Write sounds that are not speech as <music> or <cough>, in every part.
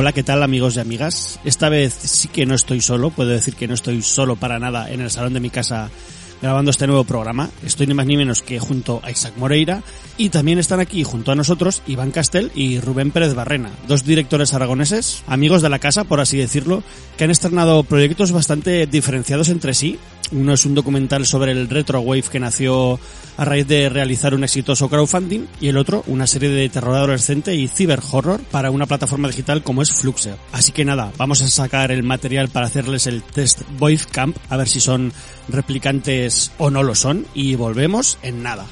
Hola, ¿qué tal amigos y amigas? Esta vez sí que no estoy solo, puedo decir que no estoy solo para nada en el salón de mi casa grabando este nuevo programa. Estoy ni más ni menos que junto a Isaac Moreira y también están aquí junto a nosotros Iván Castel y Rubén Pérez Barrena, dos directores aragoneses, amigos de la casa, por así decirlo, que han estrenado proyectos bastante diferenciados entre sí. Uno es un documental sobre el retro wave que nació a raíz de realizar un exitoso crowdfunding y el otro una serie de terror adolescente y ciber horror para una plataforma digital como es Fluxer. Así que nada, vamos a sacar el material para hacerles el test Voice Camp a ver si son replicantes o no lo son y volvemos en nada.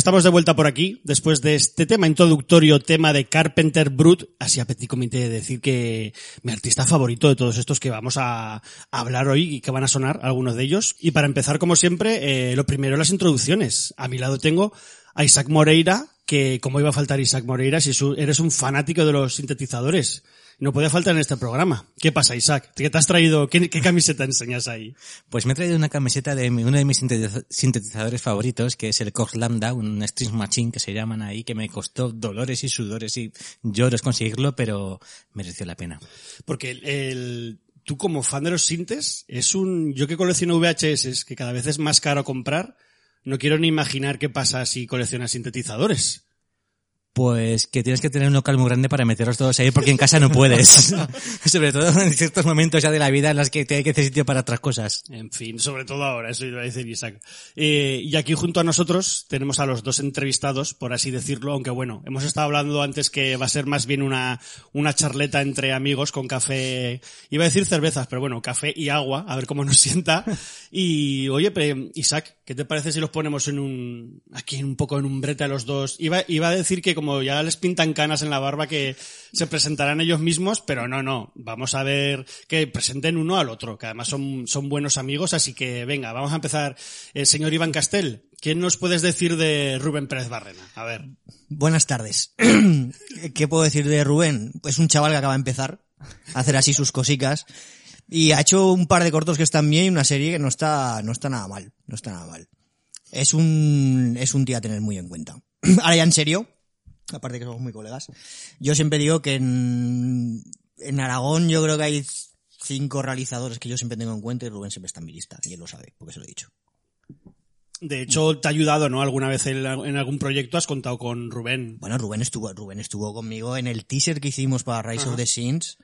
Estamos de vuelta por aquí, después de este tema introductorio, tema de Carpenter Brut. Así a petit comité de decir que mi artista favorito de todos estos que vamos a, hablar hoy y que van a sonar, algunos de ellos. Y para empezar, como siempre, eh, lo primero, las introducciones. A mi lado tengo a Isaac Moreira, que como iba a faltar Isaac Moreira si eres un fanático de los sintetizadores no podía faltar en este programa. ¿Qué pasa, Isaac? ¿Qué te has traído? ¿Qué, camiseta enseñas ahí? Pues me he traído una camiseta de uno de mis sintetizadores favoritos, que es el Korg Lambda, un String Machine que se llaman ahí, que me costó dolores y sudores y lloros conseguirlo, pero mereció la pena. Porque el, tú como fan de los sintes, es un, yo que colecciono VHS, que cada vez es más caro comprar, no quiero ni imaginar qué pasa si coleccionas sintetizadores. Pues que tienes que tener un local muy grande para meterlos todos ahí porque en casa no puedes. <laughs> sobre todo en ciertos momentos ya de la vida en las que te hay que hacer sitio para otras cosas. En fin, sobre todo ahora, eso iba a decir Isaac. Eh, y aquí junto a nosotros tenemos a los dos entrevistados, por así decirlo, aunque bueno, hemos estado hablando antes que va a ser más bien una, una charleta entre amigos con café, iba a decir cervezas, pero bueno, café y agua, a ver cómo nos sienta. Y oye, Isaac, ¿qué te parece si los ponemos en un, aquí un poco en un brete a los dos? Iba, iba a decir que como ya les pintan canas en la barba que se presentarán ellos mismos, pero no, no, vamos a ver que presenten uno al otro, que además son, son buenos amigos, así que venga, vamos a empezar. El señor Iván Castel, ¿quién nos puedes decir de Rubén Pérez Barrena? A ver. Buenas tardes. <clears throat> ¿Qué puedo decir de Rubén? Es un chaval que acaba de empezar a hacer así sus cositas Y ha hecho un par de cortos que están bien y una serie que no está, no está nada mal. No está nada mal. Es un, es un tío a tener muy en cuenta. <clears throat> Ahora ya en serio, aparte que somos muy colegas, yo siempre digo que en, en Aragón yo creo que hay cinco realizadores que yo siempre tengo en cuenta y Rubén siempre está en mi lista. Y él lo sabe, porque se lo he dicho. De hecho, te ha ayudado, ¿no? Alguna vez en, algún proyecto has contado con Rubén. Bueno, Rubén estuvo, Rubén estuvo conmigo en el teaser que hicimos para Rise of the Sins.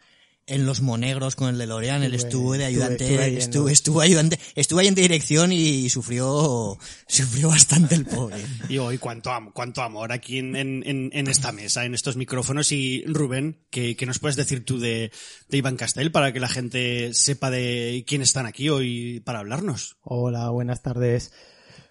En Los Monegros con el de Lorean, él estuvo de ayudante, estuve estuvo, estuvo ayudante, estuvo ahí en dirección y sufrió, sufrió bastante el pobre. <laughs> Y hoy cuánto, cuánto amor aquí en, en, en- en esta mesa, en estos micrófonos. Y Rubén, ¿qué, qué nos puedes decir tú de, de Iván Castel para que la gente sepa de quién están aquí hoy para hablarnos? Hola, buenas tardes.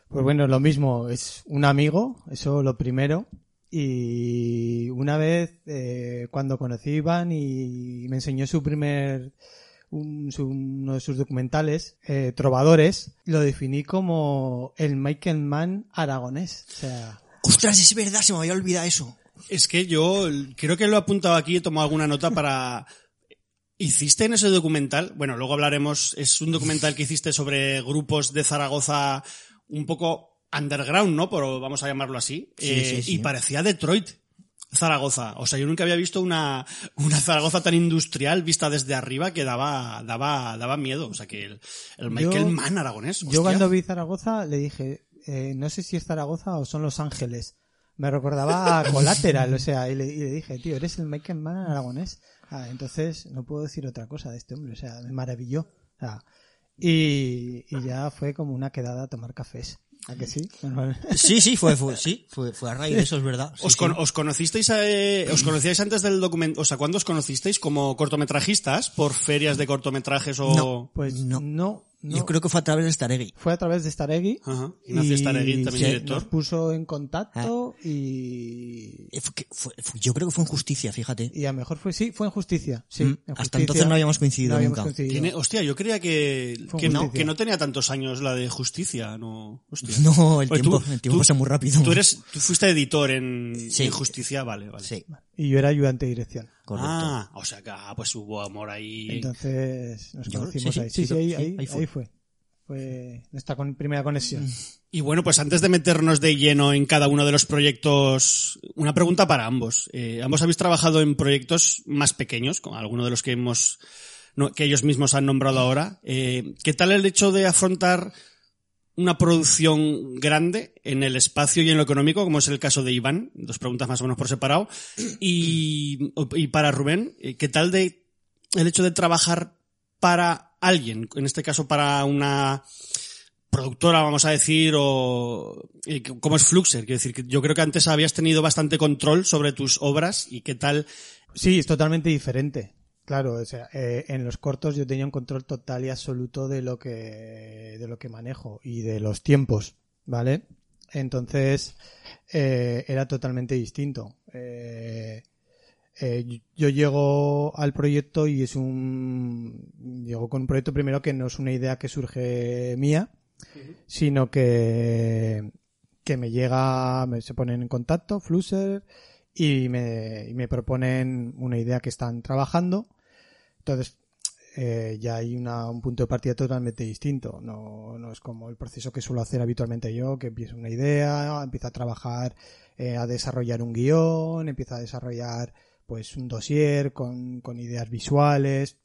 Pues bueno, lo mismo, es un amigo, eso lo primero. Y una vez, eh, cuando conocí a Iván y me enseñó su primer, un- su- uno de sus documentales, eh, Trovadores, lo definí como el Michael Mann aragonés. O sea, Ostras, es verdad, se me había olvidado eso. Es que yo creo que lo he apuntado aquí, he tomado alguna nota para... ¿Hiciste en ese documental? Bueno, luego hablaremos, es un documental que hiciste sobre grupos de Zaragoza un poco underground, ¿no? Pero vamos a llamarlo así. Sí, Eh, sí, sí. Y parecía Detroit. Zaragoza. O sea, yo nunca había visto una, una Zaragoza tan industrial vista desde arriba que daba, daba, daba miedo. O sea, que el, el Michael Yo- Mann aragonés. yo cuando vi Zaragoza le dije, eh, no sé si es Zaragoza o son Los Ángeles. Me recordaba a <laughs> Collateral, o sea, y le, y le dije, tío, eres el Michael Mann aragonés. Ah, entonces no puedo decir otra cosa de este hombre, o sea, me maravilló. Y, y ya fue como una quedada a tomar cafés. ¿A que sí? Sí, sí, fue, fue, sí, fue, fue a raíz de eso, es verdad. Sí, ¿Os, sí. con- os conocisteis, eh, os conocíais antes del documento? O sea, ¿cuándo os conocisteis como cortometrajistas? ¿Por ferias de cortometrajes o...? No. Pues No. no, no. Yo creo que fue a través de Staregui. Fue a través de Staregui. Ajá. Ignacio Staregui, también director. nos puso en contacto y, Eh, fue que- fue- fue- yo creo que fue en justicia, fíjate. y a lo mejor fue, sí, fue en justicia. Sí, Mm, en hasta Justicia. entonces no habíamos coincidido No habíamos nunca. coincidido. Tiene, hostia, yo creía que, que, no, que no tenía tantos años la de justicia, no. Hostia. <laughs> No, el Oye, tiempo, tú- el tiempo tú- pasa muy rápido. Tú eres, tú fuiste editor en, Sí. en justicia, vale, vale. Sí, Y yo era ayudante de dirección. Correcto. Ah, o sea que ah, pues hubo amor ahí. Entonces nos conocimos sí, ahí. Sí, sí, sí, ahí, sí, ahí, ahí fue. ahí fue. Fue nuestra con- primera conexión. Y bueno, pues antes de meternos de lleno en cada uno de los proyectos, una pregunta para ambos. Eh, ambos habéis trabajado en proyectos más pequeños, como alguno de los que hemos, no, que ellos mismos han nombrado ahora. Eh, ¿Qué tal el hecho de afrontar una producción grande en el espacio y en lo económico, como es el caso de Iván? Dos preguntas más o menos por separado. Y, y para Rubén, eh, ¿qué tal de el hecho de trabajar para alguien, en este caso para una productora, vamos a decir, o eh, como es Fluxer, quiero decir que yo creo que antes habías tenido bastante control sobre tus obras y qué tal. Sí, es totalmente diferente. Claro, o sea, eh, en los cortos yo tenía un control total y absoluto de lo que de lo que manejo y de los tiempos, ¿vale? Entonces eh, era totalmente distinto. Eh, eh, yo llego al proyecto y es un llego con un proyecto primero que no es una idea que surge mía, sino que que me llega, me, se ponen en contacto, Flusser, y me, y me proponen una idea que están trabajando. Entonces, eh, ya hay una, un punto de partida totalmente distinto. No, no es como el proceso que suelo hacer habitualmente yo, que empiezo una idea, empiezo a trabajar, eh, a desarrollar un guion, empiezo a desarrollar pues un dossier con, con ideas visuales.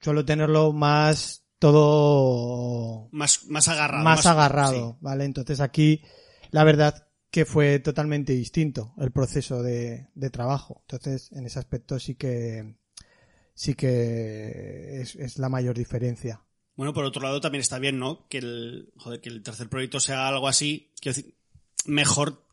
Suelo tenerlo más todo Más, más agarrado. más, agarrado, ¿vale? Entonces aquí, la verdad que fue totalmente distinto el proceso de, de trabajo. Entonces, en ese aspecto sí que, sí que es, la mayor diferencia. Bueno, por otro lado también está bien, ¿no? Que el, joder, que el tercer proyecto sea algo así, decir, mejor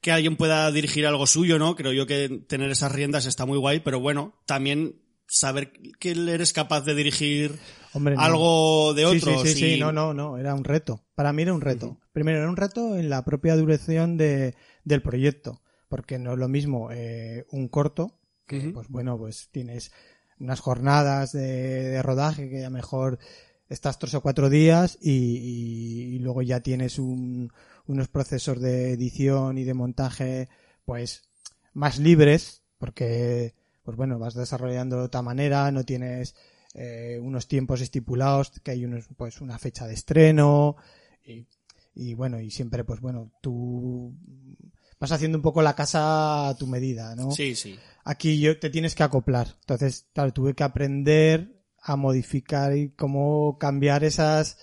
que alguien pueda dirigir algo suyo, ¿no? Creo yo que tener esas riendas está muy guay, pero bueno, también saber que eres capaz de dirigir Hombre, no. algo de Sí, otros. Sí, sí, sí, no, no, no, era un reto. Para mí era un reto. Primero era un reto en la propia duración de, del proyecto, porque no es lo mismo eh, un corto, que pues bueno, pues tienes unas jornadas de, de rodaje que a lo mejor estás tres o cuatro días y, y- y luego ya tienes un- unos procesos de edición y de montaje pues más libres, porque pues bueno, vas desarrollando de otra manera, no tienes eh, unos tiempos estipulados, que hay unos, pues una fecha de estreno y, y bueno, y siempre pues bueno, tú vas haciendo un poco la casa a tu medida, ¿no? Sí, sí. Aquí yo te tienes que acoplar. Entonces, claro, tuve que aprender a modificar y cómo cambiar esas,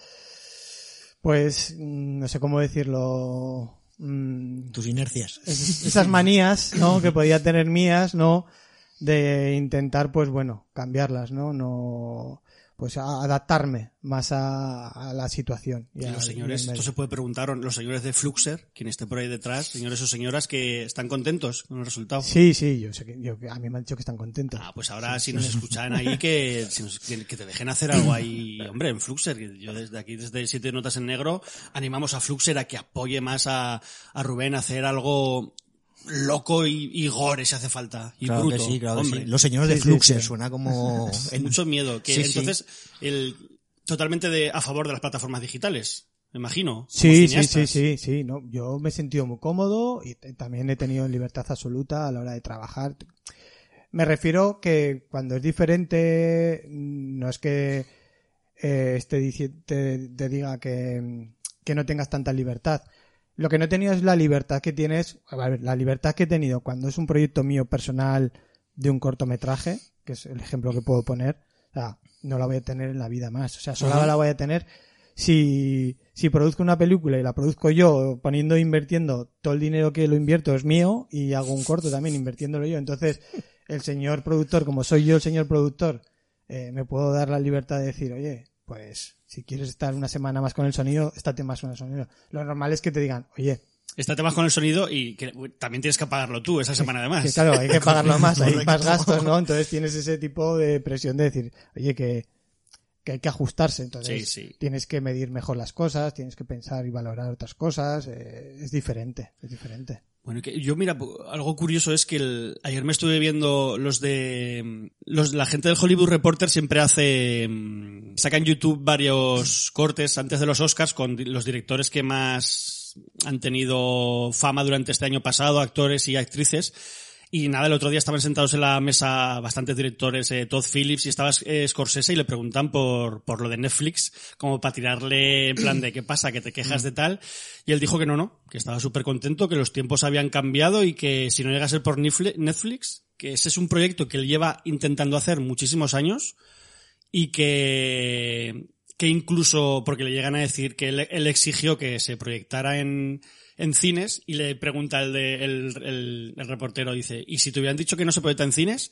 pues, mm, no sé cómo decirlo, mm, Tus inercias. es- esas manías, ¿no? Que podía tener mías, ¿no? De intentar, pues bueno, cambiarlas, ¿no? No, pues a- adaptarme más a, a la situación. Y los señores, esto se puede preguntar, los señores de Fluxer, quien esté por ahí detrás, señores o señoras que están contentos con el resultado. Sí, sí, yo sé que, yo, a mí me han dicho que están contentos. Ah, pues ahora si nos <laughs> escuchan ahí que, si nos- que te dejen hacer algo ahí, hombre, en Fluxer. Yo desde aquí, desde Siete Notas en Negro, animamos a Fluxer a que apoye más a, a Rubén a hacer algo loco y, y gore si hace falta. Y claro bruto. que sí, claro que sí. Los señores de Fluxer sí. suena como... <laughs> en- Mucho miedo. Que Sí, sí. entonces, el, totalmente de, a favor de las plataformas digitales, me imagino. Sí, sí, sí, sí, sí, no, yo me he sentido muy cómodo y también he tenido libertad absoluta a la hora de trabajar. Me refiero que cuando es diferente, mm, no es que eh, este te, te diga que, que no tengas tanta libertad. Lo que no he tenido es la libertad que tienes, a ver, la libertad que he tenido cuando es un proyecto mío personal de un cortometraje, que es el ejemplo que puedo poner, o sea, no la voy a tener en la vida más. O sea, solo Ajá. la voy a tener si, si produzco una película y la produzco yo, poniendo, invirtiendo, todo el dinero que lo invierto es mío y hago un corto también invirtiéndolo yo. Entonces, el señor productor, como soy yo el señor productor, eh, me puedo dar la libertad de decir, oye, pues si quieres estar una semana más con el sonido, estate más con el sonido. Lo normal es que te digan, oye, Estate más con el sonido y que también tienes que pagarlo tú esa semana además. que claro, hay que <laughs> pagarlo más, hay más gastos, ¿no? Entonces tienes ese tipo de presión de decir, oye, que, que hay que ajustarse. Entonces Sí, sí. tienes que medir mejor las cosas, tienes que pensar y valorar otras cosas. eh, es diferente, es diferente. Bueno, que yo mira, algo curioso es que el- ayer me estuve viendo los de los la gente del Hollywood Reporter siempre hace mm, saca en YouTube varios cortes antes de los Oscars con los directores que más han tenido fama durante este año pasado, actores y actrices. Y nada, el otro día estaban sentados en la mesa bastantes directores, eh, Todd Phillips y estaba eh, Scorsese y le preguntan por, por lo de Netflix, como para tirarle en plan de qué pasa, que te quejas de tal. Y él dijo que no, no, que estaba súper contento, que los tiempos habían cambiado y que si no llega a ser por Netflix, que ese es un proyecto que él lleva intentando hacer muchísimos años y que, que incluso, porque le llegan a decir que él, él exigió que se proyectara en, en cines y le pregunta el, de, el, el- el reportero, dice, ¿y si te hubieran dicho que no se proyecta en cines?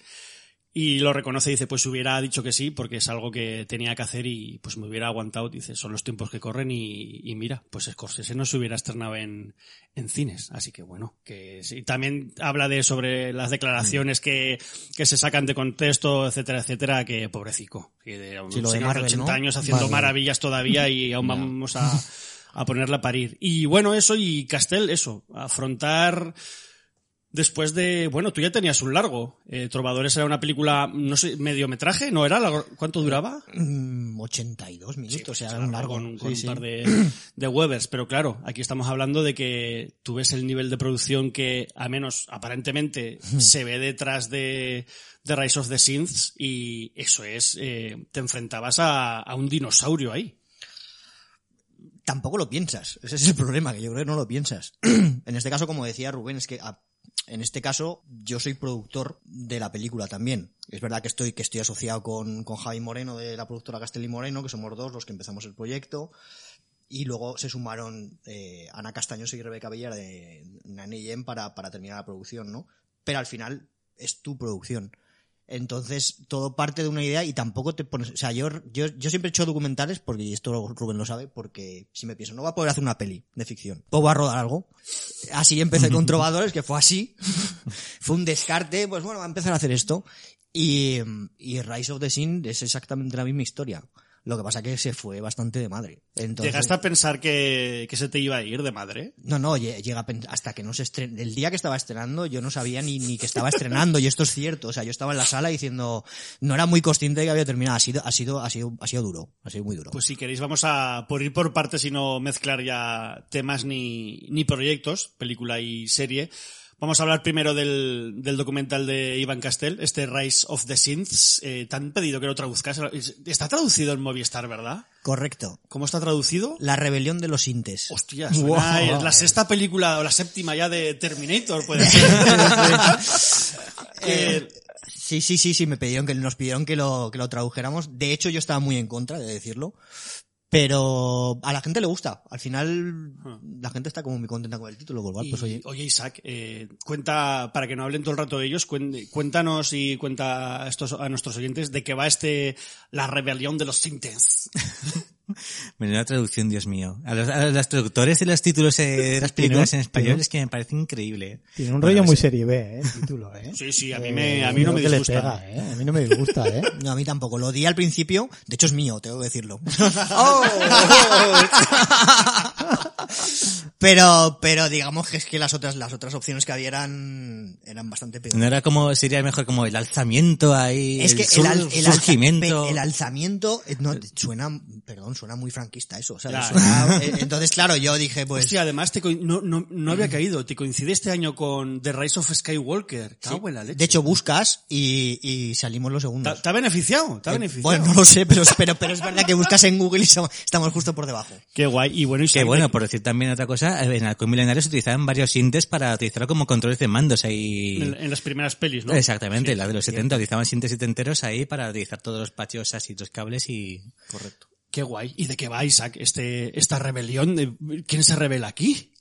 Y lo reconoce y dice, pues hubiera dicho que sí, porque es algo que tenía que hacer y pues me hubiera aguantado. Dice, son los tiempos que corren y, y mira, pues Scorsese no se hubiera estrenado en, en cines. Así que bueno, que sí. También habla de sobre las declaraciones que, que se sacan de contexto, etcétera, etcétera, que pobrecico. Que de Sí, lo de señor de Marvel, 80 ¿no? años haciendo maravillas todavía y aún vamos a, a ponerla a parir. Y bueno, eso y Castel, eso, afrontar Después de, bueno, tú ya tenías un largo. Eh, Trovadores era una película, no sé, mediometraje, ¿no era? largo? ¿Cuánto duraba? Mm, 82 minutos, o sea, era un largo. Con, con Sí, un sí. par de, de Webers. Pero claro, aquí estamos hablando de que tú ves el nivel de producción que, a menos aparentemente, se ve detrás de, de Rise of the Synths y eso es, eh, te enfrentabas a, a un dinosaurio ahí. Tampoco lo piensas. Ese es el problema, que yo creo que no lo piensas. <clears throat> en este caso, como decía Rubén, es que a- en este caso yo soy productor de la película también. Es verdad que estoy, que estoy asociado con, con Javi Moreno de la productora Castelli Moreno, que somos dos los que empezamos el proyecto. Y luego se sumaron eh, Ana Castañoso y Rebeca Villar de Nani Yen para, para terminar la producción, ¿no? Pero al final es tu producción. Entonces, todo parte de una idea y tampoco te pones. O sea, yo, yo, yo siempre he hecho documentales, porque y esto Rubén lo sabe, porque si me pienso, no va a poder hacer una peli de ficción. Pues voy a rodar algo. Así empecé con <laughs> Trovadores, que fue así. <laughs> fue un descarte, pues bueno, va a empezar a hacer esto. Y, y Rise of the Sin es exactamente la misma historia. Lo que pasa que se fue bastante de madre. Entonces, ¿Llegaste a pensar que, que se te iba a ir de madre? no, no, lle- llega a hasta que no se estrena. El día que estaba estrenando, yo no sabía ni, ni que estaba estrenando, y esto es cierto. O sea, yo estaba en la sala diciendo, no era muy consciente de que había terminado. Ha sido, ha sido, ha sido, ha sido duro. Ha sido muy duro. Pues si queréis vamos a por ir por partes y no mezclar ya temas ni, ni proyectos, película y serie, Vamos a hablar primero del, del documental de Iván Castell, este Rise of the Synths. Eh, te han pedido que lo traduzcas. Está traducido en Movistar, ¿verdad? Correcto. ¿Cómo está traducido? La rebelión de los Intes. Hostia, suena- Wow. la sexta película o la séptima ya de Terminator, puede <laughs> ser. Eh, Sí, sí, sí, sí, me pidieron que nos pidieron que lo, que lo tradujéramos. De hecho, yo estaba muy en contra de decirlo. Pero a la gente le gusta. Al final, la gente está como muy contenta con el título, y- pues oye. oye, Isaac, eh, cuenta, para que no hablen todo el rato de ellos, cuéntanos y cuenta a, estos, a nuestros oyentes de qué va este, la rebelión de los Sintens. <laughs> <laughs> Menuda traducción, Dios mío. A los, a los traductores de los títulos eh, de las películas en español es que me parece increíble. Tiene un Bueno, rollo muy serie B, ¿eh? El título, ¿eh? Sí, sí, a mí, Eh, me, a mí no me disgusta. pega, ¿eh? A mí no me disgusta, ¿eh? <laughs> No, a mí tampoco. Lo di al principio. De hecho, es mío, tengo que decirlo. <laughs> <laughs> pero, pero digamos que es que las otras, las otras opciones que había eran, eran bastante peores. No era como, sería mejor como el alzamiento ahí, Es el, que el, al- el alza- el alzamiento eh, no, suena, perdón, suena muy franquista eso. O sea, Ya. suena- eh, entonces, claro, yo dije, pues, Hostia, además te no, no, no había caído. Te coincide este año con The Rise of Skywalker. Cago en la leche. de hecho buscas y, y salimos los ¿Te, segundos. te ha beneficiado? ¿Te ha Eh, beneficiado? bueno, no lo sé, pero, pero, pero es verdad que buscas en Google y estamos justo por debajo. Qué guay. Y bueno, bueno, de- por decir también otra cosa, en Halcón Milenario se utilizaban varios sintes para utilizarlo como controles de mandos ahí. en, en las primeras pelis, ¿no? Exactamente, la de los 70, utilizaban sintes enteros ahí para utilizar todos los patios así, los cables y... Correcto. Qué guay. ¿Y de qué va, Isaac? Este, esta rebelión. de- ¿Quién se revela aquí?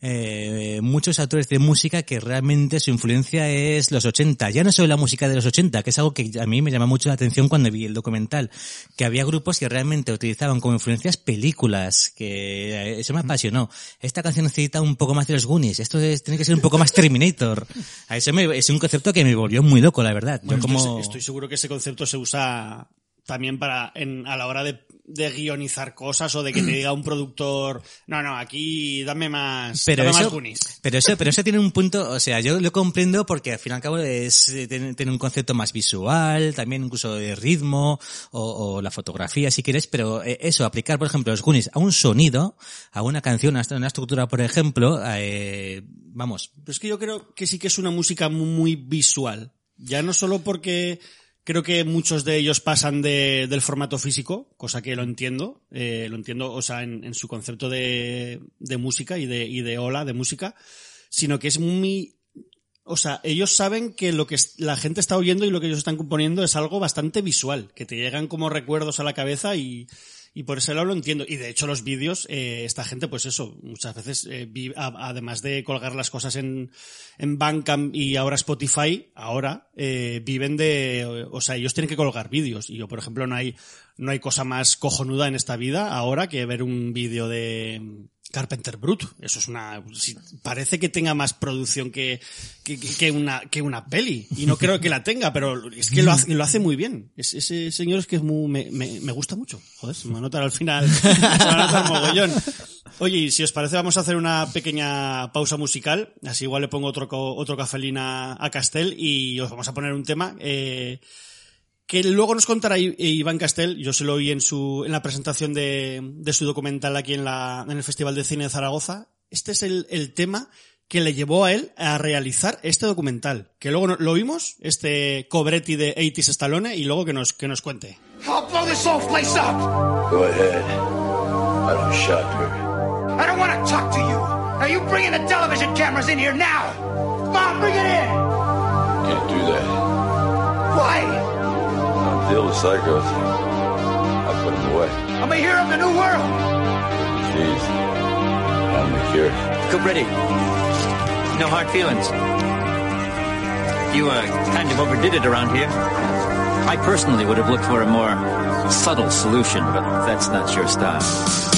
Eh, muchos autores de música que realmente su influencia es los 80. Ya no solo la música de los 80, que es algo que a mí me llama mucho la atención cuando vi el documental, que había grupos que realmente utilizaban como influencias películas, que eh, eso me apasionó. Esta canción necesita un poco más de los Goonies, esto es- tiene que ser un poco más Terminator. A eso me- es un concepto que me volvió muy loco, la verdad. Bueno, Yo como... estoy, estoy seguro que ese concepto se usa también para en, a la hora de, de guionizar cosas o de que te <clears throat> diga un productor, no, no, aquí dame más, pero dame más eso, Goonies". pero eso, pero eso tiene un punto, o sea, yo lo comprendo porque al fin y al cabo es, eh, tiene, un concepto más visual, también incluso de ritmo, o, o la fotografía si quieres, pero eh, eso, aplicar, por ejemplo, los Goonies a un sonido, a una canción, a una estructura, por ejemplo, eh, vamos, Pero es que yo creo que sí que es una música mu- muy visual. Ya no solo porque creo que muchos de ellos pasan de- del formato físico, cosa que lo entiendo, eh, lo entiendo, o sea, en, en su concepto de, de música y de, y de ola de música, sino que es muy, o sea, ellos saben que lo que la gente está oyendo y lo que ellos están componiendo es algo bastante visual, que te llegan como recuerdos a la cabeza y, y por lado lo entiendo. Y de hecho los vídeos, eh, esta gente, pues eso, muchas veces, eh, además de colgar las cosas en, en Bandcamp y ahora Spotify, ahora, eh, viven de, o sea, ellos tienen que colgar vídeos. Y yo, por ejemplo, no hay, no hay cosa más cojonuda en esta vida ahora que ver un vídeo de Carpenter Brut. Eso es una, parece que tenga más producción que, que, una, que una peli. Y no creo que la tenga, pero es que lo hace, lo hace muy bien. Es- ese señor es que es muy, me, me, me gusta mucho. Joder, se me va al final. <laughs> Oye, y si os parece, vamos a hacer una pequeña pausa musical. Así igual le pongo otro, otro cafelín a, a Castel y os vamos a poner un tema, eh, que luego nos contará Iván Castel, yo se lo oí en su, en la presentación de, de su documental aquí en la, en el Festival de Cine de Zaragoza. Este es el, el tema que le llevó a él a realizar este documental, que luego lo vimos, este Cobretti de 80s Stallone, y luego que nos, que nos cuente. I'll blow this whole place up. Go ahead. I don't shot her. I don't want to talk to you. Are you bringing the television cameras in here now? Come on, bring it in. Can't do that. Why? I'll deal with psychos. I put them away. I'm a hero of the new world. Jeez. I'm the cure. Go ready. No hard feelings. You, uh, kind of overdid it around here. I personally would have looked for a more subtle solution, but that's not your style.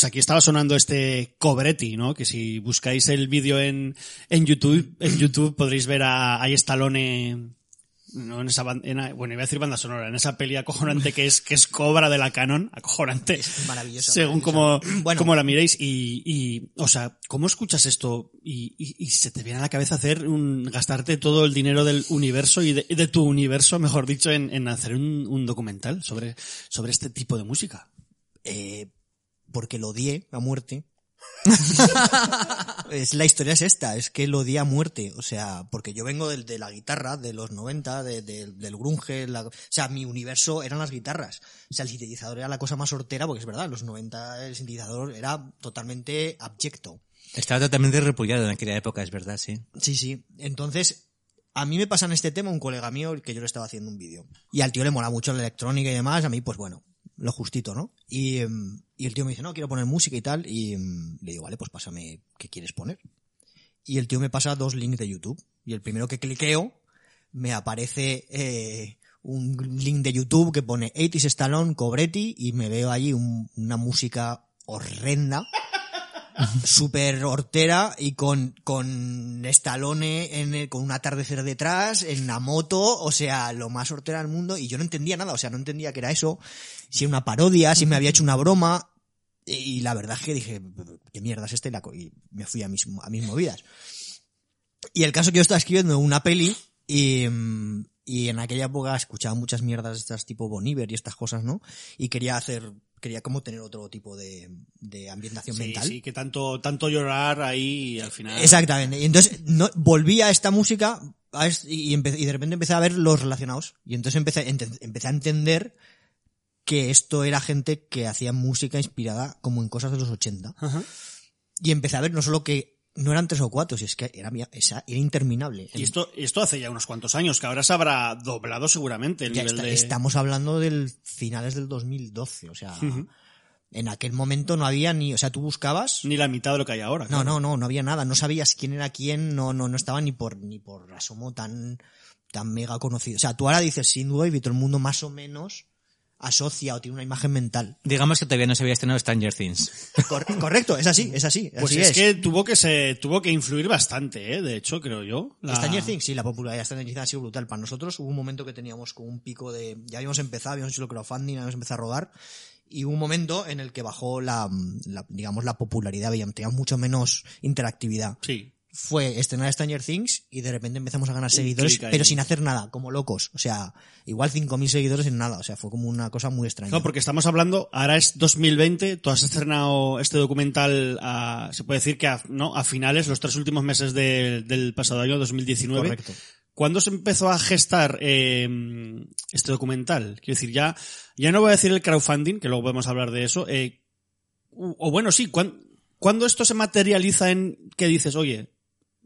Pues aquí estaba sonando este Cobretti, ¿no? Que si buscáis el vídeo en, en YouTube, en YouTube podréis ver a, a Stallone, no en esa ban- en a- bueno, iba a decir banda sonora, en esa peli acojonante que es, que es Cobra de la Canon, acojonante. maravillosa, Según como, maravillosa. Bueno. como la miréis y, y, o sea, ¿cómo escuchas esto y, y, y se te viene a la cabeza hacer un, gastarte todo el dinero del universo y de, tu universo, mejor dicho, en, en hacer un, un documental sobre, sobre este tipo de música? Eh, porque lo odié a muerte. <laughs> es la historia es esta, es que lo odié a muerte, o sea, porque yo vengo del- de, la guitarra de los 90, de- de- del grunge, la- o sea, mi universo eran las guitarras. O sea, el sintetizador era la cosa más hortera, porque es verdad, en los 90 el sintetizador era totalmente abyecto. Estaba totalmente repudiado en aquella época, es verdad, sí. Sí, sí. Entonces, a mí me pasa en este tema un colega mío que yo le estaba haciendo un vídeo. Y al tío le mola mucho la electrónica y demás, a mí pues bueno, lo justito, ¿no? Y, em, y el tío me dice, no, quiero poner música y tal, y em, le digo, vale, pues pásame, ¿qué quieres poner? Y el tío me pasa dos links de YouTube. Y el primero que cliqueo, me aparece eh, un link de YouTube que pone 80s Stallone, Cobretti, y me veo allí un- una música horrenda <laughs> súper hortera y con, con Stallone en el- con un atardecer detrás, en la moto, o sea, lo más hortera del mundo, y yo no entendía nada, o sea, no entendía que era eso, si era una parodia, si me había hecho una broma, y la verdad es que dije, ¿qué mierda es este? Y me fui a mis, a mis movidas. Y el caso que yo estaba escribiendo una peli, y, y en aquella época escuchaba muchas mierdas estas tipo Bon Iver y estas cosas, ¿no? Y quería hacer, quería como tener otro tipo de, de ambientación Sí, mental. sí, que tanto, tanto llorar ahí y al final. Exactamente. Y entonces no, volví a esta música a y, de repente empecé a ver los relacionados. Y entonces empecé, ente- empecé a entender que esto era gente que hacía música inspirada como en cosas de los 80. Ajá. Y empecé a ver no solo que no eran tres o cuatro, si es que era, esa- era interminable. Y esto, esto hace ya unos cuantos años, que ahora se habrá doblado seguramente el Ya nivel está- de... Estamos hablando del finales del 2012, o sea, Ujú. en aquel momento no había ni, o sea, tú buscabas Ni la mitad de lo que hay ahora. No, claro. no, no, no había nada. No sabías quién era quién, no, no, no estaba ni por, ni por asomo tan, tan mega conocido. O sea, tú ahora dices Synthwave y todo el mundo más o menos asocia o tiene una imagen mental. Digamos que todavía no se había estrenado Stranger Things. <laughs> Cor- correcto, es así, es así. Pues así es, es. que tuvo que se, tuvo que influir bastante, ¿eh? De hecho, creo yo. La- Stranger Things, sí, la popularidad de Stranger Things ha sido brutal. Para nosotros hubo un momento que teníamos como un pico de... Ya habíamos empezado, habíamos hecho el crowdfunding, habíamos empezado a rodar. Y hubo un momento en el que bajó la, la, digamos, la popularidad, veíamos, teníamos mucho menos interactividad. Sí. Fue estrenar Stranger Things y de repente empezamos a ganar seguidores, pero sin hacer nada, como locos. O sea, igual 5.000 seguidores en nada. O sea, fue como una cosa muy extraña. Claro, porque estamos hablando, ahora es 2020, tú has estrenado este documental, a, se puede decir que a, no, a finales, los tres últimos meses de- del pasado año, 2019. Correcto. ¿Cuándo se empezó a gestar eh, este documental? Quiero decir, ya, ya no voy a decir el crowdfunding, que luego podemos hablar de eso. eh, o o bueno, sí, ¿cuán- ¿cuándo esto se materializa en que dices, oye,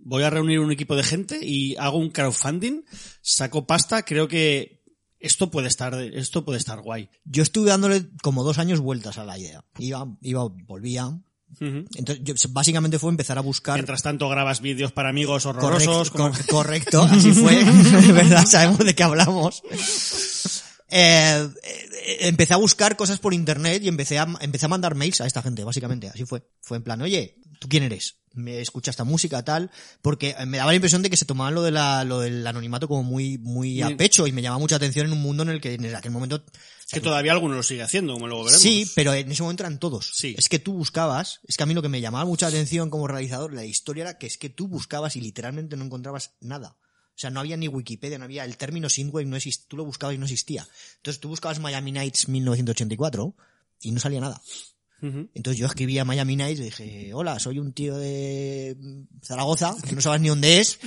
voy a reunir un equipo de gente y hago un crowdfunding, saco pasta, creo que esto puede estar, esto puede estar guay. Yo estuve dándole como dos años vueltas a la idea. Iba, iba, volvía. Entonces, yo, básicamente fue empezar a buscar... Mientras tanto grabas vídeos para amigos horrorosos. Correcto, como- <laughs> correcto, así fue, de <laughs> verdad, sabemos de qué hablamos. Eh, eh, empecé a buscar cosas por internet y empecé a, empecé a mandar mails a esta gente, básicamente, así fue. Fue en plan, oye, ¿tú quién eres? Me escucha esta música, tal, porque me daba la impresión de que se tomaban lo, de la, lo del anonimato como muy, muy a pecho y me llamaba mucha atención en un mundo en el que en aquel momento... que todavía alguno lo sigue haciendo, como luego veremos. Sí, pero en ese momento eran todos. Sí. Es que tú buscabas, es que a mí lo que me llamaba mucha atención como realizador, la historia era que es que tú buscabas y literalmente no encontrabas nada. O sea, no había ni Wikipedia, no había el término synthwave, no existía, tú lo buscabas y no existía. Entonces tú buscabas Miami Nights 1984 y no salía nada. Entonces yo escribía Miami Nights y dije, hola, soy un tío de Zaragoza, que no sabes ni dónde es,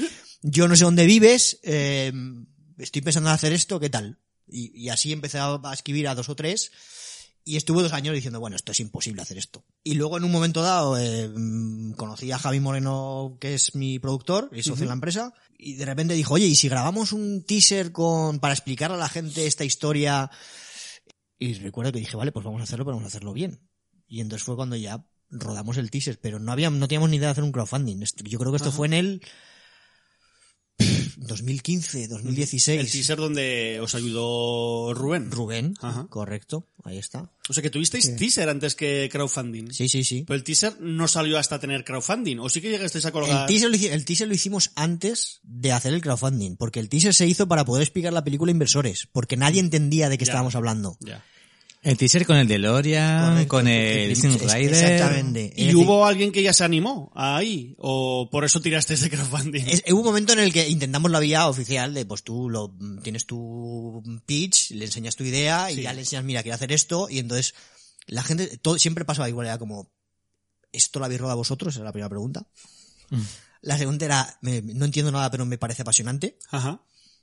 yo no sé dónde vives, eh, estoy pensando en hacer esto, ¿qué tal? Y, y así empecé a a escribir a dos o tres y estuve dos años diciendo, bueno, esto es imposible hacer esto. Y luego en un momento dado eh, mm, conocí a Javi Moreno, que es mi productor y socio en la empresa, y de repente dijo, oye, ¿y si grabamos un teaser con para explicar a la gente esta historia? Y recuerdo que dije, vale, pues vamos a hacerlo, pero vamos a hacerlo bien. Y entonces fue cuando ya rodamos el teaser, pero no había, no teníamos ni idea de hacer un crowdfunding. Yo creo que esto fue en el 2015, 2016. El teaser donde os ayudó Rubén. Rubén, Ajá. correcto, ahí está. O sea que tuvisteis teaser antes que crowdfunding. Sí, sí, sí. Pero el teaser no salió hasta tener crowdfunding. ¿O sí que llegasteis a colgar? El teaser, lo, el teaser lo hicimos antes de hacer el crowdfunding, porque el teaser se hizo para poder explicar la película a inversores, porque nadie entendía de qué Ya. estábamos hablando. Ya. El teaser con el DeLorean, Correcto, con el Sin Rider. Exactamente. ¿Y decir, hubo alguien que ya se animó ahí? ¿O por eso tirasteis de crowdfunding? es- hubo un momento en el que intentamos la vía oficial de, pues tú lo, tienes tu pitch, le enseñas tu idea y ya le enseñas, mira, quiero hacer esto, y entonces la gente, todo, siempre pasaba igual, era como, ¿esto lo habéis rodado vosotros? Esa es la primera pregunta. Mm. La segunda era, me- no entiendo nada, pero me parece apasionante. Ajá.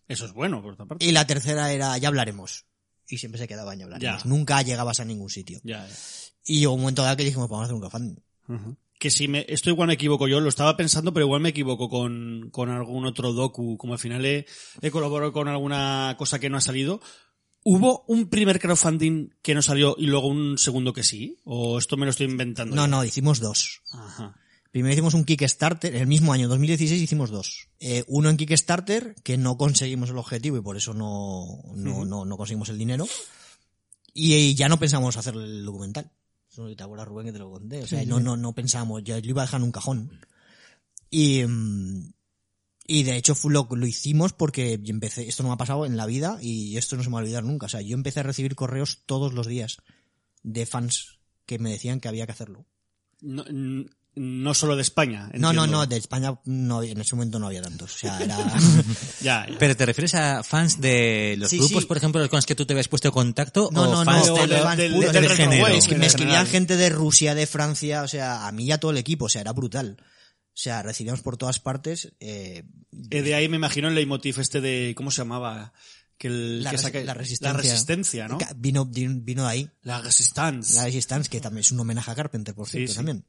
Eso es bueno, por otra parte. Y la tercera era, ya hablaremos. Y siempre se quedaba en ya. Ya. Nunca llegabas a ningún sitio. Ya, ya. Y llegó un momento dado que dijimos, vamos a hacer un crowdfunding. Ujú. Que si me, esto igual me equivoco yo, lo estaba pensando, pero igual me equivoco con, con algún otro docu, como al final he, he colaborado con alguna cosa que no ha salido. ¿Hubo un primer crowdfunding que no salió y luego un segundo que sí? ¿O esto me lo estoy inventando? No, yo? no, hicimos dos. Ajá. Primero hicimos un Kickstarter, el mismo año, 2016, hicimos dos. Eh, uno en Kickstarter, que no conseguimos el objetivo y por eso no, no, no, no conseguimos el dinero. Y, ya no pensamos hacer el documental. Eso te acuerdas, Rubén, que te lo conté. O sea, no, no, no pensamos, ya lo iba a dejar en un cajón. Y, mm, y de hecho fue lo, lo hicimos porque yo empecé, esto no me ha pasado en la vida y esto no se me va a olvidar nunca. O sea, yo empecé a recibir correos todos los días de fans que me decían que había que hacerlo. No, no solo de España. No, no, entiendo. no, de España no, había- en ese momento no había tantos. O sea, <laughs> era... Ya, ya. Pero te refieres a fans de los Sí, grupos, sí. por ejemplo, con los que tú te habías puesto en contacto, No, o no, fans no, de, de- fans puros, del retro género. Es que me general. escribían gente de Rusia, de Francia, o sea, a mí y a todo el equipo, o sea, era brutal. O sea, recibíamos por todas partes eh, Eh, de ahí me imagino el leitmotiv este de, ¿cómo se llamaba? Que el, la, que saca- la resistencia. La resistencia, ¿no? Vino, vino de ahí. La resistance. La Resistance, que también es un homenaje a Carpenter, por Sí, cierto, sí. también.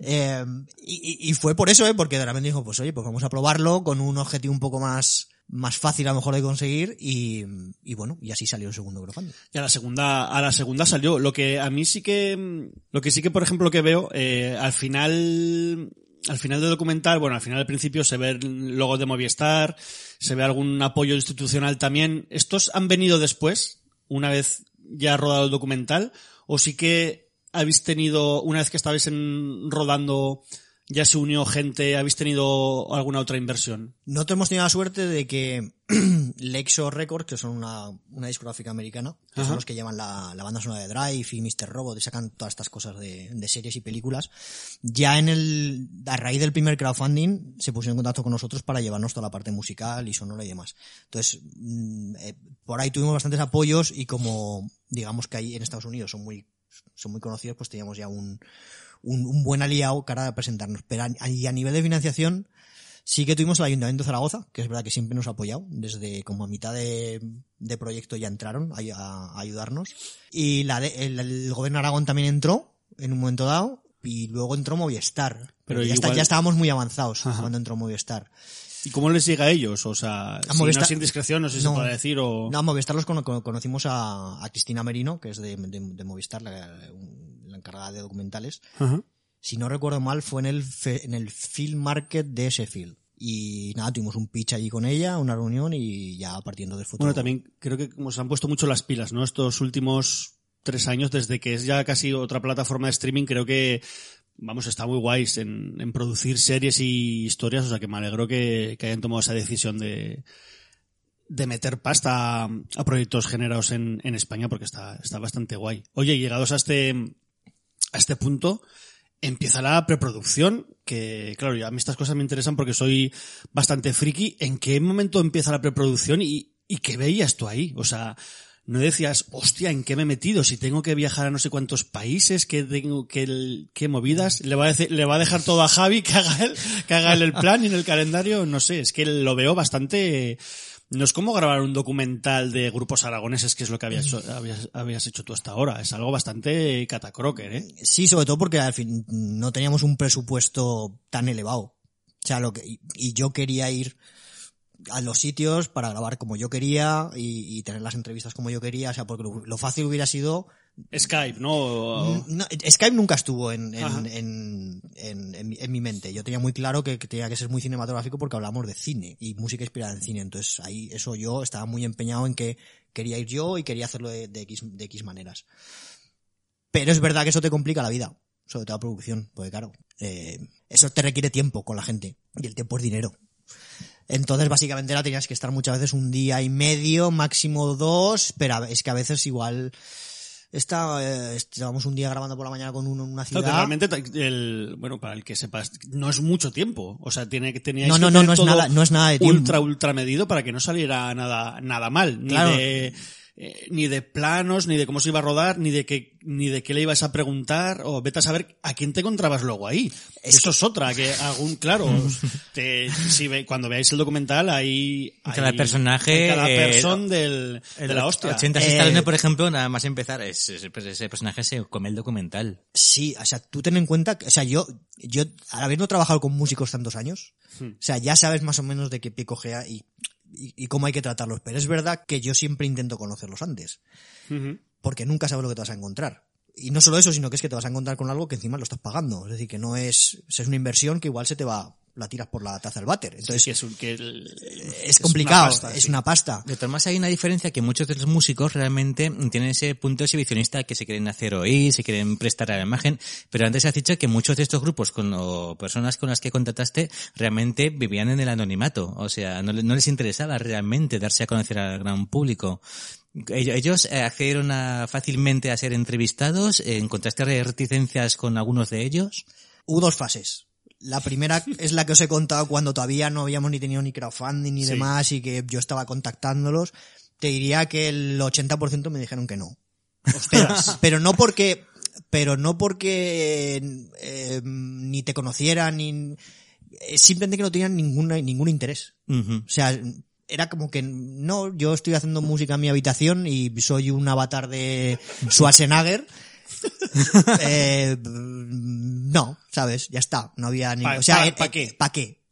Eh, y, fue por eso, ¿eh? Porque de repente dijo, pues oye, pues vamos a probarlo con un objetivo un poco más, más fácil a lo mejor de conseguir y, y bueno, y así salió el segundo crowdfunding. Y a la segunda, a la segunda salió. Lo que a mí sí que, lo que sí que, por ejemplo, que veo, eh, al final, al final del documental, bueno, al final al principio se ve el logo de Movistar, se ve algún apoyo institucional también. ¿Estos han venido después, una vez ya rodado el documental? ¿O sí que habéis tenido, una vez que estabais en, rodando, ya se unió gente, habéis tenido alguna otra inversión? Nosotros hemos tenido la suerte de que <clears throat> Lexo Records, que son una, una discográfica americana, que Ajá. son los que llevan la, la banda sonora de Drive y Mr. Robot y sacan todas estas cosas de, de series y películas, ya en el, a raíz del primer crowdfunding se pusieron en contacto con nosotros para llevarnos toda la parte musical y sonora y demás. Entonces, mm, eh, por ahí tuvimos bastantes apoyos y como digamos que ahí en Estados Unidos son muy, son muy conocidos, pues teníamos ya un, un, un buen aliado cara a presentarnos. Pero a, y a nivel de financiación, Sí que tuvimos el Ayuntamiento de Zaragoza, que es verdad que siempre nos ha apoyado, desde como a mitad de, de proyecto ya entraron a, a- ayudarnos. Y la de- el, el gobierno de Aragón también entró en un momento dado, y luego entró Movistar. Pero ya, está- igual- ya estábamos muy avanzados Ajá. cuando entró Movistar. ¿Y cómo les llega a ellos? O sea, si no Movistar- es indiscreción, no sé si No. se puede decir o... No, a Movistar los cono- cono- conocimos a, a Cristina Merino, que es de, de- de Movistar, la, la encargada de documentales. Si no recuerdo mal, fue en el, fe- en el Film Market de Sheffield. Y nada, tuvimos un pitch allí con ella, una reunión y ya partiendo del futuro. Bueno, también creo que como se han puesto mucho las pilas, ¿no? Estos últimos tres años, desde que es ya casi otra plataforma de streaming, creo que, vamos, está muy guays en, en producir series y historias, o sea que me alegro que, hayan tomado esa decisión de, de meter pasta a, a proyectos generados en, en España, porque está, está bastante guay. Oye, llegados a este, a este punto, empieza la preproducción, que claro, ya a mí estas cosas me interesan porque soy bastante friki. ¿En qué momento empieza la preproducción y, y qué veías tú ahí? O sea, no decías, hostia, ¿en qué me he metido? Si tengo que viajar a no sé cuántos países, ¿qué tengo, qué, qué movidas? ¿Le va, a decir- ¿Le va a dejar todo a Javi que haga, él, que haga él el plan y en el calendario? No sé, es que lo veo bastante... No es como grabar un documental de grupos aragoneses, que es lo que habías, hecho- habías, habías hecho tú hasta ahora. Es algo bastante catacroker, ¿eh? Sí, sobre todo porque al fin no teníamos un presupuesto tan elevado. O sea, lo que, y yo quería ir a los sitios para grabar como yo quería y, y tener las entrevistas como yo quería. O sea, porque lo, lo fácil hubiera sido Skype, ¿no? No, Skype nunca estuvo en, en, en, en, mi- en mi mente. Yo tenía muy claro que, que tenía que ser muy cinematográfico porque hablamos de cine y música inspirada en cine. Entonces ahí eso yo estaba muy empeñado en que quería ir yo y quería hacerlo de, de X, de X maneras. Pero es verdad que eso te complica la vida, sobre todo la producción, porque claro, eh, eso te requiere tiempo con la gente y el tiempo es dinero. Entonces, básicamente, la tenías que estar muchas veces un día y medio, máximo dos, pero es que a veces igual está, eh, estábamos un día grabando por la mañana con uno en una Claro, ciudad. que realmente, el, bueno, para el que sepas, no es mucho tiempo. O sea, tiene que teníais No, que no, no, tener no es nada- no es nada de tiempo. ultra, ultra medido para que no saliera nada, nada mal. Ni Claro. de, eh, ni de planos, ni de cómo se iba a rodar, ni de qué, ni de qué le ibas a preguntar, o vete a saber a quién te encontrabas luego ahí. Eso es otra, que algún, claro, <laughs> te- si ve- cuando veáis el documental, ahí, Cada personaje, hay cada eh, persona del, de la hostia. 80 Eh, Stallone, por ejemplo, nada más empezar, es- es- ese personaje se come el documental. Sí, o sea, tú ten en cuenta, que- o sea, yo, yo, al haber no trabajado con músicos tantos años, Hmm. o sea, ya sabes más o menos de qué pie cojea y, y, y cómo hay que tratarlos. Pero es verdad que yo siempre intento conocerlos antes, porque nunca sabes lo que te vas a encontrar. Y no solo eso, sino que es que te vas a encontrar con algo que encima lo estás pagando. Es decir, que no es, es una inversión que igual se te va, la tiras por la taza del váter. Entonces, Sí, que es, un- que el- es complicado, una pasta, es sí. una pasta. De todas maneras, hay una diferencia que muchos de los músicos realmente tienen ese punto exhibicionista que se quieren hacer oír, se quieren prestar a la imagen, pero antes has dicho que muchos de estos grupos con, o personas con las que contactaste realmente vivían en el anonimato, o sea, no les interesaba realmente darse a conocer al gran público. Ellos, eh, accedieron a, fácilmente a ser entrevistados, eh, encontraste reticencias con algunos de ellos. Hubo dos fases. La primera <laughs> es la que os he contado cuando todavía no habíamos ni tenido ni crowdfunding ni Sí. demás y que yo estaba contactándolos. Te diría que el 80% me dijeron que no. Pero, <laughs> pero no porque, pero no porque eh, ni te conocieran ni simplemente que no tenían ninguna, ningún interés. O sea, era como que no, yo estoy haciendo música en mi habitación y soy un avatar de Schwarzenegger. <laughs> Eh, no, ¿sabes? Ya está. No había ni... Pa- o sea, pa- eh, ¿pa eh, qué? ¿pa' qué?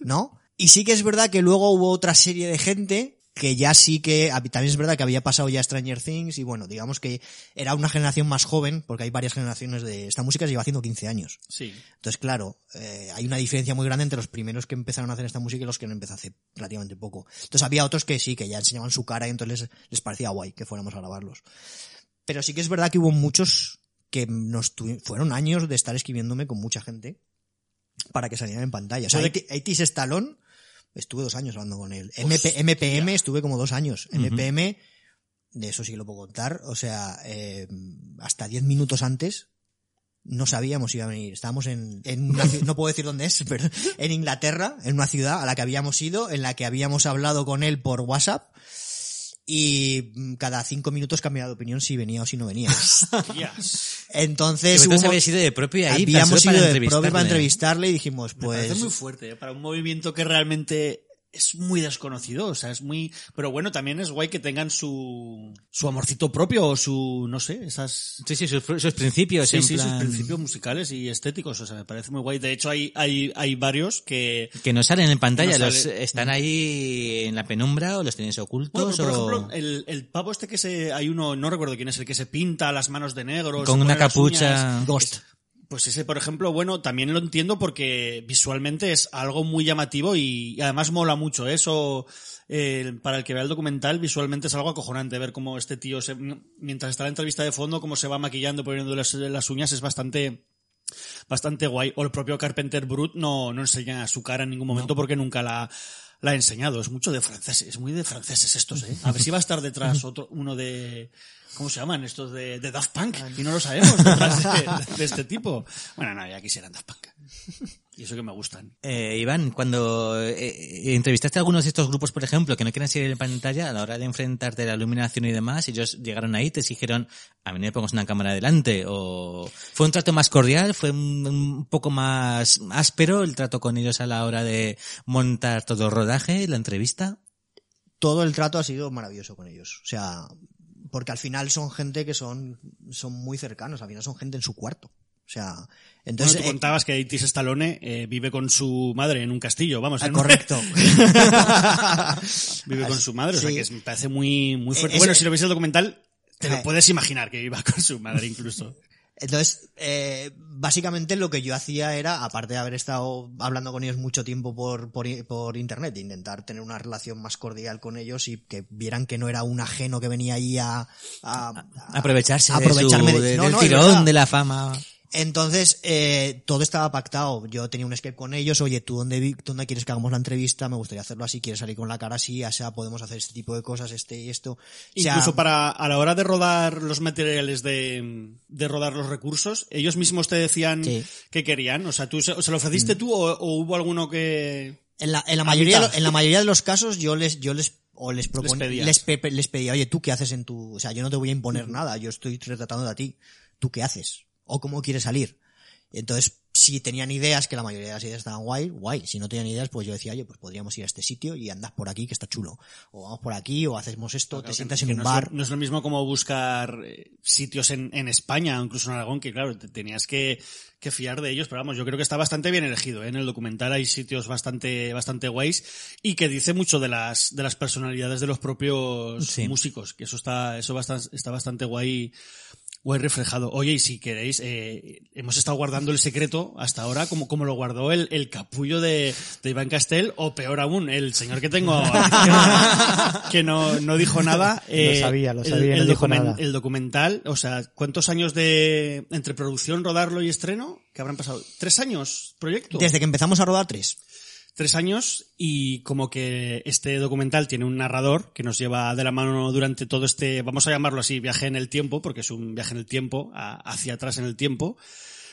¿No? Y sí que es verdad que luego hubo otra serie de gente que ya sí que, también es verdad que había pasado ya Stranger Things y bueno, digamos que era una generación más joven, porque hay varias generaciones de, esta música se lleva haciendo 15 años. Sí. Entonces, claro, eh, hay una diferencia muy grande entre los primeros que empezaron a hacer esta música y los que no empezó hace relativamente poco. Entonces había otros que sí, que ya enseñaban su cara y entonces les, les parecía guay que fuéramos a grabarlos. Pero sí que es verdad que hubo muchos que nos fueron años de estar escribiéndome con mucha gente para que salieran en pantalla. O sea, Aitis Stallone, estuve dos años hablando con él. MP, MPM estuve como dos años. MPM, de eso sí que lo puedo contar, o sea, eh, hasta diez minutos antes no sabíamos si iba a venir. Estábamos en, en una no puedo decir dónde es, <laughs> pero en Inglaterra, en una ciudad a la que habíamos ido, en la que habíamos hablado con él por WhatsApp y mm, cada cinco minutos cambiaba de opinión si venía o si no venía. <laughs> Yes. Entonces, hubo- habéis ido de propio ahí, habíamos ido para de propio para entrevistarle. y dijimos, Me parece pues, muy fuerte, ¿eh? para un movimiento que realmente es muy desconocido, o sea, es muy... Pero bueno, también es guay que tengan su, su amorcito propio o su, no sé, esas... Sí, sí, sus, sus principios. Sí, en sí, sus principios musicales y estéticos, o sea, me parece muy guay. De hecho, hay, hay, hay varios que... Que no salen en pantalla, no los sale. están ahí en la penumbra o los tenéis Bueno, ocultos pero por o ejemplo, el, el pavo este que se... Hay uno, no recuerdo quién es, el que se pinta las manos de negro. con una capucha. uñas. Ghost. Pues ese, por ejemplo, bueno, también lo entiendo porque visualmente es algo muy llamativo y, y además mola mucho. Eso, eh, para el que vea el documental, visualmente es algo acojonante ver cómo este tío, se- mientras está la entrevista de fondo, cómo se va maquillando, poniendo las, las uñas, es bastante bastante guay. O el propio Carpenter Brut no, no enseña su cara en ningún momento porque nunca la, la ha enseñado. Es mucho de franceses, es muy de franceses estos, ¿eh? A ver si va a estar detrás <laughs> otro, uno de, ¿cómo se llaman? Estos de, de Daft Punk. Y no lo sabemos detrás de, <laughs> de este tipo. Bueno, no, ya quisieran Daft Punk. Y eso que me gustan. Eh, Iván, cuando eh, eh, entrevistaste a algunos de estos grupos, por ejemplo, que no quieren salir en pantalla, a la hora de enfrentarte a la iluminación y demás, ellos llegaron ahí y te dijeron, a mí no me pongas una cámara delante, o fue un trato más cordial, fue un, un poco más áspero el trato con ellos a la hora de montar todo el rodaje, la entrevista. todo el trato ha sido maravilloso con ellos. O sea, porque al final son gente que son, son muy cercanos, al final son gente en su cuarto. O sea, entonces... bueno, tú eh, contabas que Itis Stallone eh, vive con su madre en un castillo, vamos. ah, en- correcto. <laughs> vive con su madre, o sea que es- me parece muy, muy fuerte. Eh, bueno, ese- si lo veis el documental, Te lo puedes imaginar que iba <laughs> con su madre incluso. Entonces, eh, básicamente lo que yo hacía era, aparte de haber estado hablando con ellos mucho tiempo por, por, por internet, intentar tener una relación más cordial con ellos y que vieran que no era un ajeno que venía ahí a, a- a- Aprovecharse a de su- aprovecharme de- de- no, del no, tirón, de la fama. Entonces, eh, todo estaba pactado. Yo tenía un Skype con ellos. Oye, ¿tú dónde, dónde quieres que hagamos la entrevista? Me gustaría hacerlo así. ¿Quieres salir con la cara así? O sea, podemos hacer este tipo de cosas, este y esto. O sea, Incluso para a la hora de rodar los materiales de, de rodar los recursos, ellos mismos te decían Sí. qué querían. O sea, tú se, lo ofreciste tú o, o hubo alguno que En la, en la A mayoría, de mitad. en la mayoría de los casos yo les, yo les, o les proponía, les, les pedía, oye, ¿tú qué haces en tu, o sea, yo no te voy a imponer nada, yo estoy retratando a ti, ¿tú qué haces? O cómo quieres salir. Entonces, si tenían ideas, que la mayoría de las ideas estaban guay, guay. Si no tenían ideas, pues yo decía, oye, pues podríamos ir a este sitio y andas por aquí, que está chulo. O vamos por aquí, o hacemos esto, te Claro, sientas que en un no es lo- bar. no es lo mismo como buscar eh, sitios en, en España, o incluso en Aragón, que claro, te tenías que, que fiar de ellos, pero vamos, yo creo que está bastante bien elegido. ¿eh? En el documental hay sitios bastante, bastante guays y que dice mucho de las, de las personalidades de los propios Sí. músicos, que eso está, eso bastante, está bastante guay. Guay reflejado. Oye, y si queréis, eh, hemos estado guardando el secreto hasta ahora, como, como lo guardó el, el capullo de, de Iván Castel, o peor aún, el señor que tengo, <laughs> que no, no dijo nada. eh, Lo sabía, lo el- sabía, el, no dijo documen- nada. el documental, o sea, ¿cuántos años de entre producción, rodarlo y estreno? ¿Qué habrán pasado? ¿Tres años? ¿Proyecto? Desde que empezamos a rodar tres. Tres años y como que este documental tiene un narrador que nos lleva de la mano durante todo este, vamos a llamarlo así, viaje en el tiempo, porque es un viaje en el tiempo, a- hacia atrás en el tiempo,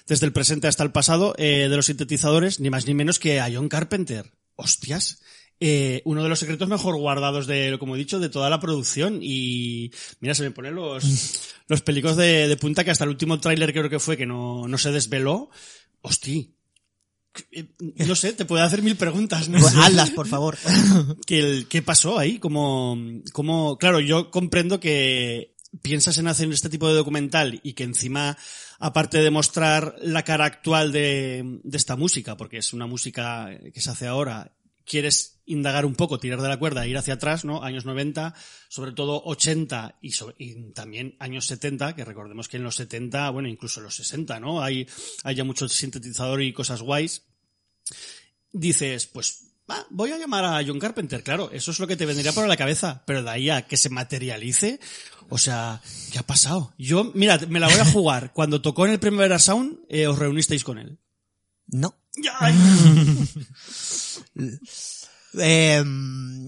desde el presente hasta el pasado, eh, de los sintetizadores, ni más ni menos que a John Carpenter. Hostias. Eh, uno de los secretos mejor guardados de, como he dicho, de toda la producción. Y mira, se me ponen los, <laughs> los pelicos de, de punta que hasta el último tráiler creo que fue que no, no se desveló. Hostia. Eh, No sé, te puede hacer mil preguntas. ¿no? Pues <laughs> hazlas, por favor. <laughs> el- ¿Qué pasó ahí? Como, como, claro, yo comprendo que piensas en hacer este tipo de documental y que encima, aparte de mostrar la cara actual de, de esta música, porque es una música que se hace ahora, quieres indagar un poco, tirar de la cuerda, ir hacia atrás, ¿no? Años 90, sobre todo 80 y, sobre- y también años 70, que recordemos que en los 70, bueno, incluso en los 60, ¿no? Hay, hay ya mucho sintetizador y cosas guays dices, pues voy a llamar a John Carpenter, claro, eso es lo que te vendría por la cabeza, pero de ahí a que se materialice, o sea, ¿qué ha pasado? Yo, mira, me la voy a jugar. <laughs> Cuando tocó en el Primavera Sound, eh, os reunisteis con él. No. <laughs> Eh,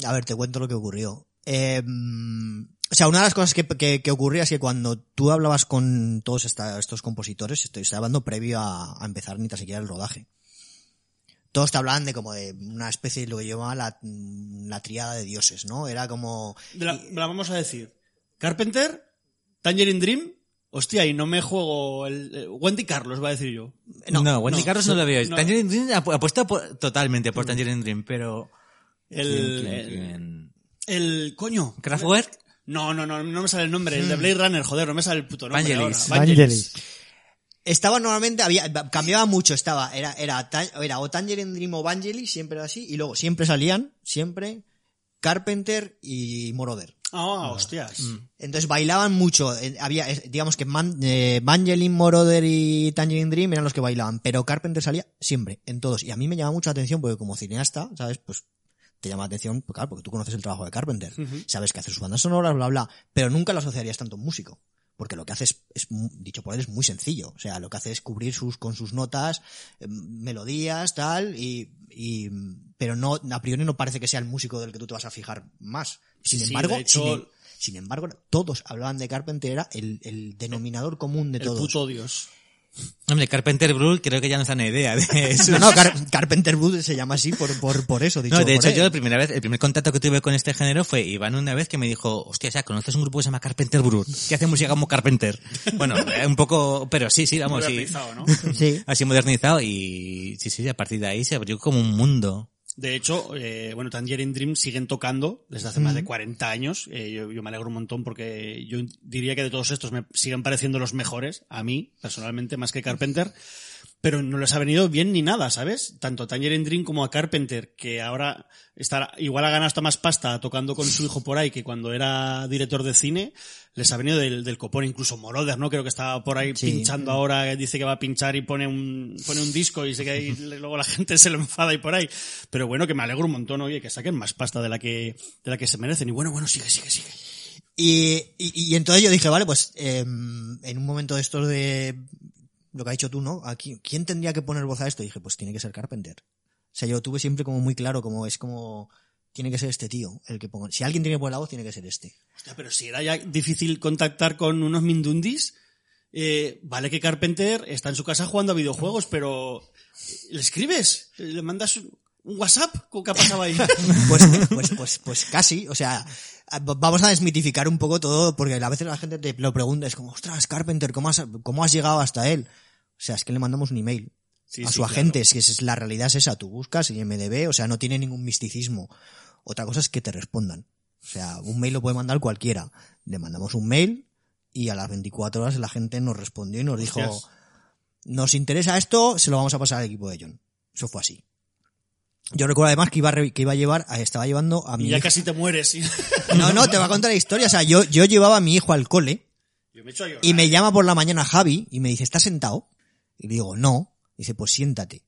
a ver, te cuento lo que ocurrió. Eh, o sea, una de las cosas que, que, que ocurría es que cuando tú hablabas con todos esta- estos compositores, estoy, estoy hablando previo a, a empezar ni tan siquiera el rodaje. Todos te hablaban de como de una especie de lo que yo llamaba la, la triada de dioses, ¿no? Era como... De la, la vamos a decir. Carpenter, Tangerine Dream, hostia, y no me juego el, eh, Wendy Carlos, va a decir yo. No, Wendy no, Carlos no lo veo. no. Tangerine Dream apu- apuesta por- totalmente por Tangerine Dream, pero... El, ¿Quién, quién, el, quién? el- coño. ¿Kraftwerk? No, no, no, no me sale el nombre. El de Blade Runner, joder, no me sale el puto nombre. Vangelis. ahora. Vangelis. Estaba normalmente, había, cambiaba mucho, estaba, era, era, era o Tangerine Dream o Vangelis, siempre era así, y luego siempre salían, siempre, Carpenter y Moroder. Ah, hostias. Mm. Entonces bailaban mucho. Había, digamos que Man, eh, Moroder y Tangerine Dream eran los que bailaban, pero Carpenter salía siempre, en todos. Y a mí me llama mucho la atención porque como cineasta, ¿sabes? Pues te llama la atención, pues claro, porque tú conoces el trabajo de Carpenter. Sabes que hace sus bandas sonoras, bla, bla, pero nunca lo asociarías tanto a un músico. Porque lo que hace es, es dicho por él, es muy sencillo. O sea, lo que hace es cubrir sus, con sus notas, eh, melodías, tal, y, y, pero no, a priori no parece que sea el músico del que tú te vas a fijar más. Sin embargo, de hecho- sin, em- sin embargo, todos hablaban de Carpenter, era el, el denominador común de El todos. puto dios. Hombre, Carpenter Brut creo que ya no se dan idea de <laughs> eso. No, no, Car- Carpenter Wood se llama así por, por, por eso, dicho No, de hecho, él. yo la primera vez, el primer contacto que tuve con este género fue Iván una vez que me dijo, hostia, o sea, ¿conoces un grupo que se llama Carpenter Brut? Que hace música como Carpenter. <laughs> Bueno, eh, un poco, pero sí, sí, vamos, sí. Modernizado, ¿no? Sí. Así modernizado y sí, sí, a partir de ahí se abrió como un mundo. De hecho, eh, bueno, Tangerine Dream siguen tocando desde hace más de 40 años. Eh, yo, yo me alegro un montón porque yo diría que de todos estos me siguen pareciendo los mejores, a mí, personalmente, más que Carpenter. Pero no les ha venido bien ni nada, ¿sabes? Tanto a Tangerine Dream como a Carpenter, que ahora está, igual ha ganado hasta más pasta tocando con su hijo por ahí que cuando era director de cine, les ha venido del, del copón, incluso Moroder, ¿no? Creo que está por ahí Sí. pinchando ahora, dice que va a pinchar y pone un, pone un disco y sé que ahí luego la gente se lo enfada y por ahí. Pero bueno, que me alegro un montón, oye, que saquen más pasta de la que, de la que se merecen. Y bueno, bueno, sigue, sigue, sigue. Y, y, y entonces yo dije, vale, pues em, en un momento de estos de lo que has dicho tú, ¿no? Aquí, ¿Quién tendría que poner voz a esto? Y dije, pues tiene que ser Carpenter. O sea, yo lo tuve siempre como muy claro, como es como, tiene que ser este tío el que ponga. Si alguien tiene que poner la voz, tiene que ser este. Hostia, pero si era ya difícil contactar con unos mindundis, eh, vale que Carpenter está en su casa jugando a videojuegos, pero ¿le escribes? ¿Le mandas un un WhatsApp? ¿Qué ha pasado ahí? <laughs> Pues, pues, pues, pues casi, o sea, vamos a desmitificar un poco todo, porque a veces la gente te lo pregunta, es como, ostras, Carpenter, ¿cómo has, cómo has llegado hasta él? O sea, es que le mandamos un email Sí, a sí, su claro. agente, es que es, la realidad es esa, tú buscas y MDB, o sea, no tiene ningún misticismo. Otra cosa es que te respondan. O sea, un mail lo puede mandar cualquiera. Le mandamos un mail y a las 24 horas la gente nos respondió y nos dijo, Hostias. nos interesa esto, se lo vamos a pasar al equipo de John. Eso fue así. Yo recuerdo además que iba a, que iba a llevar, estaba llevando a mi Y ya hijo- casi te mueres. ¿sí? <laughs> No, no, te va a contar la historia. O sea, yo, yo llevaba a mi hijo al cole Yo me a y me llama por la mañana Javi y me dice, ¿estás sentado? Y le digo, no. Y dice, pues siéntate.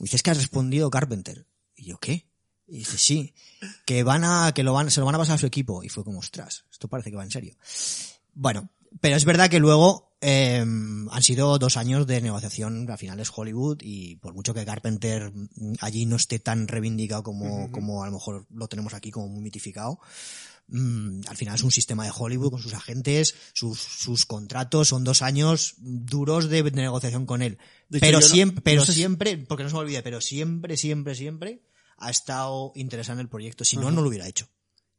Y dice, es que has respondido Carpenter. Y yo, ¿qué? Y dice, sí, que van a, que lo van, se lo van a pasar a su equipo. Y fue como, ostras, esto parece que va en serio. Bueno, pero es verdad que luego eh, han sido dos años de negociación, al final es Hollywood, y por mucho que Carpenter allí no esté tan reivindicado como, como a lo mejor lo tenemos aquí, como muy mitificado, mm, al final es un sistema de Hollywood con sus agentes, sus, sus contratos, son dos años duros de negociación con él. Hecho, pero no- siempre, pero no sé si- siempre, porque no se me olvide, pero siempre, siempre, siempre ha estado interesado en el proyecto. Si no, no lo hubiera hecho.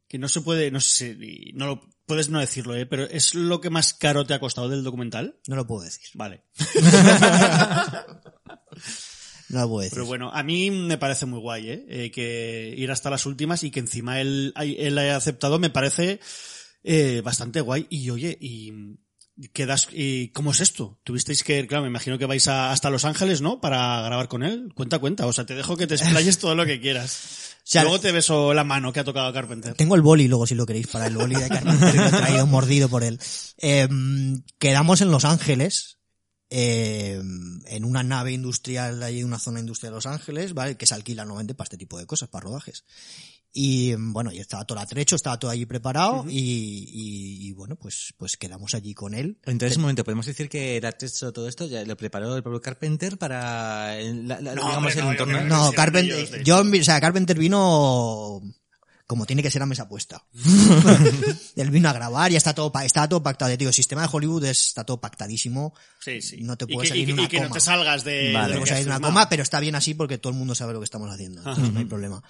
Que no se puede, no sé, no lo, puedes no decirlo, ¿eh? pero ¿es lo que más caro te ha costado del documental? No lo puedo decir. Vale. <laughs> No. Pero bueno, a mí me parece muy guay, ¿eh? Eh, que ir hasta las últimas y que encima él, él haya aceptado me parece eh, bastante guay. Y oye, y quedas, y ¿cómo es esto? Tuvisteis que, claro, me imagino que vais a- hasta Los Ángeles, ¿no? Para grabar con él. Cuenta, cuenta. O sea, te dejo que te explayes todo lo que quieras. <laughs> sea, Luego te beso la mano que ha tocado Carpenter. Tengo el boli luego si lo queréis para el boli de Carpenter que lo he traído mordido por él. Eh, quedamos en Los Ángeles, eh, en una nave industrial, hay una zona industrial de Los Ángeles, ¿vale? Que se alquila normalmente para este tipo de cosas, para rodajes. Y bueno, y estaba todo atrecho, estaba todo allí preparado y, y, y, bueno, pues, pues quedamos allí con él. Entonces, un momento, podemos decir que el acceso todo esto ya lo preparó el propio Carpenter para, el- la- la- No, digamos, hombre, el no, yo entorno. No, Carpenter, yo, o sea, Carpenter vino como tiene que ser a mesa puesta. <laughs> Él vino a grabar y está todo, pa- está todo pactado. Ya te digo, el sistema de Hollywood es- está todo pactadísimo. Sí, sí. No te Y puede que- salir y, que- una y que no coma. te salgas de, Vale. de que ahí has una coma, pero está bien así porque todo el mundo sabe lo que estamos haciendo. Entonces no hay problema.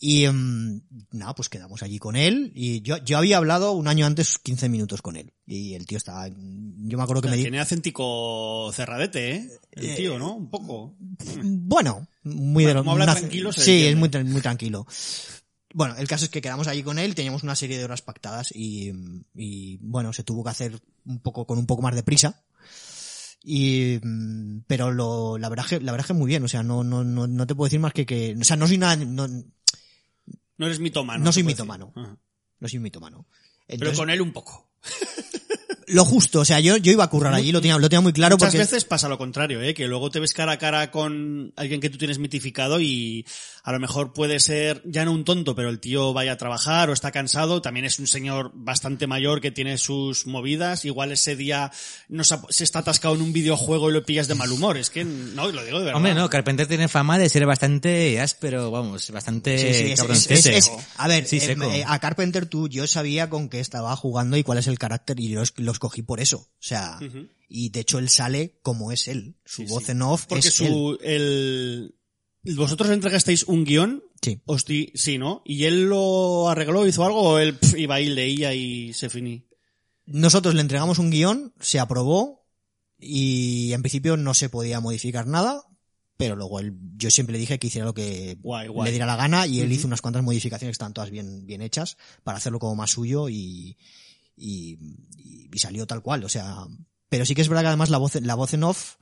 Y mm, nada, pues quedamos allí con él. Y yo, yo había hablado un año antes 15 minutos con él. Y el tío estaba, yo me acuerdo que me di, Tiene acentico cerradete, ¿eh? El tío, ¿no? Un poco. Bueno, muy de Bueno, lo- como habla una- tranquilo, se Sí, entiende. es muy, muy tranquilo. Bueno, el caso es que quedamos allí con él, teníamos una serie de horas pactadas y, y bueno, se tuvo que hacer un poco con un poco más de prisa. Y mm, pero lo, la verdad que la verdad que muy bien, o sea, no no no, no te puedo decir más que que, o sea, no soy nada no, no No eres mitómano. No soy puede mitómano. decir. Ajá. soy mitomano. Pero Entonces, con él un poco. lo justo, o sea, yo yo iba a currar allí, lo tenía lo tenía muy claro Muchas porque veces pasa lo contrario, ¿eh? que luego te ves cara a cara con alguien que tú tienes mitificado y a lo mejor puede ser ya no un tonto, pero el tío vaya a trabajar o está cansado, también es un señor bastante mayor que tiene sus movidas, igual ese día no se, está atascado en un videojuego y lo pillas de mal humor, es que no, lo digo de verdad. Hombre, no, Carpenter tiene fama de ser bastante áspero, vamos, bastante Sí, sí, es- es- cabroncete. es- es- a ver, Sí, eh, eh, a Carpenter tú, yo sabía con qué estaba jugando y cuál es el carácter y los, los cogí por eso. O sea, y de hecho él sale como es él. Su Sí, voz sí. en off Porque es él. su, el, vosotros le entregasteis un guion, Sí. sí, ¿no? Y él lo arregló, hizo algo, o él iba y leía y se finí. Nosotros le entregamos un guion, se aprobó y en principio no se podía modificar nada, pero luego él, yo siempre le dije que hiciera lo que Guay, guay. le diera la gana y él hizo unas cuantas modificaciones que estaban todas bien, bien hechas para hacerlo como más suyo y, y, y- y salió tal cual, o sea, pero sí que es verdad que además la voz, la voz en off,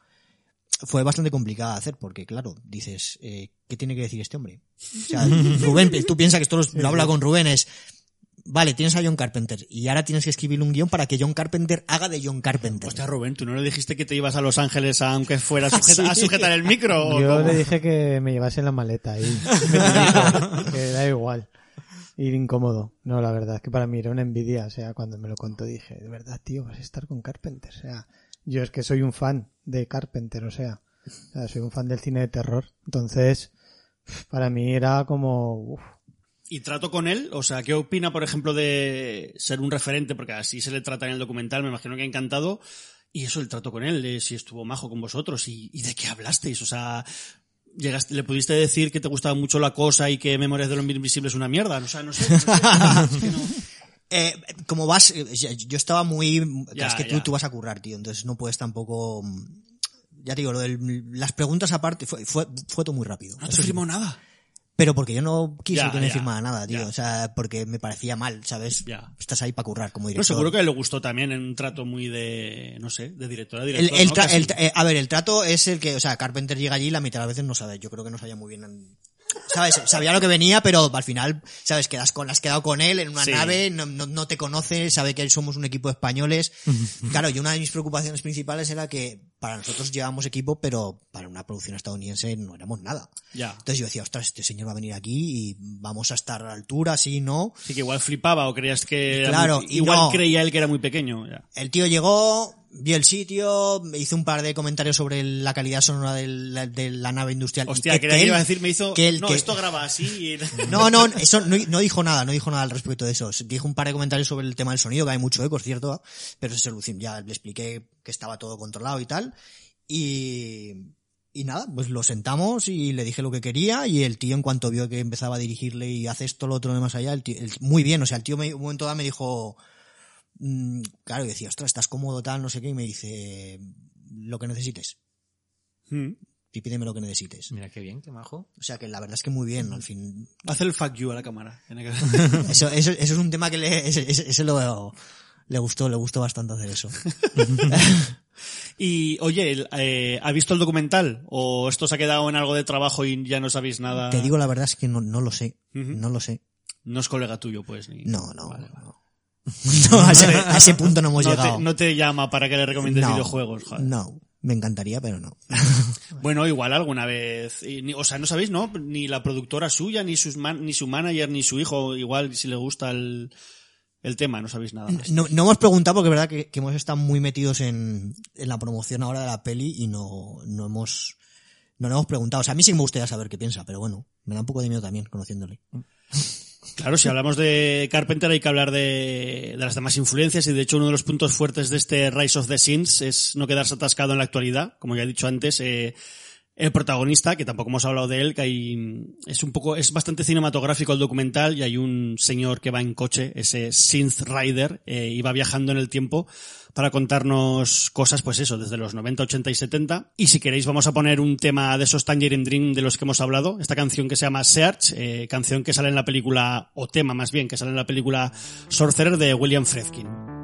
fue bastante complicada de hacer porque, claro, dices, eh, ¿qué tiene que decir este hombre? O sea, <laughs> Rubén, tú piensas que esto lo, lo habla con Rubén, es, vale, tienes a John Carpenter y ahora tienes que escribir un guion para que John Carpenter haga de John Carpenter. Hostia, Rubén, ¿tú no le dijiste que te ibas a Los Ángeles aunque fuera <laughs> a, sujeta- a sujetar el micro? o Yo cómo? le dije que me llevase en la maleta y me dijo que da igual. Ir incómodo. No, la verdad es que para mí era una envidia. O sea, cuando me lo contó dije, de verdad, tío, vas a estar con Carpenter. O sea, yo es que soy un fan de Carpenter, o sea, o sea, soy un fan del cine de terror. Entonces, para mí era como, uf, ¿Y trato con él? O sea, ¿qué opina, por ejemplo, de ser un referente? Porque así se le trata en el documental, me imagino que ha encantado. Y eso, el trato con él, de si estuvo majo con vosotros y, y de qué hablasteis. O sea, llegaste, le pudiste decir que te gustaba mucho la cosa y que Memorias de lo Invisible es una mierda. O sea, no sé. no sé. <laughs> Es que no- Eh, como vas, eh, yo estaba muy, Ya, es que tú, tú vas a currar, tío, entonces no puedes tampoco, mm, ya te digo, lo del- las preguntas aparte fue, fue, fue todo muy rápido. No te sí. firmó nada. Pero porque yo no quise Ya, que me ya, firmara nada, tío. ya. O sea, porque me parecía mal, ¿sabes? Ya. Estás ahí para currar como Pero director. seguro que le gustó también en un trato muy de, no sé, de director a El, director. el ¿no? el tra- eh, a ver, el trato es el que, o sea, Carpenter llega allí y la mitad de las veces no sabe. Yo creo que no sabía muy bien. ¿Sabes? Sabía lo que venía, pero al final, ¿sabes? Quedas con, has quedado con él en una Sí. nave, no, no, no te conoce, sabe que somos un equipo de españoles. Claro, y una de mis preocupaciones principales era que para nosotros llevamos equipo, pero para una producción estadounidense no éramos nada. Ya. Entonces yo decía, ostras, este señor va a venir aquí y vamos a estar a la altura, sí, ¿no? Sí, que igual flipaba o creías que era Claro, muy- igual no. creía él que era muy pequeño. Ya. El tío llegó, vio el sitio, hizo un par de comentarios sobre la calidad sonora de la, de la nave industrial. Hostia, que- que, que él- iba a decir, me hizo, que él- no, que- esto graba así. y- <laughs> No, no, eso no, no dijo nada, no dijo nada al respecto de eso. Dijo un par de comentarios sobre el tema del sonido, que hay mucho eco, es cierto, pero se solucionó. Ya le expliqué que estaba todo controlado y tal. Y, y nada, pues lo sentamos y le dije lo que quería y el tío en cuanto vio que empezaba a dirigirle y hace esto, lo otro, lo más allá, el tío- el- muy bien, o sea, el tío me, un momento dado me dijo, claro, y decía, ostras, estás cómodo tal, no sé qué, y me dice, lo que necesites. Mm. Y pídeme lo que necesites. Mira qué bien, qué majo. O sea que la verdad es que muy bien, al fin. Hace el fuck you a la cámara. <laughs> Eso, eso, eso es un tema que le, ese, ese- ese lo, le gustó, le gustó bastante hacer eso. <laughs> y, oye, eh, ¿ha visto el documental? ¿O esto se ha quedado en algo de trabajo y ya no sabéis nada? Te digo la verdad es que no, no lo sé. No lo sé. No es colega tuyo, pues. Ni... No, no. Vale, no. <laughs> No, a, ese, a ese punto no hemos No llegado. te, no te llama para que le recomiendes No, videojuegos, joder. No, me encantaría, pero no. <laughs> Bueno, igual alguna vez. y ni- o sea, no sabéis, ¿no? Ni la productora suya, ni, sus man- ni su manager, ni su hijo, igual si le gusta el, el tema, no sabéis nada más. No, no hemos preguntado porque es verdad que, que hemos estado muy metidos en, en la promoción ahora de la peli y no, no hemos, no le hemos preguntado. O sea, a mí sí me gustaría saber qué piensa, pero bueno, me da un poco de miedo también conociéndole. <laughs> Claro, si hablamos de Carpenter hay que hablar de, de las demás influencias y de hecho uno de los puntos fuertes de este Rise of the Sins es no quedarse atascado en la actualidad. Como ya he dicho antes, eh, el protagonista, que tampoco hemos hablado de él, que hay, es un poco, es bastante cinematográfico el documental y hay un señor que va en coche, ese Synth Rider, eh, y va viajando en el tiempo para contarnos cosas, pues eso, desde los 90, 80 y 70. Y si queréis vamos a poner un tema de esos Tangerine Dream de los que hemos hablado, esta canción que se llama Search, eh, canción que sale en la película, o tema más bien, que sale en la película Sorcerer de William Friedkin.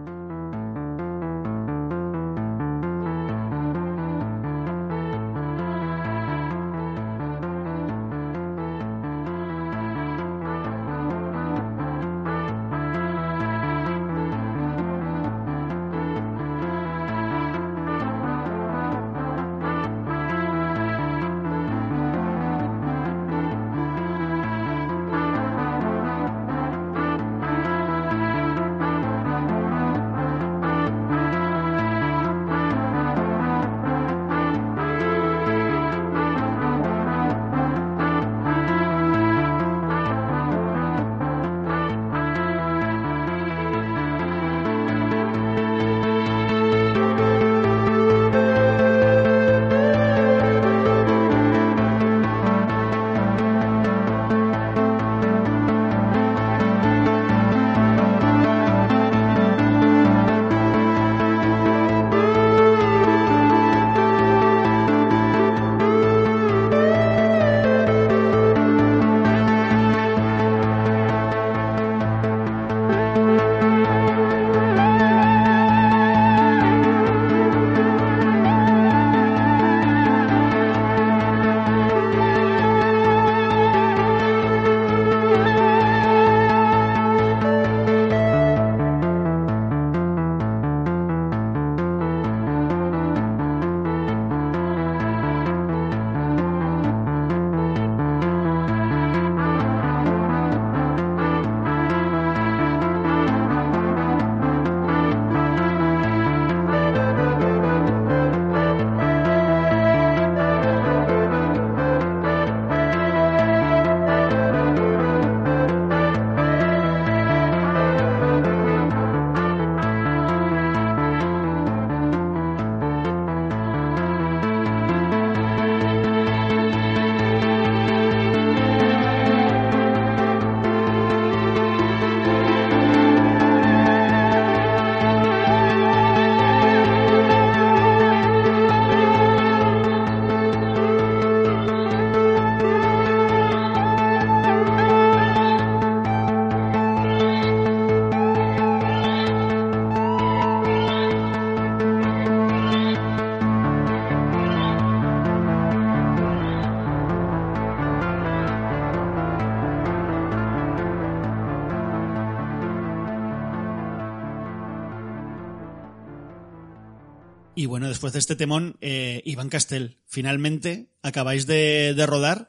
Después de este temón, eh, Iván Castel, finalmente acabáis de, de rodar,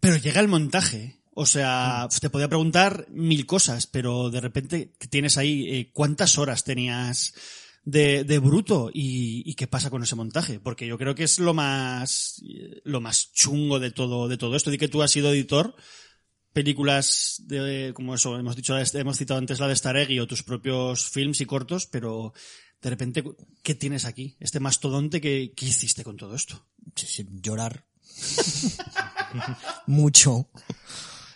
pero llega el montaje. O sea, te podía preguntar mil cosas, pero de repente tienes ahí eh, cuántas horas tenías de, de bruto y, y qué pasa con ese montaje, porque yo creo que es lo más lo más chungo de todo de todo esto. Di que tú has sido editor, películas de como eso hemos dicho hemos citado antes la de Staregui o tus propios films y cortos, pero de repente qué tienes aquí este mastodonte que qué hiciste con todo esto. Sí, sí, llorar. <laughs> Mucho.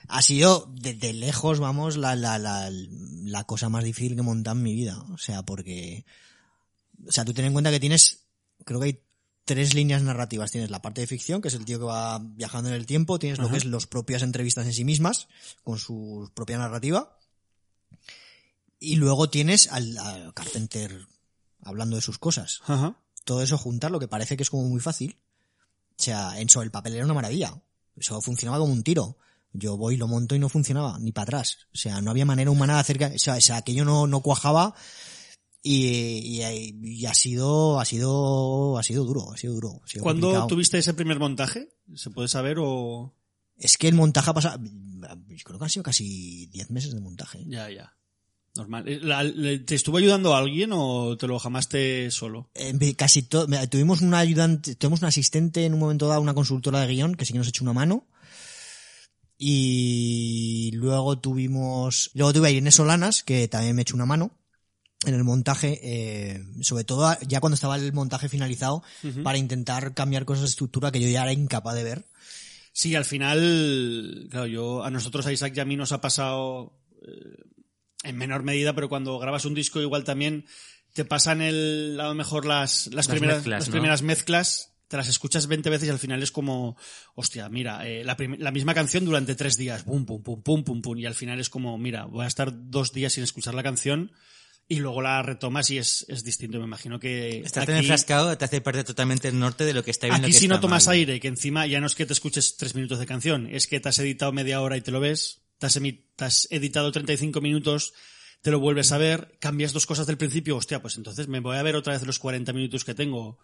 Ha sido, desde lejos, vamos, la, la, la, la cosa más difícil que he montado en mi vida. O sea, porque, o sea, tú ten en cuenta que tienes, creo que hay tres líneas narrativas. Tienes la parte de ficción, que es el tío que va viajando en el tiempo. Tienes lo que es las propias entrevistas en sí mismas, con su propia narrativa. Y luego tienes al, al Carpenter hablando de sus cosas. Ajá. Todo eso juntar, lo que parece que es como muy fácil. O sea, en sobre el papel era una maravilla. Eso funcionaba como un tiro. Yo voy, lo monto y no funcionaba, ni para atrás. O sea, no había manera humana de hacer que, o sea, o sea, aquello no, no cuajaba y, y, y ha sido, ha sido, ha sido duro, ha sido duro. Ha sido ¿Cuándo complicado. tuviste ese primer montaje? ¿Se puede saber o...? Es que el montaje ha pasado, creo que han sido casi 10 meses de montaje. Ya, ya. Normal. Eh, la- ¿Te estuvo ayudando alguien o te lo jamaste solo? Eh, casi todo, tuvimos una ayudante, tuvimos un asistente en un momento dado, una consultora de guion, que sí que nos echó una mano. Y luego tuvimos, luego tuve a Irene Solanas, que también me echó una mano en el montaje, eh, sobre todo ya cuando estaba el montaje finalizado, para intentar cambiar cosas de estructura que yo ya era incapaz de ver. Sí, al final, claro, yo, a nosotros, a Isaac y a mí nos ha pasado eh, en menor medida, pero cuando grabas un disco igual también te pasan el, a lo mejor las, las, Las primeras, mezclas, las ¿no? primeras mezclas, te las escuchas 20 veces y al final es como, hostia, mira, eh, la, la misma canción durante tres días, pum, pum, pum, pum, pum, pum, y al final es como, mira, voy a estar dos días sin escuchar la canción y luego la retomas y es, es distinto. Me imagino que aquí- tan enfrascado te hace perder totalmente el norte de lo que está bien lo Aquí que si no tomas mal. aire, que encima ya no es que te escuches tres minutos de canción, es que te has editado media hora y te lo ves, te has, te has editado 35 minutos, te lo vuelves a ver, cambias dos cosas del principio, hostia, pues entonces me voy a ver otra vez los 40 minutos que tengo.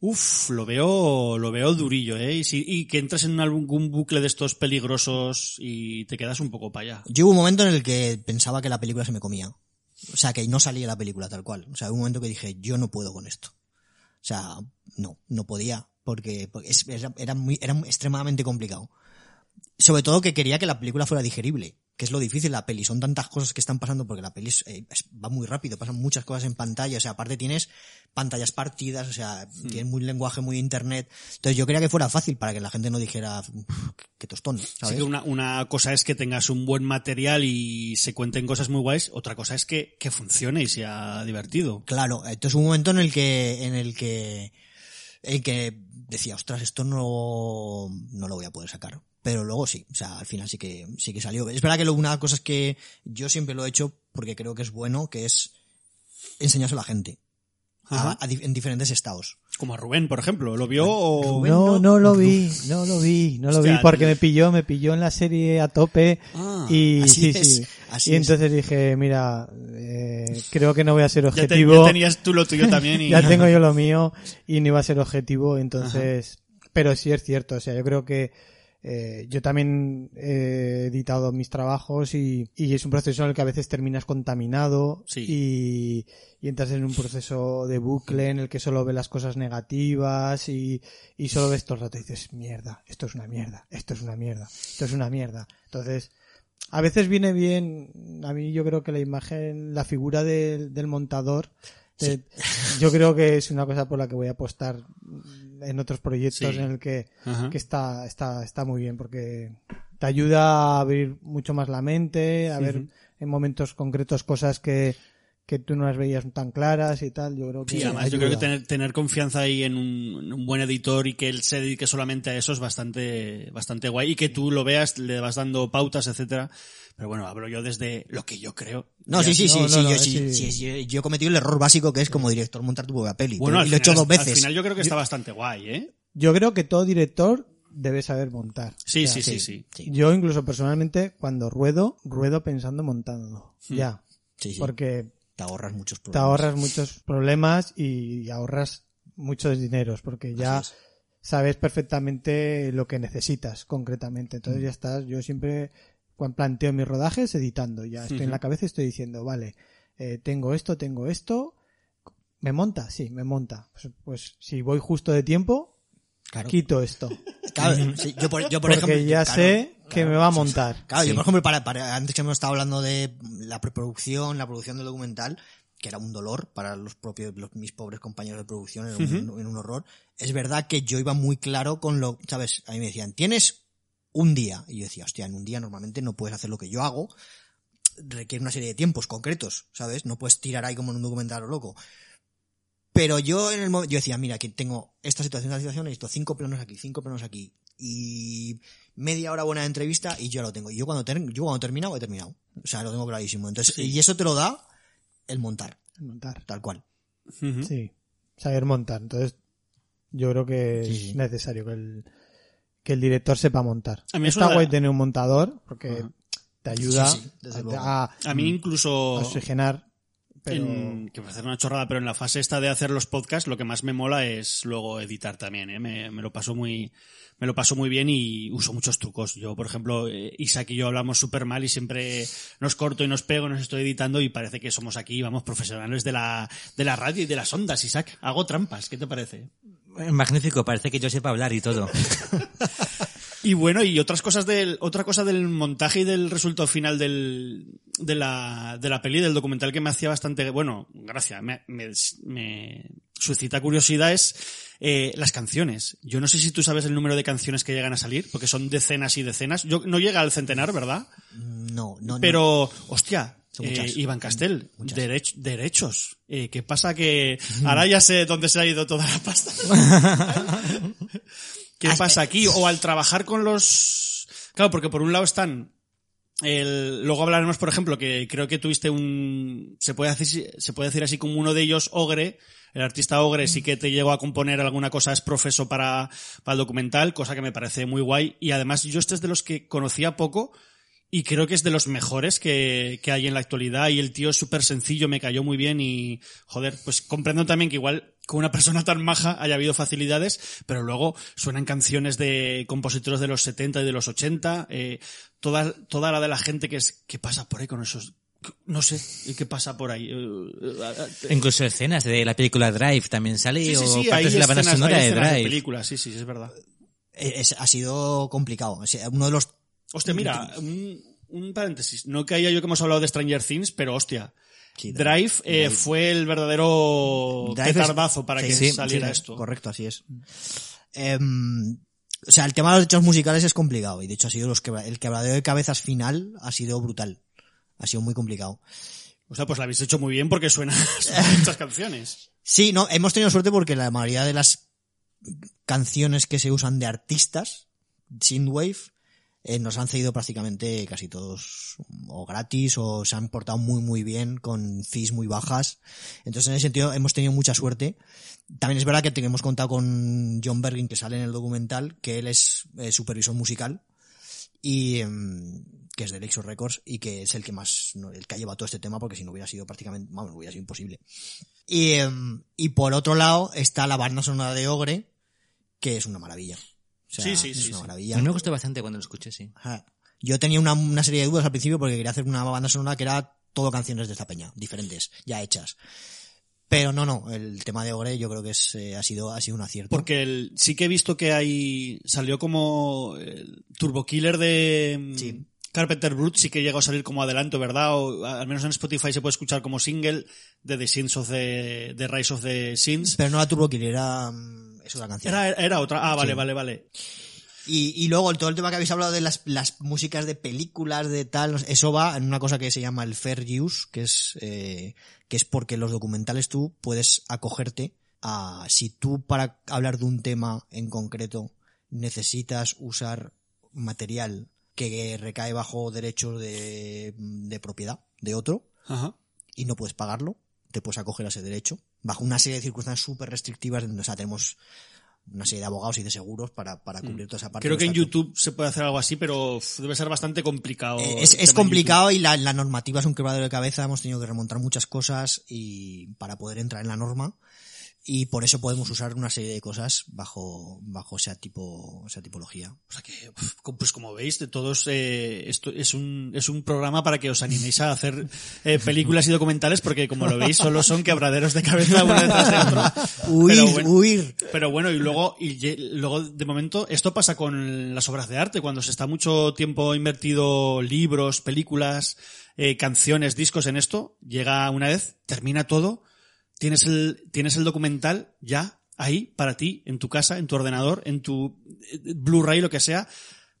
Uf, lo veo, lo veo durillo, eh. Y, y que entras en algún bucle de estos peligrosos y te quedas un poco para allá. Yo hubo un momento en el que pensaba que la película se me comía. O sea, que no salía la película tal cual. O sea, hubo un momento que dije, yo no puedo con esto. O sea, no, no podía, porque, era, era muy, era extremadamente complicado. Sobre todo que quería que la película fuera digerible, que es lo difícil la peli. Son tantas cosas que están pasando porque la peli eh, va muy rápido, pasan muchas cosas en pantalla. O sea, aparte tienes pantallas partidas, o sea, tienes muy lenguaje, muy internet. Entonces yo quería que fuera fácil para que la gente no dijera, "Uf, qué tostón, que una, una cosa es que tengas un buen material y se cuenten cosas muy guays, otra cosa es que, que funcione y sea divertido. Claro, entonces un momento en el que, en el que, en que decía, ostras, esto no, no lo voy a poder sacar. Pero luego sí, o sea, al final sí que, sí que salió. Es verdad que lo- una de las cosas que yo siempre lo he hecho porque creo que es bueno, que es enseñárselo a la gente. a- Ajá. a di- en diferentes estados. Como a Rubén, por ejemplo, ¿lo vio o...? Rubén, No, no- no lo vi, no lo vi, no lo Hostia, vi porque me pilló, me pilló en la serie a tope Ah, y así sí, es, sí. así y es. entonces dije, mira, eh, creo que no voy a ser Ya, te- objetivo. ya tenías tú lo tuyo también y... <laughs> ya tengo yo lo mío y no iba a ser objetivo, entonces, pero sí es cierto, o sea, yo creo que eh, yo también he editado mis trabajos y, y es un proceso en el que a veces terminas contaminado Sí. y, y entras en un proceso de bucle en el que solo ves las cosas negativas y, y solo ves todo el rato y dices, mierda, esto es una mierda, esto es una mierda, esto es una mierda. Entonces, a veces viene bien, a mí yo creo que la imagen, la figura del- del montador, de- yo creo que es una cosa por la que voy a apostar en otros proyectos Sí. en el que, está, está, está muy bien porque te ayuda a abrir mucho más la mente, a ver en momentos concretos cosas que, que tú no las veías tan claras y tal, yo creo que Sí, además yo creo que tener, tener confianza ahí en un, en un buen editor y que él se dedique solamente a eso es bastante, bastante guay y que tú lo veas, le vas dando pautas, etcétera. Pero bueno, hablo yo desde lo que yo creo. No, sí, sí, sí, no, sí, no, yo, no, sí, sí. sí, yo, yo he cometido el error básico que es como director montar tu propia peli. Bueno, y lo he hecho dos veces. Al final yo creo que está bastante guay, ¿eh? Yo creo que todo director debe saber montar. Sí, O sea, sí, sí, sí. sí. Yo incluso personalmente cuando ruedo, ruedo pensando montando. Hmm. Ya. Sí, sí. Porque Te ahorras muchos te problemas. ahorras muchos problemas y ahorras muchos dineros porque ya sabes perfectamente lo que necesitas concretamente. Entonces Mm. ya estás, yo siempre cuando planteo mis rodajes editando, ya estoy en la cabeza y estoy diciendo, vale, eh, tengo esto, tengo esto, ¿me monta? Sí, me monta. Pues, pues si voy justo de tiempo, Claro. quito esto. <laughs> Claro, sí, yo por, yo por porque ejemplo, ya claro, sé que me va a montar. Claro, yo Sí. por ejemplo, para, para- antes que hemos estado hablando de la preproducción, la producción del documental, que era un dolor para los propios, los, mis pobres compañeros de producción, era un, era un horror. Es verdad que yo iba muy claro con lo, ¿sabes? A mí me decían, tienes un día. Y yo decía, hostia, en un día normalmente no puedes hacer lo que yo hago. Requiere una serie de tiempos concretos, ¿sabes? No puedes tirar ahí como en un documental lo loco. Pero yo en el yo decía, mira, que tengo esta situación, esta situación, necesito cinco planos aquí, cinco planos aquí. Y media hora buena de entrevista y yo ya lo tengo. Y yo cuando, ter- yo cuando he terminado, he terminado. O sea, lo tengo clarísimo. Entonces, y eso te lo da el montar, Montar. tal cual. Ujú. Sí, saber montar. Entonces, yo creo que es Sí, necesario que el, que el director sepa montar. A mí es Está guay tener un montador porque te ayuda Sí, sí, desde a, luego. a- A mí incluso... a oxigenar. Pero en- que parece una chorrada, pero en la fase esta de hacer los podcasts, lo que más me mola es luego editar también, ¿eh? me, me lo paso muy, me lo paso muy bien y uso muchos trucos. Yo, por ejemplo, eh, Isaac y yo hablamos súper mal y siempre nos corto y nos pego, nos estoy editando y parece que somos aquí, vamos, profesionales de la, de la radio y de las ondas, Isaac. Hago trampas, ¿qué te parece? Eh, Magnífico, parece que yo sepa hablar y todo. <laughs> Y bueno, y otras cosas del, otra cosa del montaje y del resultado final del, de la, de la peli, del documental que me hacía bastante, bueno, gracias, me, me, me suscita curiosidad es, eh, las canciones. Yo no sé si tú sabes el número de canciones que llegan a salir, porque son decenas y decenas. Yo, no llega al centenar, ¿verdad? No, no, no. Pero, hostia, Son eh. Iván Castel, derech- derechos. Eh, ¿Qué pasa que <laughs> ahora ya sé dónde se ha ido toda la pasta? <laughs> ¿Qué pasa aquí? O al trabajar con los... Claro, porque por un lado están... El... Luego hablaremos, por ejemplo, que creo que tuviste un... Se puede decir, se puede decir así como uno de ellos, Ogre, el artista Ogre sí que te llegó a componer alguna cosa, es profeso para, para el documental, cosa que me parece muy guay. Y además yo este es de los que conocía poco, y creo que es de los mejores que, que hay en la actualidad y el tío es súper sencillo, me cayó muy bien y joder, pues comprendo también que igual con una persona tan maja haya habido facilidades, pero luego suenan canciones de compositores de los 70 y de los 80, eh, toda, toda la de la gente que es, ¿qué pasa por ahí con esos? No sé, ¿qué pasa por ahí? Eh, eh, Incluso escenas de la película Drive también sale Sí, sí, o sí, partes de la banda escenas, sonora de escenas de Drive. películas, sí, sí, es verdad. Eh, es- ha sido complicado. Uno de los Hostia, mira, un, un paréntesis. No caía yo que hemos hablado de Stranger Things, pero hostia. Sí, Drive, eh, fue el verdadero Drive es- para sí, que sí, saliera esto. Correcto, así es. Em, o sea, el tema de los derechos musicales es complicado y de hecho ha sido los que el quebradero de cabezas final ha sido brutal. Ha sido muy complicado. O sea, pues lo habéis hecho muy bien porque suenan suenan <laughs> <laughs> muchas canciones. Sí, no, hemos tenido suerte porque la mayoría de las canciones que se usan de artistas, Synthwave, eh, nos han cedido prácticamente casi todos o gratis o se han portado muy muy bien con fees muy bajas. Entonces en ese sentido hemos tenido mucha suerte. También es verdad que hemos contado con John Bergin que sale en el documental, que él es eh, supervisor musical y em, que es de Lexus Records y que es el que más el que ha llevado todo este tema porque si no hubiera sido prácticamente vamos hubiera sido imposible y, em, y por otro lado está la banda sonora de Ogre que es una maravilla sea, Sí, sí, es sí, una sí. maravilla A mí me gustó bastante cuando lo escuché, sí. Ajá. yo tenía una, una serie de dudas al principio porque quería hacer una banda sonora que era todo canciones de esta peña diferentes ya hechas pero no no el tema de Ogre yo creo que es, eh, ha sido ha sido un acierto Porque el- sí que he visto que hay. Salió como. El Turbo Killer de. mm, Sí. Carpenter Brut sí que llegó a salir como adelanto, ¿verdad? O al menos en Spotify se puede escuchar como single de The Sins of the, the Rise of the Sins. pero no la Turbo Killer era mm, es otra canción Era, era otra. Ah, vale, Sí. vale, vale. Y, y luego todo el tema que habéis hablado de las, las músicas de películas, de tal, eso va en una cosa que se llama el fair use, que es, eh, que es porque los documentales tú puedes acogerte a, si tú para hablar de un tema en concreto necesitas usar material que recae bajo derechos de, de propiedad de otro Ajá. y no puedes pagarlo, te puedes acoger a ese derecho bajo una serie de circunstancias súper restrictivas. O sea, tenemos una serie de abogados y de seguros para, para cubrir toda esa parte. Mm. Creo que en YouTube se puede hacer algo así, pero debe ser bastante complicado. Eh, Es, es complicado y la, la normativa es un quebradero de cabeza. Hemos tenido que remontar muchas cosas y para poder entrar en la norma. Y por eso podemos usar una serie de cosas bajo, bajo esa tipo, esa tipología. O sea que, pues como veis, de todos, eh, esto es un, es un programa para que os animéis a hacer eh, películas y documentales, porque como lo veis, solo son quebraderos de cabeza uno detrás de otro. <laughs> Huir, Pero bueno, huir. Pero bueno, y luego, y luego, de momento, esto pasa con las obras de arte, cuando se está mucho tiempo invertido libros, películas, eh, canciones, discos en esto, llega una vez, termina todo, tienes el, tienes el documental ya ahí para ti, en tu casa, en tu ordenador, en tu eh, Blu-ray, lo que sea.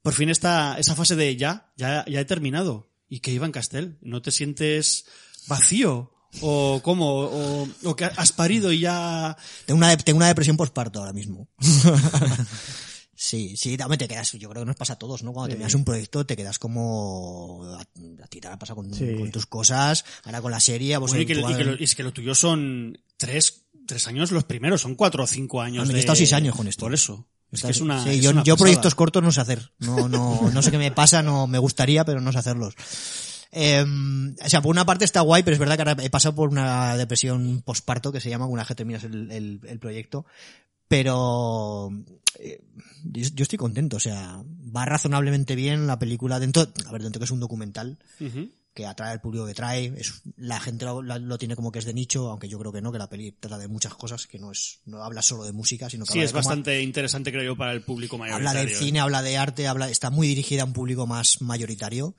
Por fin está esa fase de ya, ya, ya he terminado. ¿Y que Iván Castel? ¿No te sientes vacío? ¿O cómo? ¿O, o que has parido y ya... Tengo una, tengo una depresión postparto ahora mismo. <laughs> sí, sí, también te quedas, yo creo que nos pasa a todos, ¿no? Cuando terminas un proyecto te quedas como a, a ti te ha pasado con, Sí. con tus cosas, ahora con la serie, vos Bueno, y, que, y que lo, y es que lo tuyo son tres, tres años los primeros, son cuatro o cinco años. Me he de- estado seis años con esto. Por eso. Es que es una. sí, es yo, una yo pasada. proyectos cortos no sé hacer. No, no, no sé qué me pasa, no me gustaría, pero no sé hacerlos. Eh, o sea, por una parte está guay, pero es verdad que ahora he pasado por una depresión postparto que se llama una vez que terminas el, el, el proyecto. Pero eh, yo, yo estoy contento, o sea, va razonablemente bien la película dentro, a ver, dentro que es un documental que atrae al público que trae, es, la gente lo, tiene como que es de nicho, aunque yo creo que no, que la peli trata de muchas cosas, que no es, no habla solo de música, sino que Sí, habla es de cómo- bastante interesante, creo yo, para el público mayoritario. habla del ¿eh? cine, habla de arte, habla, está muy dirigida a un público más mayoritario.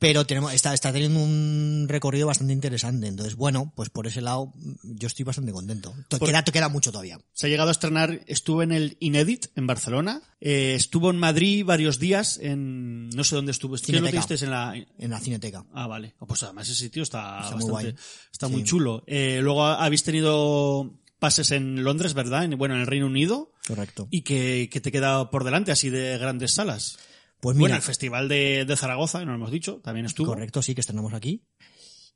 Pero tenemos, está, está teniendo un recorrido bastante interesante. Entonces, bueno, pues por ese lado, yo estoy bastante contento. To- Por- Queda, queda mucho todavía. Se ha llegado a estrenar, estuvo en el Inédit en Barcelona, eh, estuvo en Madrid varios días, en no sé dónde estuvo, ¿Qué lo en la En la cineteca. Ah, vale. Oh, Pues además ese sitio está, Está muy guay. está Sí. muy chulo. Eh, luego habéis tenido pases en Londres, ¿verdad? En, bueno, en el Reino Unido. Correcto. Y que, que te queda por delante así de grandes salas. Pues bueno, mira, el Festival de, de Zaragoza, no lo hemos dicho, también estuvo. correcto, sí, que estrenamos aquí.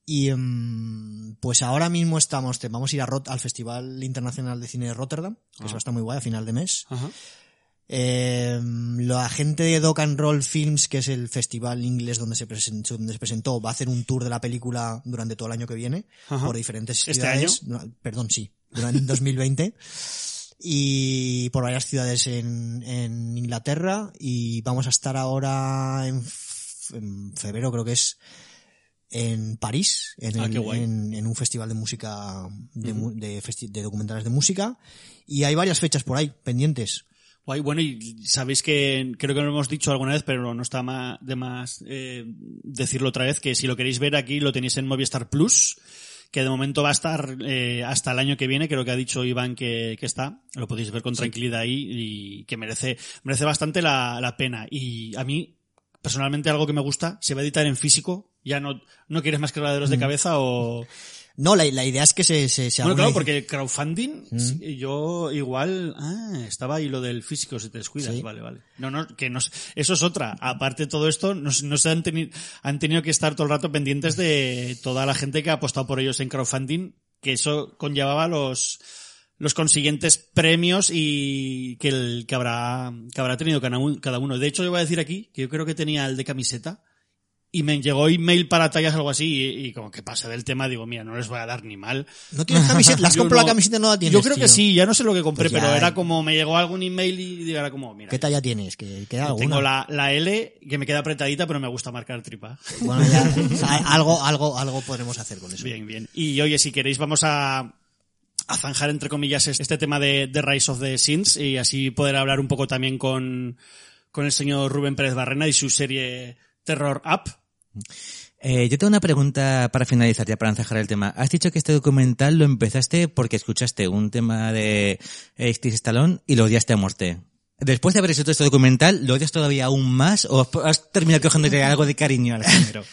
Y mm, pues ahora mismo estamos, te- vamos a ir a Rot- al Festival Internacional de Cine de Rotterdam, que eso va a estar muy guay a final de mes. Ajá. Eh, la gente de Dock and Roll Films, que es el festival inglés donde se, presentó, donde se presentó, va a hacer un tour de la película durante todo el año que viene, Ajá. por diferentes ¿Este ciudades. No, Perdón, sí, durante 2020. <laughs> Y por varias ciudades en, en Inglaterra. Y vamos a estar ahora en, febrero, creo que es, en París, en, Ah, el- en, en un festival de música, de, mu- de festi- de documentales de música. Y hay varias fechas por ahí, pendientes. Guay, bueno, y sabéis que creo que lo hemos dicho alguna vez, pero no está de más eh, decirlo otra vez, que si lo queréis ver aquí lo tenéis en Movistar Plus, que de momento va a estar eh, hasta el año que viene, creo que ha dicho Iván que, que está, lo podéis ver con tranquilidad ahí y que merece, merece bastante la, la pena. Y a mí, personalmente, algo que me gusta, se va a editar en físico, ya no, no quieres más quebraderos de cabeza o... No, la, la idea es que se, se, se Bueno, claro, porque el crowdfunding, sí, yo igual, ah, estaba ahí lo del físico, si te descuidas, Sí. vale, vale. No, no, que no, eso es otra. Aparte de todo esto, no, no se han tenido, han tenido que estar todo el rato pendientes de toda la gente que ha apostado por ellos en crowdfunding, que eso conllevaba los, los consiguientes premios y que el, que habrá, que habrá tenido cada uno, cada uno. De hecho, yo voy a decir aquí que yo creo que tenía el de camiseta, y me llegó email para tallas algo así y, y como que pasé del tema digo mira no les voy a dar ni mal ¿No tienes camiseta? <laughs> ¿La has Yo comprado no- la camiseta no la tienes? yo creo que sí ya no sé lo que compré Pues pero era eh. como me llegó algún email y era como mira ¿Qué talla tienes? Que queda alguna. tengo la, la L que me queda apretadita pero me gusta marcar tripa <laughs> Bueno, ya, <laughs> o sea, algo, algo, algo podremos hacer con eso. bien bien y oye si queréis vamos a a zanjar entre comillas este tema de, de Rise of the Sins y así poder hablar un poco también con con el señor Rubén Pérez Barrena y su serie Terror Up Eh, yo tengo una pregunta para finalizar, ya para encajar el tema. Has dicho que este documental lo empezaste porque escuchaste un tema de eh, Steve Stallone y lo odiaste a muerte. Después de haber hecho todo este documental, ¿lo odias todavía aún más o has terminado cogiéndole <laughs> algo de cariño al género?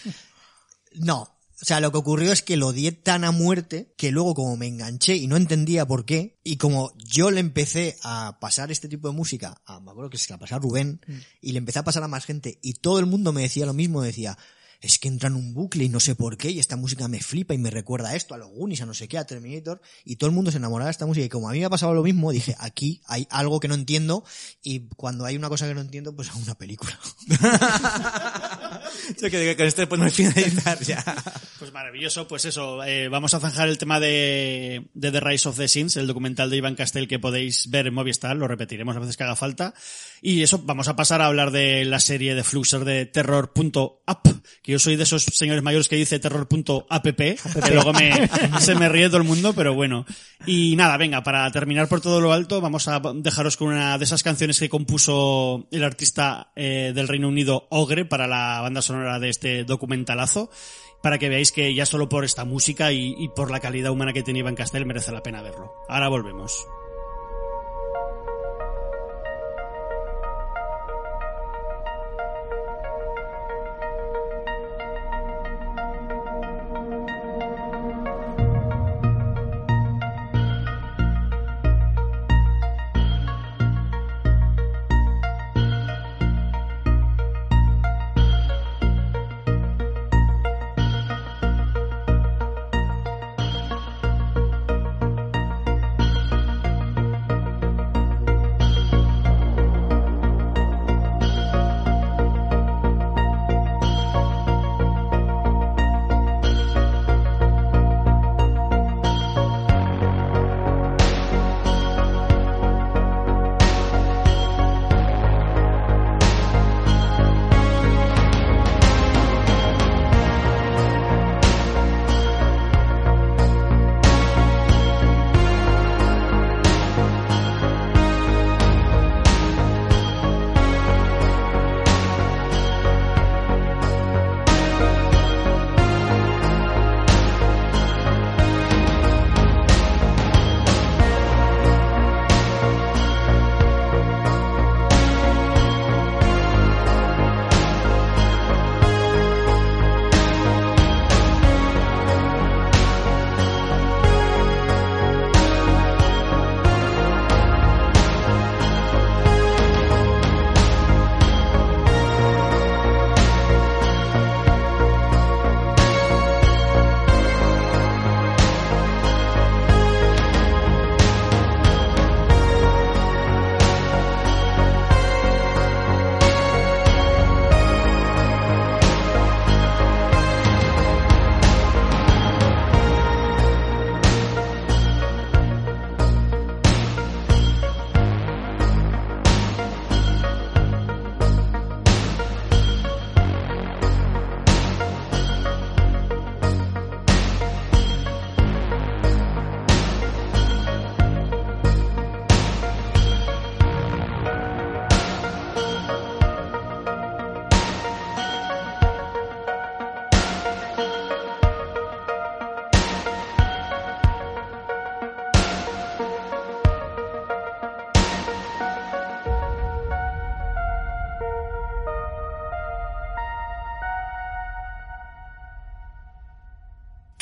No. O sea, lo que ocurrió es que lo odié tan a muerte que luego como me enganché y no entendía por qué, y como yo le empecé a pasar este tipo de música, a, me acuerdo que se la pasaba a Rubén, y le empecé a pasar a más gente, y todo el mundo me decía lo mismo, decía, es que entra en un bucle y no sé por qué, y esta música me flipa y me recuerda a esto, a los Goonies, a no sé qué, a Terminator, y todo el mundo se enamoraba de esta música, y como a mí me ha pasado lo mismo, dije, aquí hay algo que no entiendo, y cuando hay una cosa que no entiendo, pues hago una película. <laughs> Yo creo que con esto podemos finalizar ya. Pues maravilloso, pues eso, eh, vamos a zanjar el tema de, de The Rise of the Sins, el documental de Iván Castell que podéis ver en Movistar, lo repetiremos las veces que haga falta. Y eso, vamos a pasar a hablar de la serie de Fluxer de terror.app, que yo soy de esos señores mayores que dice terror.app, que luego me, <laughs> se me ríe todo el mundo, pero bueno. Y nada, venga, para terminar por todo lo alto, vamos a dejaros con una de esas canciones que compuso el artista eh, del Reino Unido Ogre para la banda sonora de este documentalazo para que veáis que ya solo por esta música y, y por la calidad humana que tiene Iván Castell merece la pena verlo. Ahora volvemos.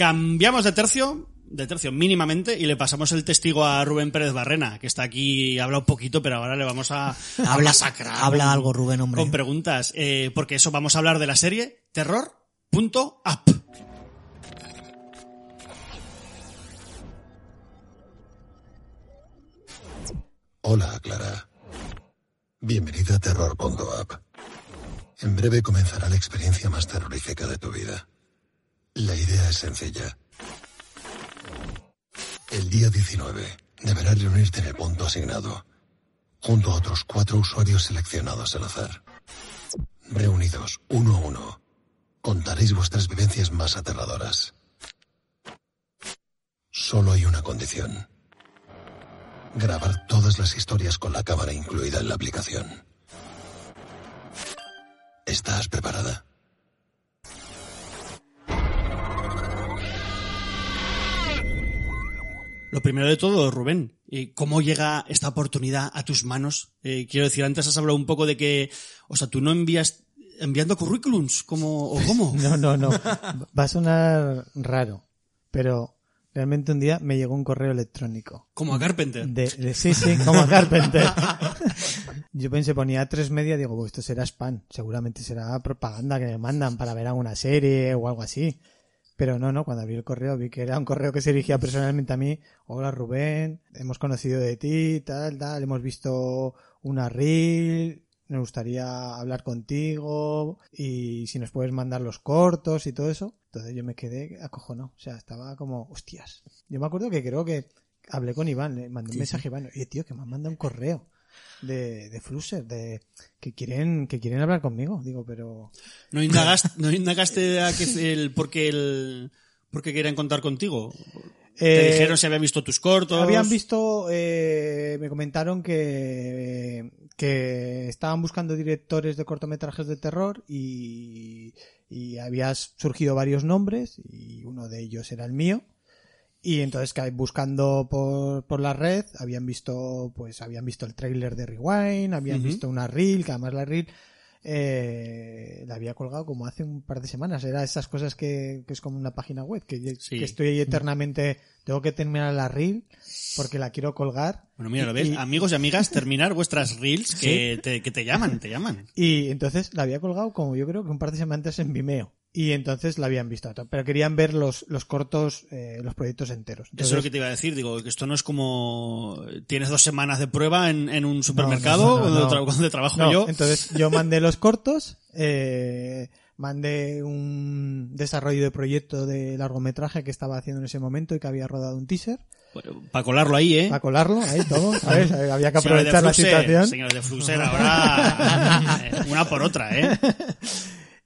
Cambiamos de tercio, de tercio mínimamente, y le pasamos el testigo a Rubén Pérez Barrena, que está aquí, habla un poquito, pero ahora le vamos a, <laughs> Habla, masacrar habla con- algo, Rubén, hombre. con preguntas, eh, porque eso vamos a hablar de la serie Terror.app. Hola, Clara. Bienvenida a Terror.app. En breve comenzará la experiencia más terrorífica de tu vida. La idea es sencilla. El día 19 deberás reunirte en el punto asignado, junto a otros cuatro usuarios seleccionados al azar. Reunidos uno a uno, contaréis vuestras vivencias más aterradoras. Solo hay una condición. Grabar todas las historias con la cámara incluida en la aplicación. ¿Estás preparada? Lo primero de todo, Rubén, eh, ¿cómo llega esta oportunidad a tus manos? Eh, quiero decir, antes has hablado un poco de que, o sea, tú no envías, enviando currículums, como, o cómo? <laughs> No, no, no. Va a sonar raro, pero Realmente un día me llegó un correo electrónico. Como a Carpenter. De, de- sí, sí, como Carpenter. <laughs> Yo pensé, ponía tres media, digo, "Pues esto será spam. Seguramente será propaganda que me mandan para ver alguna serie o algo así. Pero no, no, cuando abrí el correo vi que era un correo que se dirigía personalmente a mí. Hola Rubén, hemos conocido de ti, tal, tal, hemos visto una reel, nos gustaría hablar contigo y si nos puedes mandar los cortos y todo eso. Entonces yo me quedé acojonado, o sea, estaba como, hostias. Yo me acuerdo que creo que hablé con Iván, le mandé un mensaje a Iván, oye tío, que me han mandado un correo de, de Flusser, de que quieren, que quieren hablar conmigo. Digo, pero ¿No indagaste, no indagaste a que el, por qué el, por qué querían contar contigo? Te Eh, dijeron si habían visto tus cortos. Habían visto, eh, me comentaron que, que estaban buscando directores de cortometrajes de terror y, y había surgido varios nombres y uno de ellos era el mío. Y entonces buscando por, por la red habían visto, pues habían visto el tráiler de Rewind, habían visto una reel, que además la reel eh, la había colgado como hace un par de semanas. Era esas cosas que, que es como una página web, que, Sí. que estoy ahí eternamente, tengo que terminar la reel porque la quiero colgar. Bueno, mira, lo ves, y- amigos y amigas, terminar vuestras reels <laughs> que, te, que te llaman, te llaman. Y entonces la había colgado como yo creo que un par de semanas en Vimeo. Y entonces la habían visto. Pero querían ver los, los cortos, eh, los proyectos enteros. Eso es lo que te iba a decir, digo, que esto no es como tienes dos semanas de prueba en, en un supermercado no, no, donde, no. tra- donde trabajo yo. Entonces yo <laughs> mandé los cortos, eh, mandé un desarrollo de proyecto de largometraje que estaba haciendo en ese momento y que había rodado un teaser. Para colarlo ahí, ¿eh? Para colarlo, ahí todo, <laughs> ¿sabes? Había que aprovechar la Fluxer, situación. Señores de Fluxer, ahora <laughs> una por otra, ¿eh?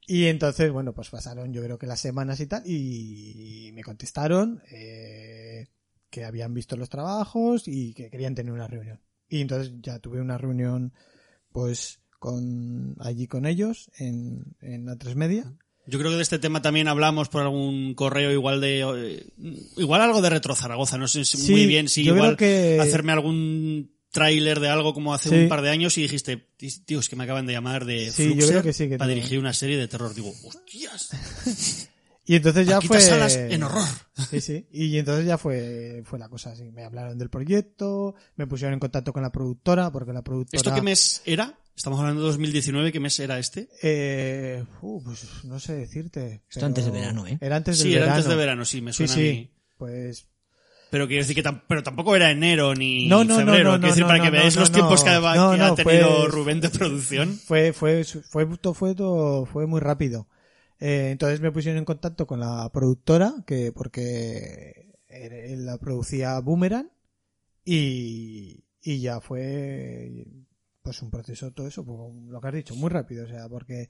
Y entonces, bueno, pues pasaron yo creo que las semanas y tal, y me contestaron eh, que habían visto los trabajos y que querían tener una reunión. Y entonces ya tuve una reunión, pues, con allí con ellos en, en la tres media. Yo creo que de este tema también hablamos por algún correo igual de eh, igual algo de Retro Zaragoza, no sé si Sí, muy bien si igual que- hacerme algún tráiler de algo como hace Sí. un par de años y dijiste, tío, es que me acaban de llamar de Sí, yo Fluxer creo que sí, que para te- dirigir una serie de terror. Digo, hostias, <laughs> Y entonces ya Paquita fue... Salas en horror. <laughs> Sí, sí. Y entonces ya fue, fue la cosa así. Me hablaron del proyecto, me pusieron en contacto con la productora, porque la productora... ¿Esto qué mes era? Estamos hablando de 2019, ¿qué mes era este? Eh, uh, pues no sé decirte. Esto antes de verano, ¿eh? Era antes Sí, del era verano. antes de verano, sí, me Sí, suena a sí. mí. Pues Pero quiero decir que tam- pero tampoco era enero ni No, no, no, febrero. no, quiero decir, no, para no, que no, veáis no, los no. tiempos que ha, No, no, tenido fue- Rubén de producción. fue, fue, fue, fue, fue, todo, fue muy rápido. Eh, entonces me pusieron en contacto con la productora, que porque la producía Boomerang, y, y ya fue pues un proceso todo eso, pues, lo que has dicho, muy rápido, o sea, porque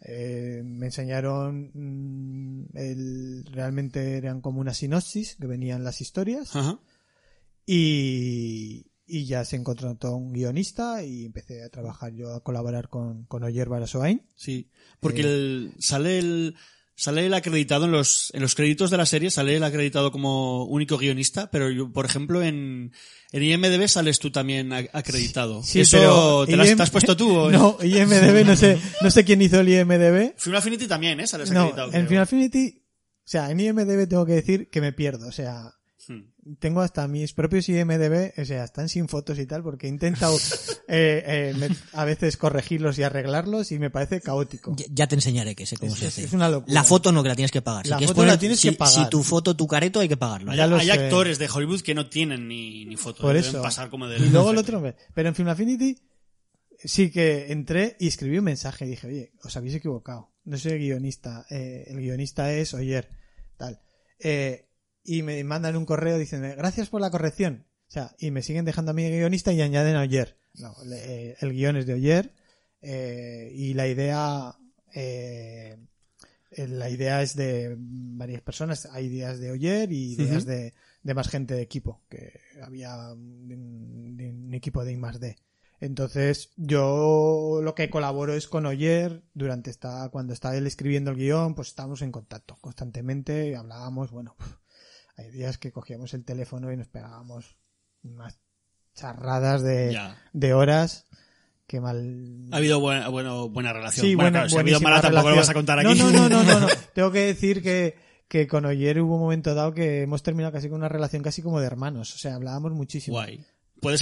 eh, me enseñaron mm, el, realmente eran como una sinopsis que venían las historias Ajá. y, y ya se encontró todo un guionista y empecé a trabajar yo a colaborar con, con Oyer Barasoain. Sí, porque Eh, el, sale el sale el acreditado en los en los créditos de la serie sale el acreditado como único guionista, pero yo, por ejemplo en en IMDb sales tú también acreditado. Sí, Eso pero te, lo has, IM te has puesto tú. o- <laughs> No, IMDB, no sé, no sé quién hizo el IMDB. Final Affinity también, ¿eh? Sales No, acreditado. en creo. Final Affinity, o sea, en IMDB tengo que decir que me pierdo, o sea, Hmm. tengo hasta mis propios IMDB, o sea, están sin fotos y tal, porque he intentado <laughs> eh, eh, me- a veces corregirlos y arreglarlos y me parece caótico. Ya, ya te enseñaré que sé cómo Es- se hace. es una locura. La foto no, que la tienes que pagar. La quieres foto la tienes si, que pagar. Si tu foto, tu careto, hay que pagarlo. Hay, Ya actores de Hollywood que no tienen ni, ni foto. Por deben eso. pasar como de Y luego el otro, me- pero en Film Affinity sí que entré y escribí un mensaje y dije, oye, os habéis equivocado. No soy el guionista. eh, el guionista es Oyer. Tal. Eh, y me mandan un correo diciendo, gracias por la corrección. O sea, y me siguen dejando a mí guionista y añaden a Oyer. No, le- eh, el guion es de Oyer. eh, y la idea, eh, la idea es de varias personas. Hay ideas de Oyer y ideas de, de más gente de equipo, que había un equipo de I más D. Entonces, yo lo que colaboro es con Oyer durante esta, cuando está él escribiendo el guion, pues estamos en contacto constantemente, hablábamos, bueno, hay días que cogíamos el teléfono y nos pegábamos unas charradas de, de horas, que mal, Ha habido buena, bueno, buena relación. Sí, bueno, buena, claro, si ha habido mala tampoco lo relación. vas a contar aquí. No, no, no, no, no, <laughs> no. Tengo que decir que, que con Oyer hubo un momento dado que hemos terminado casi con una relación casi como de hermanos. O sea, hablábamos muchísimo. Guay.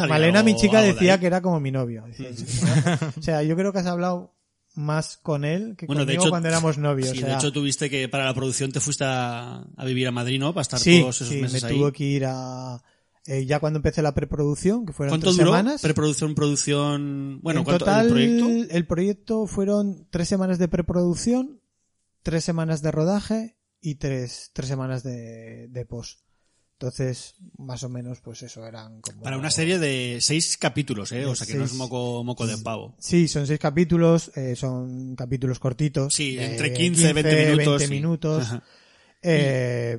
Malena, mi chica, decía que era como mi novio. <laughs> O sea, yo creo que has hablado más con él que Bueno, de conmigo hecho, cuando éramos novios. Sí, o sea, de hecho tuviste que para la producción te fuiste a, a vivir a Madrid, ¿no? Para estar sí, todos esos sí, meses me ahí. tuvo que ir a... eh, ya cuando empecé la preproducción, que fueron ¿Cuánto tres duró? semanas. Preproducción, producción. Bueno, en ¿cuánto total, el proyecto? el proyecto fueron tres semanas de preproducción, tres semanas de rodaje y tres, tres semanas de, de post. Entonces, más o menos, pues eso eran como... Para una serie de seis capítulos, ¿eh? O sea que no es moco, moco de pavo. Sí, son seis capítulos, eh, son capítulos cortitos. Sí, de entre 15, 20 minutos, sí. minutos. Eh,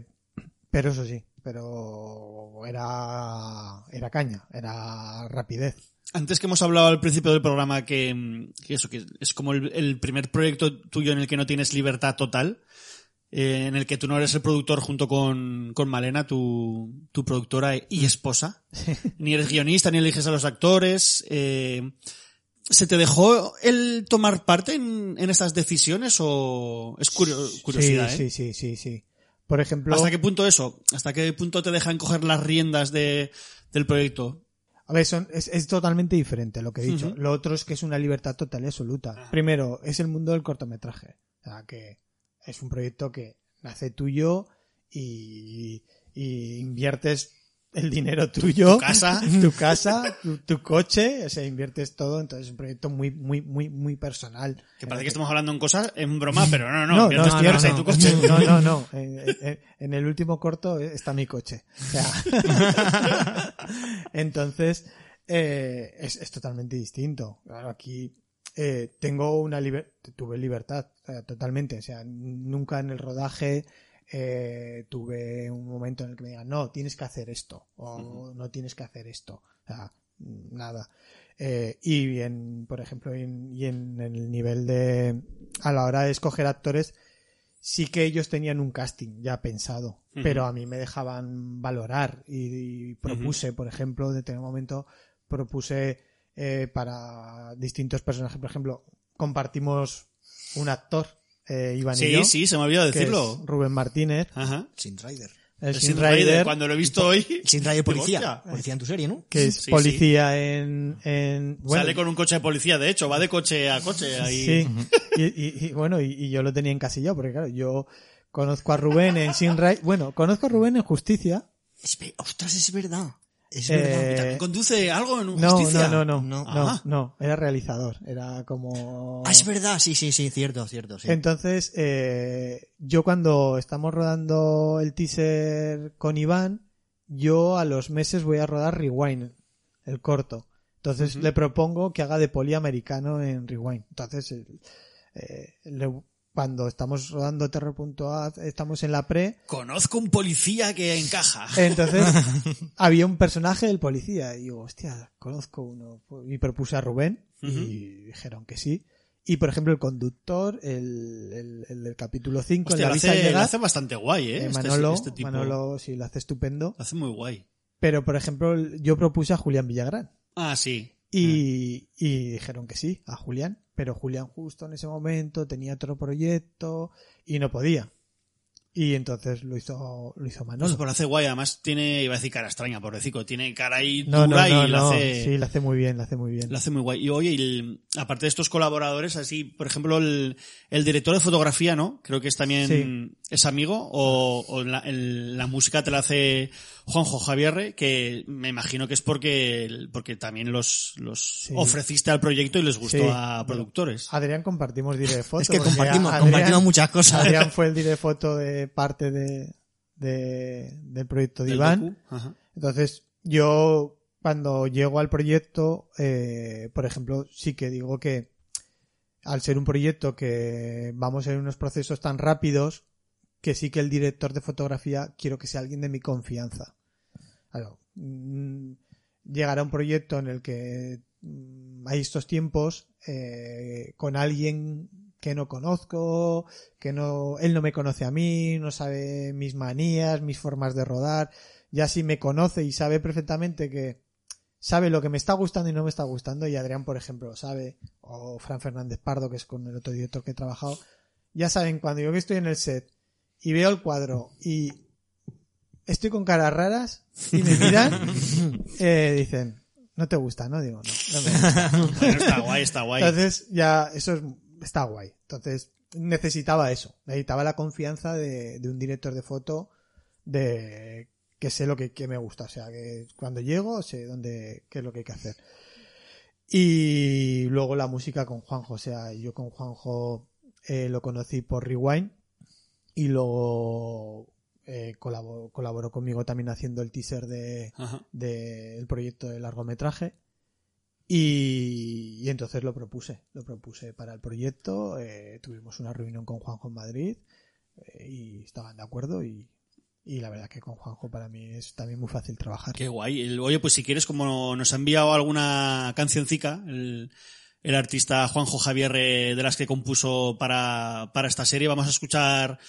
pero eso sí, pero era, era caña, era rapidez. Antes que hemos hablado al principio del programa que, mm, que eso, que es como el, el primer proyecto tuyo en el que no tienes libertad total, eh, en el que tú no eres el productor junto con, con Malena, tu, tu productora y esposa, <laughs> ni eres guionista, ni eliges a los actores. eh, ¿Se te dejó el tomar parte en, en estas decisiones o es curio- curiosidad? sí, eh? sí, sí, sí, sí. Por ejemplo, ¿Hasta qué punto eso? ¿Hasta qué punto te dejan coger las riendas de, del proyecto? A ver, son- es, es totalmente diferente lo que he dicho. Lo otro es que es una libertad total y absoluta. Primero, es el mundo del cortometraje. O sea, que es un proyecto que nace tuyo y, y inviertes el dinero tuyo. Tu casa. <laughs> Tu casa, tu, tu coche, o sea, inviertes todo. Entonces es un proyecto muy, muy, muy, muy personal. Que parece que estamos hablando en cosas, en broma, pero no, no, No, inviertes no, tu no, casa y no. tu coche. <laughs> No, no, no. En, en- en el último corto está mi coche. O sea, <laughs> entonces, eh, es, es totalmente distinto. Claro, aquí eh, tengo una liber- tuve libertad, totalmente. O sea, nunca en el rodaje eh, tuve un momento en el que me digan, no, tienes que hacer esto, o no tienes que hacer esto. O sea, nada. Eh, y en, por ejemplo, en- y en el nivel de, a la hora de escoger actores, sí que ellos tenían un casting ya pensado, pero a mí me dejaban valorar y, y propuse, por ejemplo, de tener un momento, propuse eh, para distintos personajes, por ejemplo, compartimos un actor, eh, Iván y Sí, yo, sí, se me olvidó que decirlo. es Rubén Martínez, Ajá. Sin Rider. el, El Sin Rider, Rider, cuando lo he visto hoy. <laughs> Sin Rider policía. Policía en tu serie, ¿no? que es Sí, sí. policía en, en bueno, Sale con un coche de policía, de hecho, va de coche a coche ahí. Sí, y, y- y bueno, y, y yo lo tenía encasillado, porque claro, yo conozco a Rubén en Sin Rider, bueno, conozco a Rubén en Justicia, Es ostras, es verdad. Es Eh, verdad. ¿Y también conduce algo en no, justicia? no, no, no, No. no, Ah. no, era realizador, era como... Ah, es verdad, sí, sí, sí, cierto, cierto. Sí. Entonces, eh, yo cuando estamos rodando el teaser con Iván, yo a los meses voy a rodar Rewind, el corto. Entonces le propongo que haga de poliamericano en Rewind. Entonces, eh, le- cuando estamos rodando Terror.a, estamos en la pre, Conozco un policía que encaja. <laughs> entonces <laughs> había un personaje del policía y digo, hostia, conozco uno. Y propuse a Rubén y dijeron que sí. Y por ejemplo el conductor, el, el, el del capítulo 5, Hostia, el avisa hace, lo llegar, hace bastante guay, ¿eh? eh, Este- Manolo, este tipo. Manolo sí lo hace estupendo. Lo hace muy guay. Pero por ejemplo yo propuse a Julián Villagrán. Ah, sí. Y, y dijeron que sí, a Julián. Pero Julián justo en ese momento tenía otro proyecto y no podía. Y entonces lo hizo, lo hizo No Manolo. sé, pero lo hace guay. Además tiene, iba a decir cara extraña, pobrecito. Tiene cara ahí No, no, dura no, y lo hace... Sí, lo hace muy bien, lo hace muy bien. Lo hace muy guay. Y oye, y el- aparte de estos colaboradores, así, por ejemplo, el, el director de fotografía, ¿no? Creo que es también, Sí. es amigo, o, o la, el- la música te la hace Juanjo Javierre, que me imagino que es porque, porque también los, los Sí. ofreciste al proyecto y les gustó Sí. a productores. Adrián compartimos dire de foto. Es que compartimos, Adrián- compartimos muchas cosas. Adrián fue el dire de foto de parte de, de- del proyecto de Iván. Entonces, yo cuando llego al proyecto, eh, por ejemplo, sí que digo que al ser un proyecto que vamos en unos procesos tan rápidos, que sí que el director de fotografía quiero que sea alguien de mi confianza. Claro, mm, llegar a un proyecto en el que mm, hay estos tiempos eh, con alguien que no conozco, que no, él no me conoce a mí, no sabe mis manías, mis formas de rodar, ya si me conoce y sabe perfectamente que sabe lo que me está gustando y no me está gustando, y Adrián, por ejemplo, sabe, o Fran Fernández Pardo, que es con el otro director que he trabajado, ya saben, cuando yo que estoy en el set y veo el cuadro y estoy con caras raras y me <laughs> miran, eh, dicen, no te gusta, ¿no? Digo, no, no me gusta. <laughs> Bueno, está guay, está guay. Entonces ya eso es, está guay. Entonces necesitaba eso, necesitaba la confianza de, de un director de foto de que sé lo que, que me gusta, o sea, que cuando llego sé dónde, qué es lo que hay que hacer. Y luego la música con Juanjo, o sea, yo con Juanjo eh, lo conocí por Rewind y luego eh, colaboró, colaboró conmigo también haciendo el teaser de, Ajá. del proyecto de largometraje. Y, y entonces lo propuse, lo propuse para el proyecto. eh, tuvimos una reunión con Juanjo en Madrid eh, y estaban de acuerdo. Y, y la verdad que con Juanjo para mí es también muy fácil trabajar. Qué guay. El- oye, pues si quieres, como nos ha enviado alguna cancioncica, el, el artista Juanjo Javier de las que compuso para, para esta serie, vamos a escuchar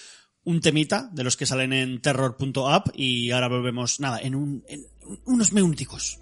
un temita de los que salen en terror.app y ahora volvemos, nada, en, un, unos meúnticos.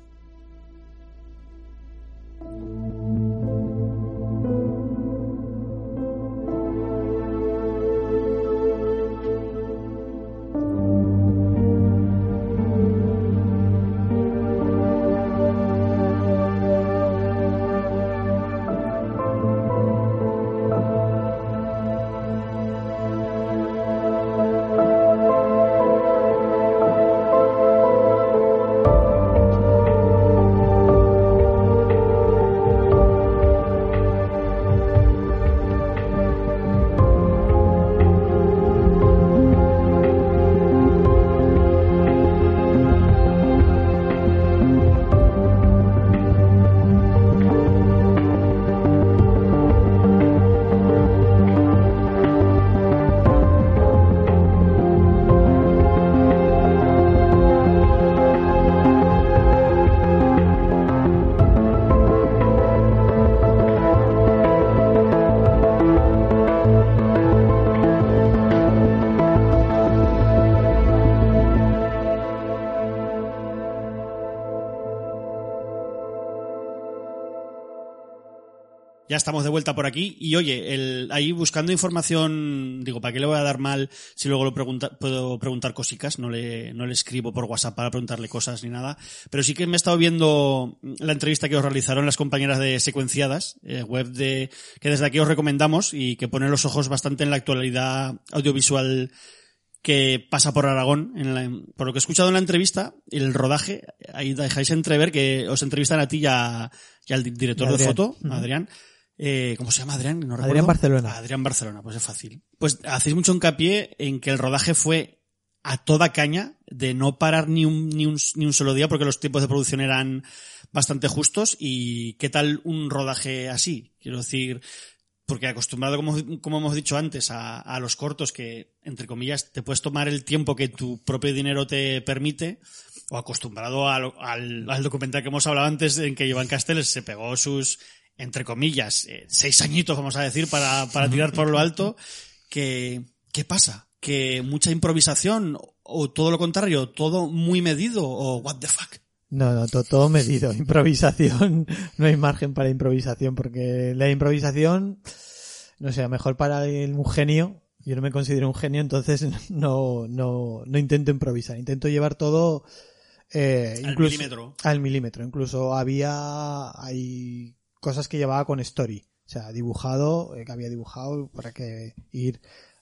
Estamos de vuelta por aquí y oye, el, ahí buscando información, digo, ¿para qué le voy a dar mal si luego lo pregunta, puedo preguntar cosicas? No le, no le escribo por WhatsApp para preguntarle cosas ni nada. Pero sí que me he estado viendo la entrevista que os realizaron las compañeras de Secuenciadas, eh, web de, que desde aquí os recomendamos y que pone los ojos bastante en la actualidad audiovisual que pasa por Aragón. En la- por lo que he escuchado en la entrevista, el rodaje, ahí dejáis entrever que os entrevistan a ti y, a- y al di- director Y de Adrián. foto, Ujú. Eh, ¿Cómo se llama Adrián? No Adrián. Barcelona. Adrián Barcelona, pues es fácil. Pues hacéis mucho hincapié en que el rodaje fue a toda caña, de no parar ni un, ni un, ni un solo día, porque los tiempos de producción eran bastante justos. ¿Y qué tal un rodaje así? Quiero decir, porque acostumbrado, como, como hemos dicho antes, a, a los cortos que, entre comillas, te puedes tomar el tiempo que tu propio dinero te permite, o acostumbrado al, al documental que hemos hablado antes, en que Iván Castells se pegó sus, entre comillas, eh, seis añitos, vamos a decir, para, para tirar por lo alto, que, ¿qué pasa? Que mucha improvisación, o todo lo contrario, todo muy medido, o what the fuck. No, no, to- todo medido. <laughs> Improvisación, no hay margen para improvisación, porque la improvisación, no sé, mejor para el- un genio, yo no me considero un genio, entonces <laughs> no, no, no intento improvisar, intento llevar todo eh, Al incluso- milímetro. Al milímetro. Incluso había, hay cosas que llevaba con story, o sea, dibujado, eh, que había dibujado para que ir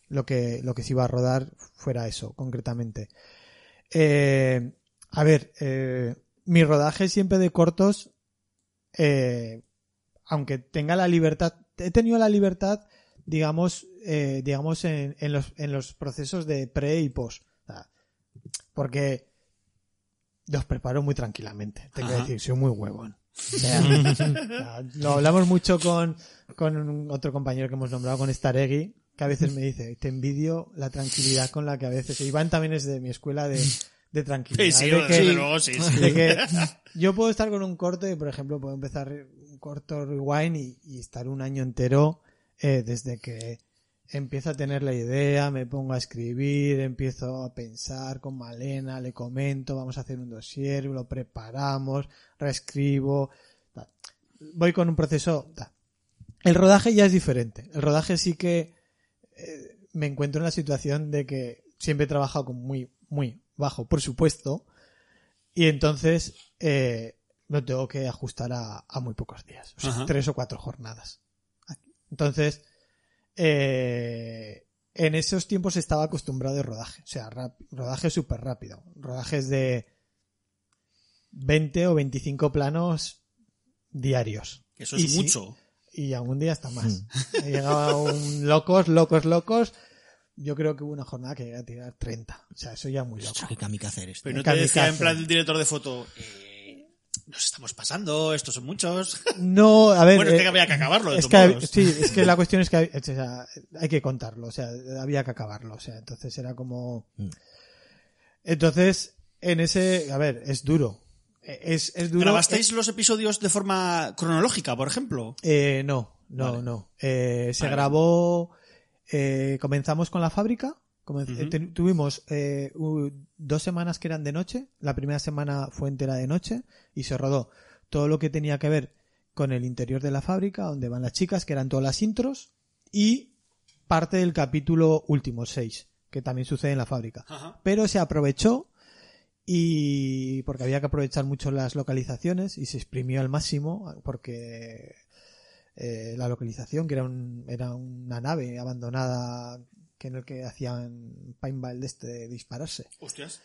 lo que, lo que se iba a rodar fuera eso, concretamente. Eh, a ver, eh, mi rodaje siempre de cortos, eh, aunque tenga la libertad, he tenido la libertad, digamos, eh, digamos en, en los, en los procesos de pre y post. Porque los preparo muy tranquilamente. Tengo que decir, soy muy huevón. O sea, lo hablamos mucho con, con otro compañero que hemos nombrado, con Staregui, que a veces me dice, te envidio la tranquilidad con la que a veces, Iván también es de mi escuela de, de tranquilidad. Sí, sí, de desde luego, sí, sí. de que yo puedo estar con un corto y, por ejemplo, puedo empezar un corto rewind y, y estar un año entero eh, desde que empiezo a tener la idea, me pongo a escribir, empiezo a pensar con Malena, le comento, vamos a hacer un dossier, lo preparamos, reescribo, tal. voy con un proceso. tal. El rodaje ya es diferente. El rodaje sí que eh, me encuentro en la situación de que siempre he trabajado con muy, muy bajo presupuesto y entonces eh, lo tengo que ajustar a, a muy pocos días, o sea, tres o cuatro jornadas. Entonces, eh, en esos tiempos estaba acostumbrado de rodaje, o sea, rap- rodaje súper rápido, rodajes de 20 o 25 planos diarios. Eso Y es sí, mucho. y algún día hasta más. Llegaba un <laughs> locos, locos, locos. Yo creo que hubo una jornada que llegué a tirar 30. O sea, eso ya muy loco. Qué kamikaze eres. Pero no te decía en plan el director de foto, eh, nos estamos pasando, estos son muchos. <laughs> No, a ver. Bueno, es que eh, había que acabarlo, de es que, modos. sí, es que la <laughs> cuestión es que hay, o sea, hay que contarlo. O sea, había que acabarlo. O sea, entonces era como. Mm. Entonces, en ese. A ver, es duro. Eh, Es, es duro. ¿Grabasteis los episodios de forma cronológica, por ejemplo? Eh, no, no, Vale. no. Eh, se Vale. grabó. eh, comenzamos con la fábrica. Ujú. eh, tuvimos eh, dos semanas que eran de noche. La primera semana fue entera de noche y se rodó todo lo que tenía que ver con el interior de la fábrica, donde van las chicas, que eran todas las intros, y parte del capítulo último, 6, que también sucede en la fábrica. Pero se aprovechó y porque había que aprovechar mucho las localizaciones y se exprimió al máximo porque eh, la localización que era un, era una nave abandonada que en el que hacían paintball de este de dispararse Hostias.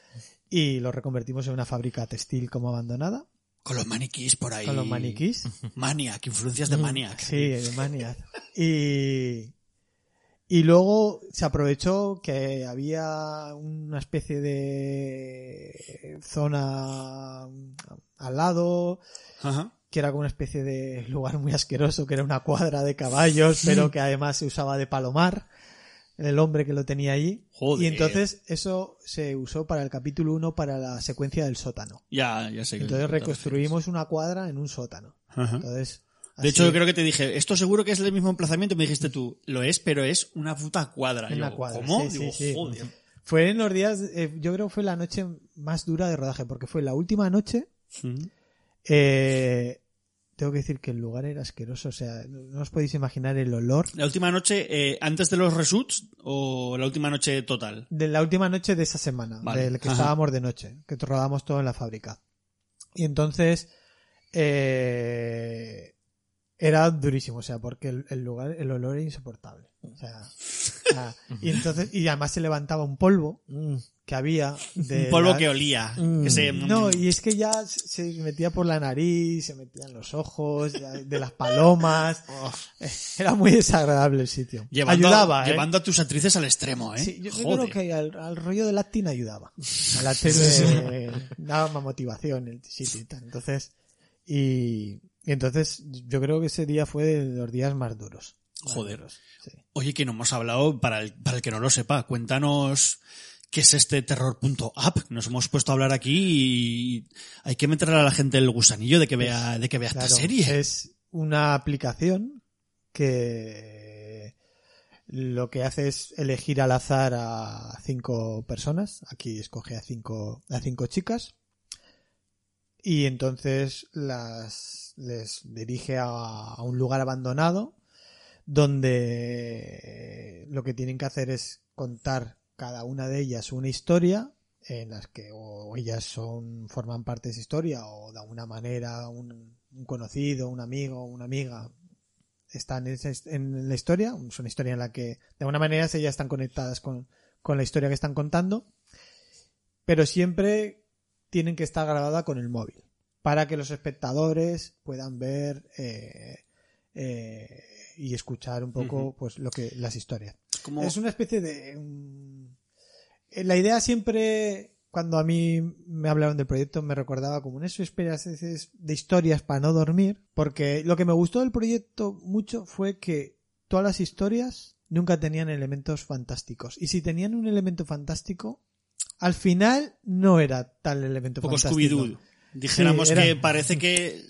y lo reconvertimos en una fábrica textil como abandonada Con los maniquís por ahí. con los maniquís Maniac, influencias de Maniac. Sí, de Maniac. Y, y luego se aprovechó que había una especie de zona al lado, Ajá. que era como una especie de lugar muy asqueroso, que era una cuadra de caballos, pero que además se usaba de palomar, el hombre que lo tenía allí. Joder. Y entonces eso se usó para el capítulo 1 para la secuencia del sótano. Ya, ya sé. Entonces que reconstruimos una cuadra en un sótano. Ajá. Entonces, De hecho, yo creo que te dije, esto seguro que es el mismo emplazamiento. Me dijiste tú, lo es, pero es una puta cuadra. Yo, la cuadra, ¿Cómo? sí, Digo, sí, sí. joder. Fue en los días, eh, yo creo que fue la noche más dura de rodaje, porque fue la última noche. Eh, tengo que decir que el lugar era asqueroso, o sea, no os podéis imaginar el olor La última noche, eh, antes de los reshoots o la última noche total. de la última noche de esa semana, Vale, del que ajá. estábamos de noche, que rodamos todo en la fábrica. Y entonces, eh, era durísimo, o sea, porque el, el lugar, el olor era insoportable. O sea, ah, y entonces, y además se levantaba un polvo que había de Un polvo la- que olía. Mm. Que se, No, y es que ya se metía por la nariz, se metía en los ojos, ya de las palomas. <laughs> Era muy desagradable el sitio. llevando, ayudaba, ¿eh? llevando a tus actrices al extremo, ¿eh? Sí, yo, creo que al, al rollo del acting ayudaba. <laughs> Al acting daba más motivación el sitio y tal. Entonces, y, y entonces yo creo que ese día fue de los días más duros. Más Joder. duros, sí. Oye, que no hemos hablado, para el, para el que no lo sepa, cuéntanos qué es este terror.app. Nos hemos puesto a hablar aquí y hay que meterle a la gente el gusanillo de que vea, de que vea Claro, esta serie. Es una aplicación que lo que hace es elegir al azar a cinco personas. Aquí escoge a cinco, a cinco chicas. Y entonces las les dirige a, un lugar abandonado donde lo que tienen que hacer es contar cada una de ellas una historia en las que o ellas son forman parte de esa historia o de alguna manera un, conocido, un amigo, una amiga están en la historia, es una historia en la que de alguna manera ellas están conectadas con, con la historia que están contando, pero siempre tienen que estar grabada con el móvil para que los espectadores puedan ver eh, eh, y escuchar un poco pues lo que las historias. Como- Es una especie de eh, la idea siempre cuando a mí me hablaron del proyecto me recordaba como en eso esperas de historias para no dormir porque lo que me gustó del proyecto mucho fue que todas las historias nunca tenían elementos fantásticos y si tenían un elemento fantástico al final no era tal elemento poco fantástico. Dijéramos Sí, era- que parece que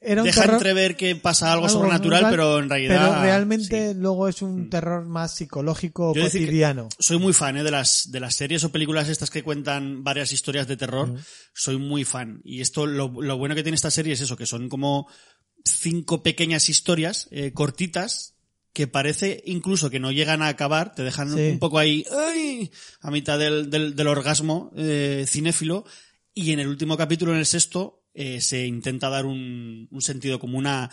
era un deja terror- entrever que pasa algo, algo sobrenatural, normal, pero en realidad... pero realmente sí. luego es un terror más psicológico Yo cotidiano soy muy fan ¿eh? de las de las series o películas estas que cuentan varias historias de terror. Soy muy fan. Y esto, lo, lo bueno que tiene esta serie es eso, que son como cinco pequeñas historias eh, cortitas que parece incluso que no llegan a acabar, te dejan Sí. un poco ahí, ¡ay! a mitad del, del, del orgasmo eh, cinéfilo, y en el último capítulo, en el sexto, eh, se intenta dar un, un sentido común a, A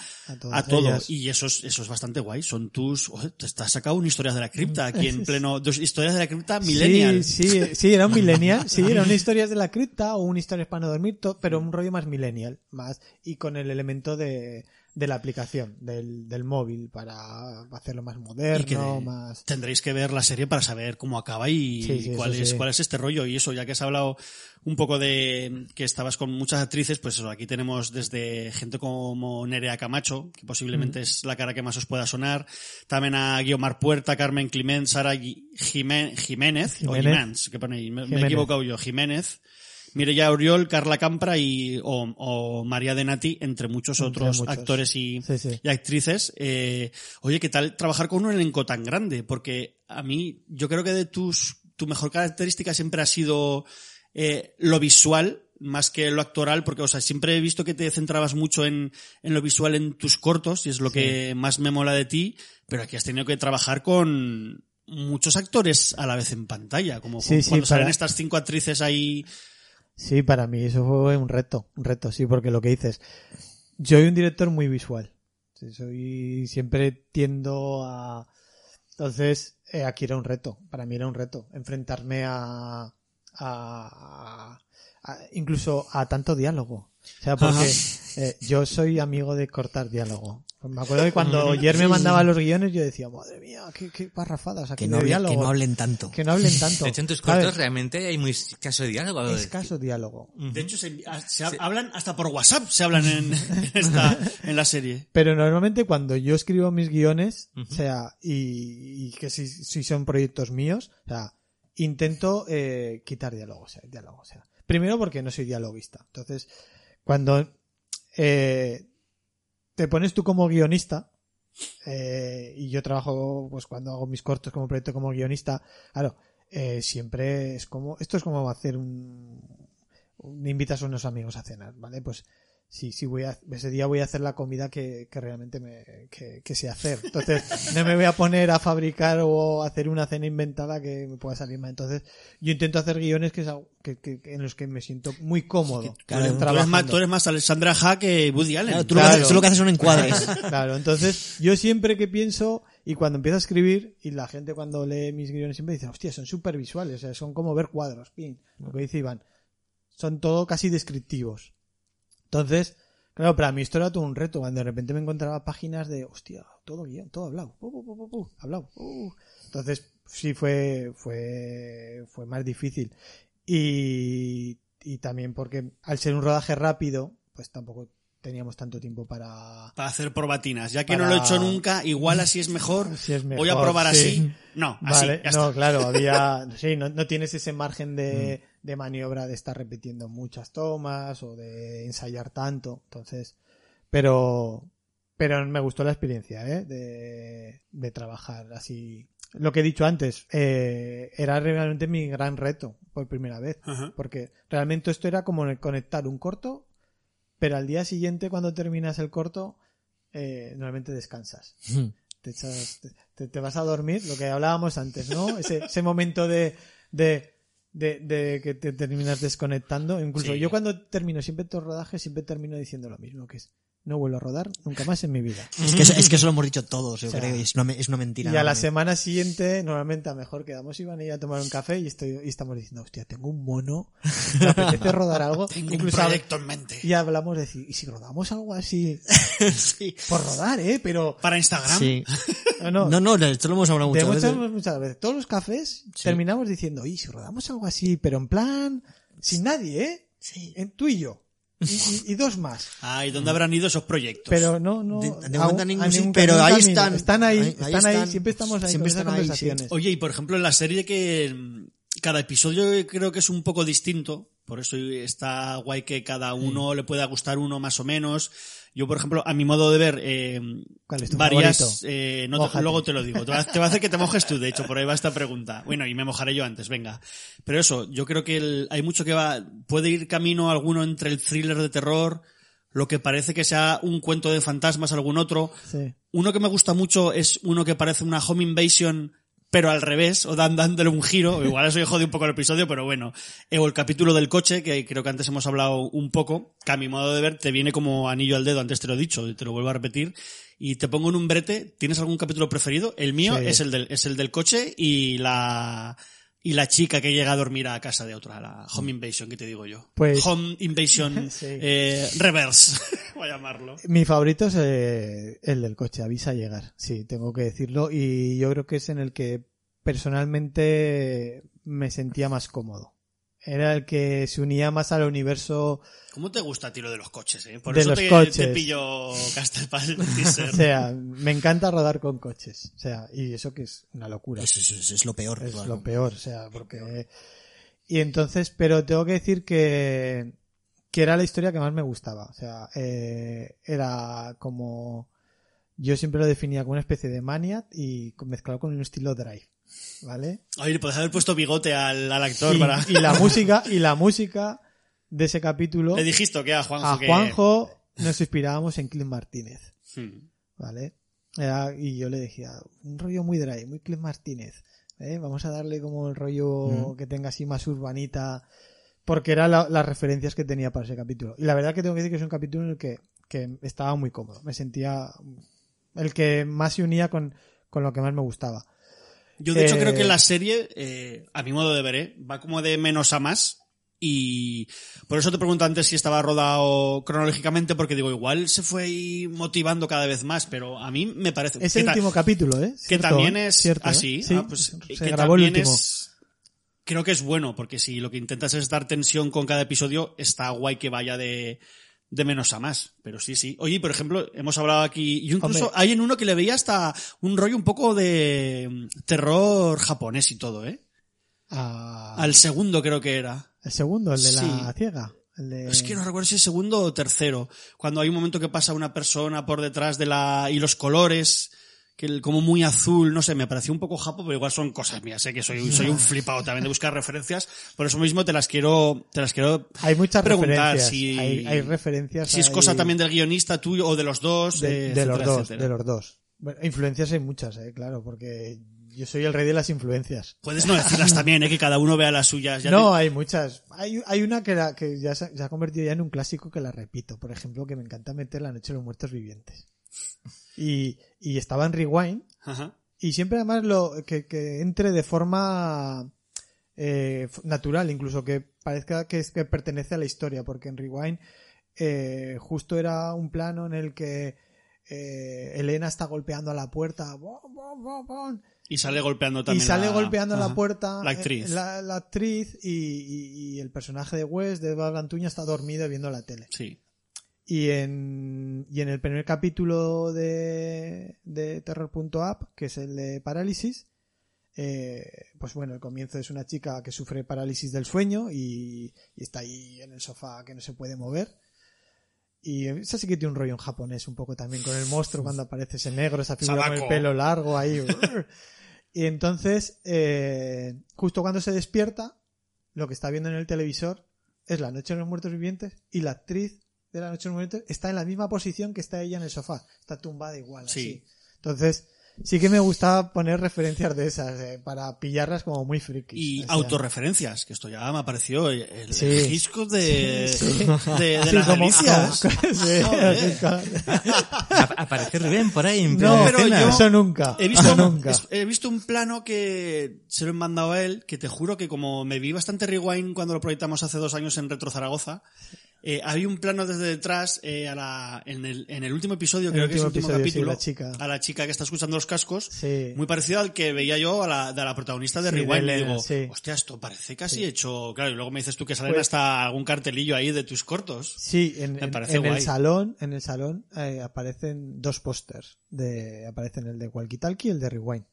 a todo. ellas. Y eso es, eso es bastante guay. Son tus, oh, te estás sacado un historias de la cripta aquí en <laughs> pleno, dos historias de la cripta millennial. Sí, sí, sí, era un <laughs> millennial. Sí, era una historias de la cripta o una historia para no dormir, pero un rollo más millennial, más y con el elemento de, de la aplicación, del, del móvil, para hacerlo más que moderno, más... tendréis que ver la serie para saber cómo acaba y Sí, sí, cuál es cuál es este rollo. Y eso ya que has hablado un poco de que estabas con muchas actrices pues eso aquí tenemos desde gente como Nerea Camacho que posiblemente Mm. es la cara que más os pueda sonar. También a Guiomar Puerta Carmen Clement Sara Jiménez, o Jiménez. Que pone ahí, me, me he equivocado yo Jiménez Mireya Oriol, Carla Campra y, o, o María de Nati, entre muchos Entre otros muchos. actores y, Sí, sí. y actrices. Eh, oye, ¿qué tal trabajar con un elenco tan grande? Porque a mí, yo creo que de tus, tu mejor característica siempre ha sido eh, lo visual más que lo actoral, porque, o sea, siempre he visto que te centrabas mucho en, en lo visual en tus cortos y es lo que más me mola de ti, pero aquí has tenido que trabajar con muchos actores a la vez en pantalla, como Sí, cu- sí, cuando salen para- estas cinco actrices ahí. Sí, para mí eso fue un reto, un reto, sí, porque lo que dices, yo soy un director muy visual. Soy, siempre tiendo a, entonces, eh, aquí era un reto, para mí era un reto, enfrentarme a, a, a- incluso a tanto diálogo. O sea, porque eh, yo soy amigo de cortar diálogo. Me acuerdo que cuando <laughs> ayer me mandaba los guiones yo decía, madre mía, qué, qué parrafadas aquí Que no, de diálogo. que no hablen tanto. Que no hablen tanto. De hecho, en tus cortos realmente hay muy escaso diálogo. Escaso diálogo. De hecho, se, se hablan hasta por WhatsApp, se hablan en, <laughs> en esta, en la serie. Pero normalmente cuando yo escribo mis guiones, o sea, y, y que si, si son proyectos míos, o sea, intento eh, quitar diálogo, o sea, diálogo, o sea. Primero porque no soy dialoguista. Entonces, cuando eh, te pones tú como guionista, eh, y yo trabajo, pues cuando hago mis cortos como proyecto como guionista, claro, eh, siempre es como, esto es como hacer un, un- invitas a unos amigos a cenar, ¿vale? Pues sí, sí voy a, ese día voy a hacer la comida que, que realmente me, que, que sé hacer. Entonces, no me voy a poner a fabricar o a hacer una cena inventada que me pueda salir mal. Entonces, yo intento hacer guiones que, es algo- que, que- que- en los que me siento muy cómodo. Claro, tú, eres más, tú eres más Alexandra Ha que Woody Allen. Claro, tú lo, que haces, tú lo que haces son encuadres. <laughs> Claro, entonces yo siempre que pienso y cuando empiezo a escribir y la gente cuando lee mis guiones siempre dice, hostia, son súper visuales, o sea, son como ver cuadros, pin, lo que dice Iván. Son todo casi descriptivos. Entonces, claro, para mí esto era todo un reto, cuando de repente me encontraba páginas de, hostia, todo guion, todo hablado, pu, pu, pu, hablado. uh. Entonces, sí fue, fue, fue más difícil. Y, y también porque al ser un rodaje rápido, pues tampoco teníamos tanto tiempo para, Para hacer probatinas. Ya que Para- no lo he hecho nunca, igual así es mejor. <laughs> Si es Voy a probar sí. así. No, así. Vale, ya no, claro, había, <laughs> sí, no, no tienes ese margen de, Mm. de maniobra de estar repitiendo muchas tomas o de ensayar tanto, entonces, pero, pero me gustó la experiencia, ¿eh? De, de trabajar así. Lo que he dicho antes, eh, era realmente mi gran reto por primera vez, Ajá. porque realmente esto era como conectar un corto, pero al día siguiente cuando terminas el corto, eh, normalmente descansas te, echas- te- vas a dormir, lo que hablábamos antes, ¿no? Ese, ese momento de, de, de, de que te terminas desconectando. Incluso Sí. yo cuando termino siempre estos rodajes, siempre termino diciendo lo mismo, que es no vuelvo a rodar nunca más en mi vida. Es que, eso- es que eso lo hemos dicho todos, yo O sea, creo, y es una, me- es una mentira. Y a la semana siguiente, normalmente a lo mejor quedamos Iván y yo a tomar un café y estoy y estamos diciendo, hostia, tengo un mono, me apetece <laughs> rodar algo. Tengo un Incluso hab- proyecto en mente. y hablamos de decir, ¿y si rodamos algo así? <laughs> Sí. Por rodar, ¿eh? Pero, Para Instagram. Sí. no, no, No, no, esto lo hemos hablado muchas veces. muchas veces. Todos los cafés terminamos diciendo, y si rodamos algo así, pero en plan, sin nadie, ¿eh? En tú y yo. Y, y- y dos más. Ah, ¿y dónde habrán ido esos proyectos? Pero no, no. De- de a- momento a ningún ningún- pero ahí camino. están. Están ahí, Ahí- ahí están ahí, siempre estamos ahí Siempre con esas están sí. conversaciones. Oye, y por ejemplo, en la serie que cada episodio creo que es un poco distinto, por eso está guay que cada uno le pueda gustar uno más o menos. Yo, por ejemplo, a mi modo de ver, eh, ¿Cuál es tu varias, eh, no te- luego te lo digo, te va, te va a hacer que te mojes tú, de hecho, por ahí va esta pregunta. Bueno, y me mojaré yo antes, venga. Pero eso, yo creo que el- hay mucho que va, puede ir camino alguno entre el thriller de terror, lo que parece que sea un cuento de fantasmas, algún otro. Sí. Uno que me gusta mucho es uno que parece una home invasion, pero al revés, o dan- dándole un giro. Igual eso jode un poco el episodio, pero bueno. Eh, O el capítulo del coche, que creo que antes hemos hablado un poco, que a mi modo de ver te viene como anillo al dedo, antes te lo he dicho, y te lo vuelvo a repetir. Y te pongo en un brete, ¿tienes algún capítulo preferido? El mío Sí. es el del, es el del coche y la, y la chica que llega a dormir a casa de otra, la home invasion, que te digo yo. Pues- home invasion <laughs> Sí. eh, reverse, <laughs> voy a llamarlo. Mi favorito es eh, el del coche, avisa a llegar. Sí, tengo que decirlo. Y yo creo que es en el que personalmente me sentía más cómodo. Era el que se unía más al universo. ¿Cómo te gusta a ti lo de los coches, eh? Por De eso los te, coches. te pillo Castel para <laughs> el teaser. O sea, me encanta rodar con coches. O sea, y eso que es una locura. Eso, eso- eso es lo peor. es claro. lo peor, o sea, porque... Y entonces, pero tengo que decir que, que era la historia que más me gustaba. O sea, eh, era como... Yo siempre lo definía como una especie de Maniac y mezclado con un estilo Drive. ¿Vale? Oye, le puedes haber puesto bigote al, al actor para... y la música, y la música de ese capítulo, Le dijiste que a Juanjo a que... Juanjo nos inspirábamos en Clint Martínez. Hmm. ¿vale? Era- y yo le decía, un rollo muy dry, muy Clint Martínez, ¿eh? Vamos a darle como el rollo que tenga así más urbanita, porque eran la- las referencias que tenía para ese capítulo. Y la verdad que tengo que decir que es un capítulo en el que, que estaba muy cómodo, me sentía el que más se unía con, con lo que más me gustaba. Yo de hecho Eh, creo que la serie, eh, a mi modo de ver, eh, va como de menos a más. Y por eso te pregunto antes si estaba rodado cronológicamente, porque digo, igual se fue ahí motivando cada vez más, pero a mí me parece... Es el último capítulo, ¿eh? que también ¿eh? es Cierto, ¿eh? así Sí, ah, pues, se que grabó el también último. es creo que es bueno porque si lo que intentas es dar tensión con cada episodio está guay que vaya de de menos a más pero sí sí oye por ejemplo hemos hablado aquí yo incluso Hombre. hay en uno que le veía hasta un rollo un poco de mm, terror japonés y todo eh Ah, al segundo creo que era el segundo, el de la ciega. El de... es que no recuerdo si es segundo o tercero. Cuando hay un momento que pasa una persona por detrás de la... y los colores, que como muy azul, no sé, me pareció un poco japo, pero igual son cosas mías, sé que soy, soy un flipado también de buscar referencias, por eso mismo te las quiero, te las quiero Hay muchas preguntar referencias. si, hay, hay referencias. si es hay- cosa también del guionista tuyo o de los dos, de, eh, de los dos, etcétera. de los dos. Bueno, influencias hay muchas, eh, claro, porque yo soy el rey de las influencias. Puedes no decirlas <laughs> también, eh, que cada uno vea las suyas. Ya no, te- hay muchas. Hay, hay una que, la- que ya se, se ha convertido ya en un clásico que la repito. Por ejemplo, que me encanta meter La Noche de los Muertos Vivientes. Y, y estaba en Rewind. Ajá. Y siempre además lo que, que entre de forma eh, natural, incluso que parezca que, es, que pertenece a la historia, porque en Rewind eh, justo era un plano en el que eh, Elena está golpeando a la puerta ¡bom, bom, bom, bom! Y sale golpeando y también sale la- golpeando la puerta La eh, actriz. la, la actriz y, y- y el personaje de Wes, de Eva Gantuña, está dormido viendo la tele. Sí. Y en, y en el primer capítulo de, de Terror.app, que es el de Parálisis, eh, pues bueno, el comienzo es una chica que sufre parálisis del sueño y, y está ahí en el sofá que no se puede mover. Y esa sí que tiene un rollo en japonés un poco también con el monstruo cuando aparece ese negro, esa figura con el pelo largo ahí. y entonces, eh, justo cuando se despierta, lo que está viendo en el televisor es La Noche de los Muertos Vivientes y la actriz de La Noche de los Muertos está en la misma posición que está ella en el sofá. Está tumbada igual. Sí. Así. Entonces, sí que me gustaba poner referencias de esas eh, para pillarlas como muy frikis. Y O sea, autorreferencias, que esto ya me apareció el, el Sí. Hitchcock de, Sí. de, de Sí, las delicias. <laughs> Sí, <laughs> Aparece Rubén por ahí en No, pero yo- eso nunca. He visto, nunca. he visto un plano que se lo he mandado a él, que te juro que como me vi bastante rewind cuando lo proyectamos hace dos años en Retro Zaragoza, eh, había un plano desde detrás eh, a la, en, el, en el último episodio, El creo que es el último episodio, sí, capítulo, la chica. a la chica que está escuchando los cascos, Sí. muy parecido al que veía yo a la, de la protagonista de Sí, de Rewind. y digo, sí. hostia, esto parece casi hecho. Claro, y luego me dices tú que salen Pues- hasta algún cartelillo ahí de tus cortos. Sí, en, Me en- parece en el guay. salón, en el salón eh, aparecen dos pósters de, aparecen el de Walkie Talkie y el de Rewind.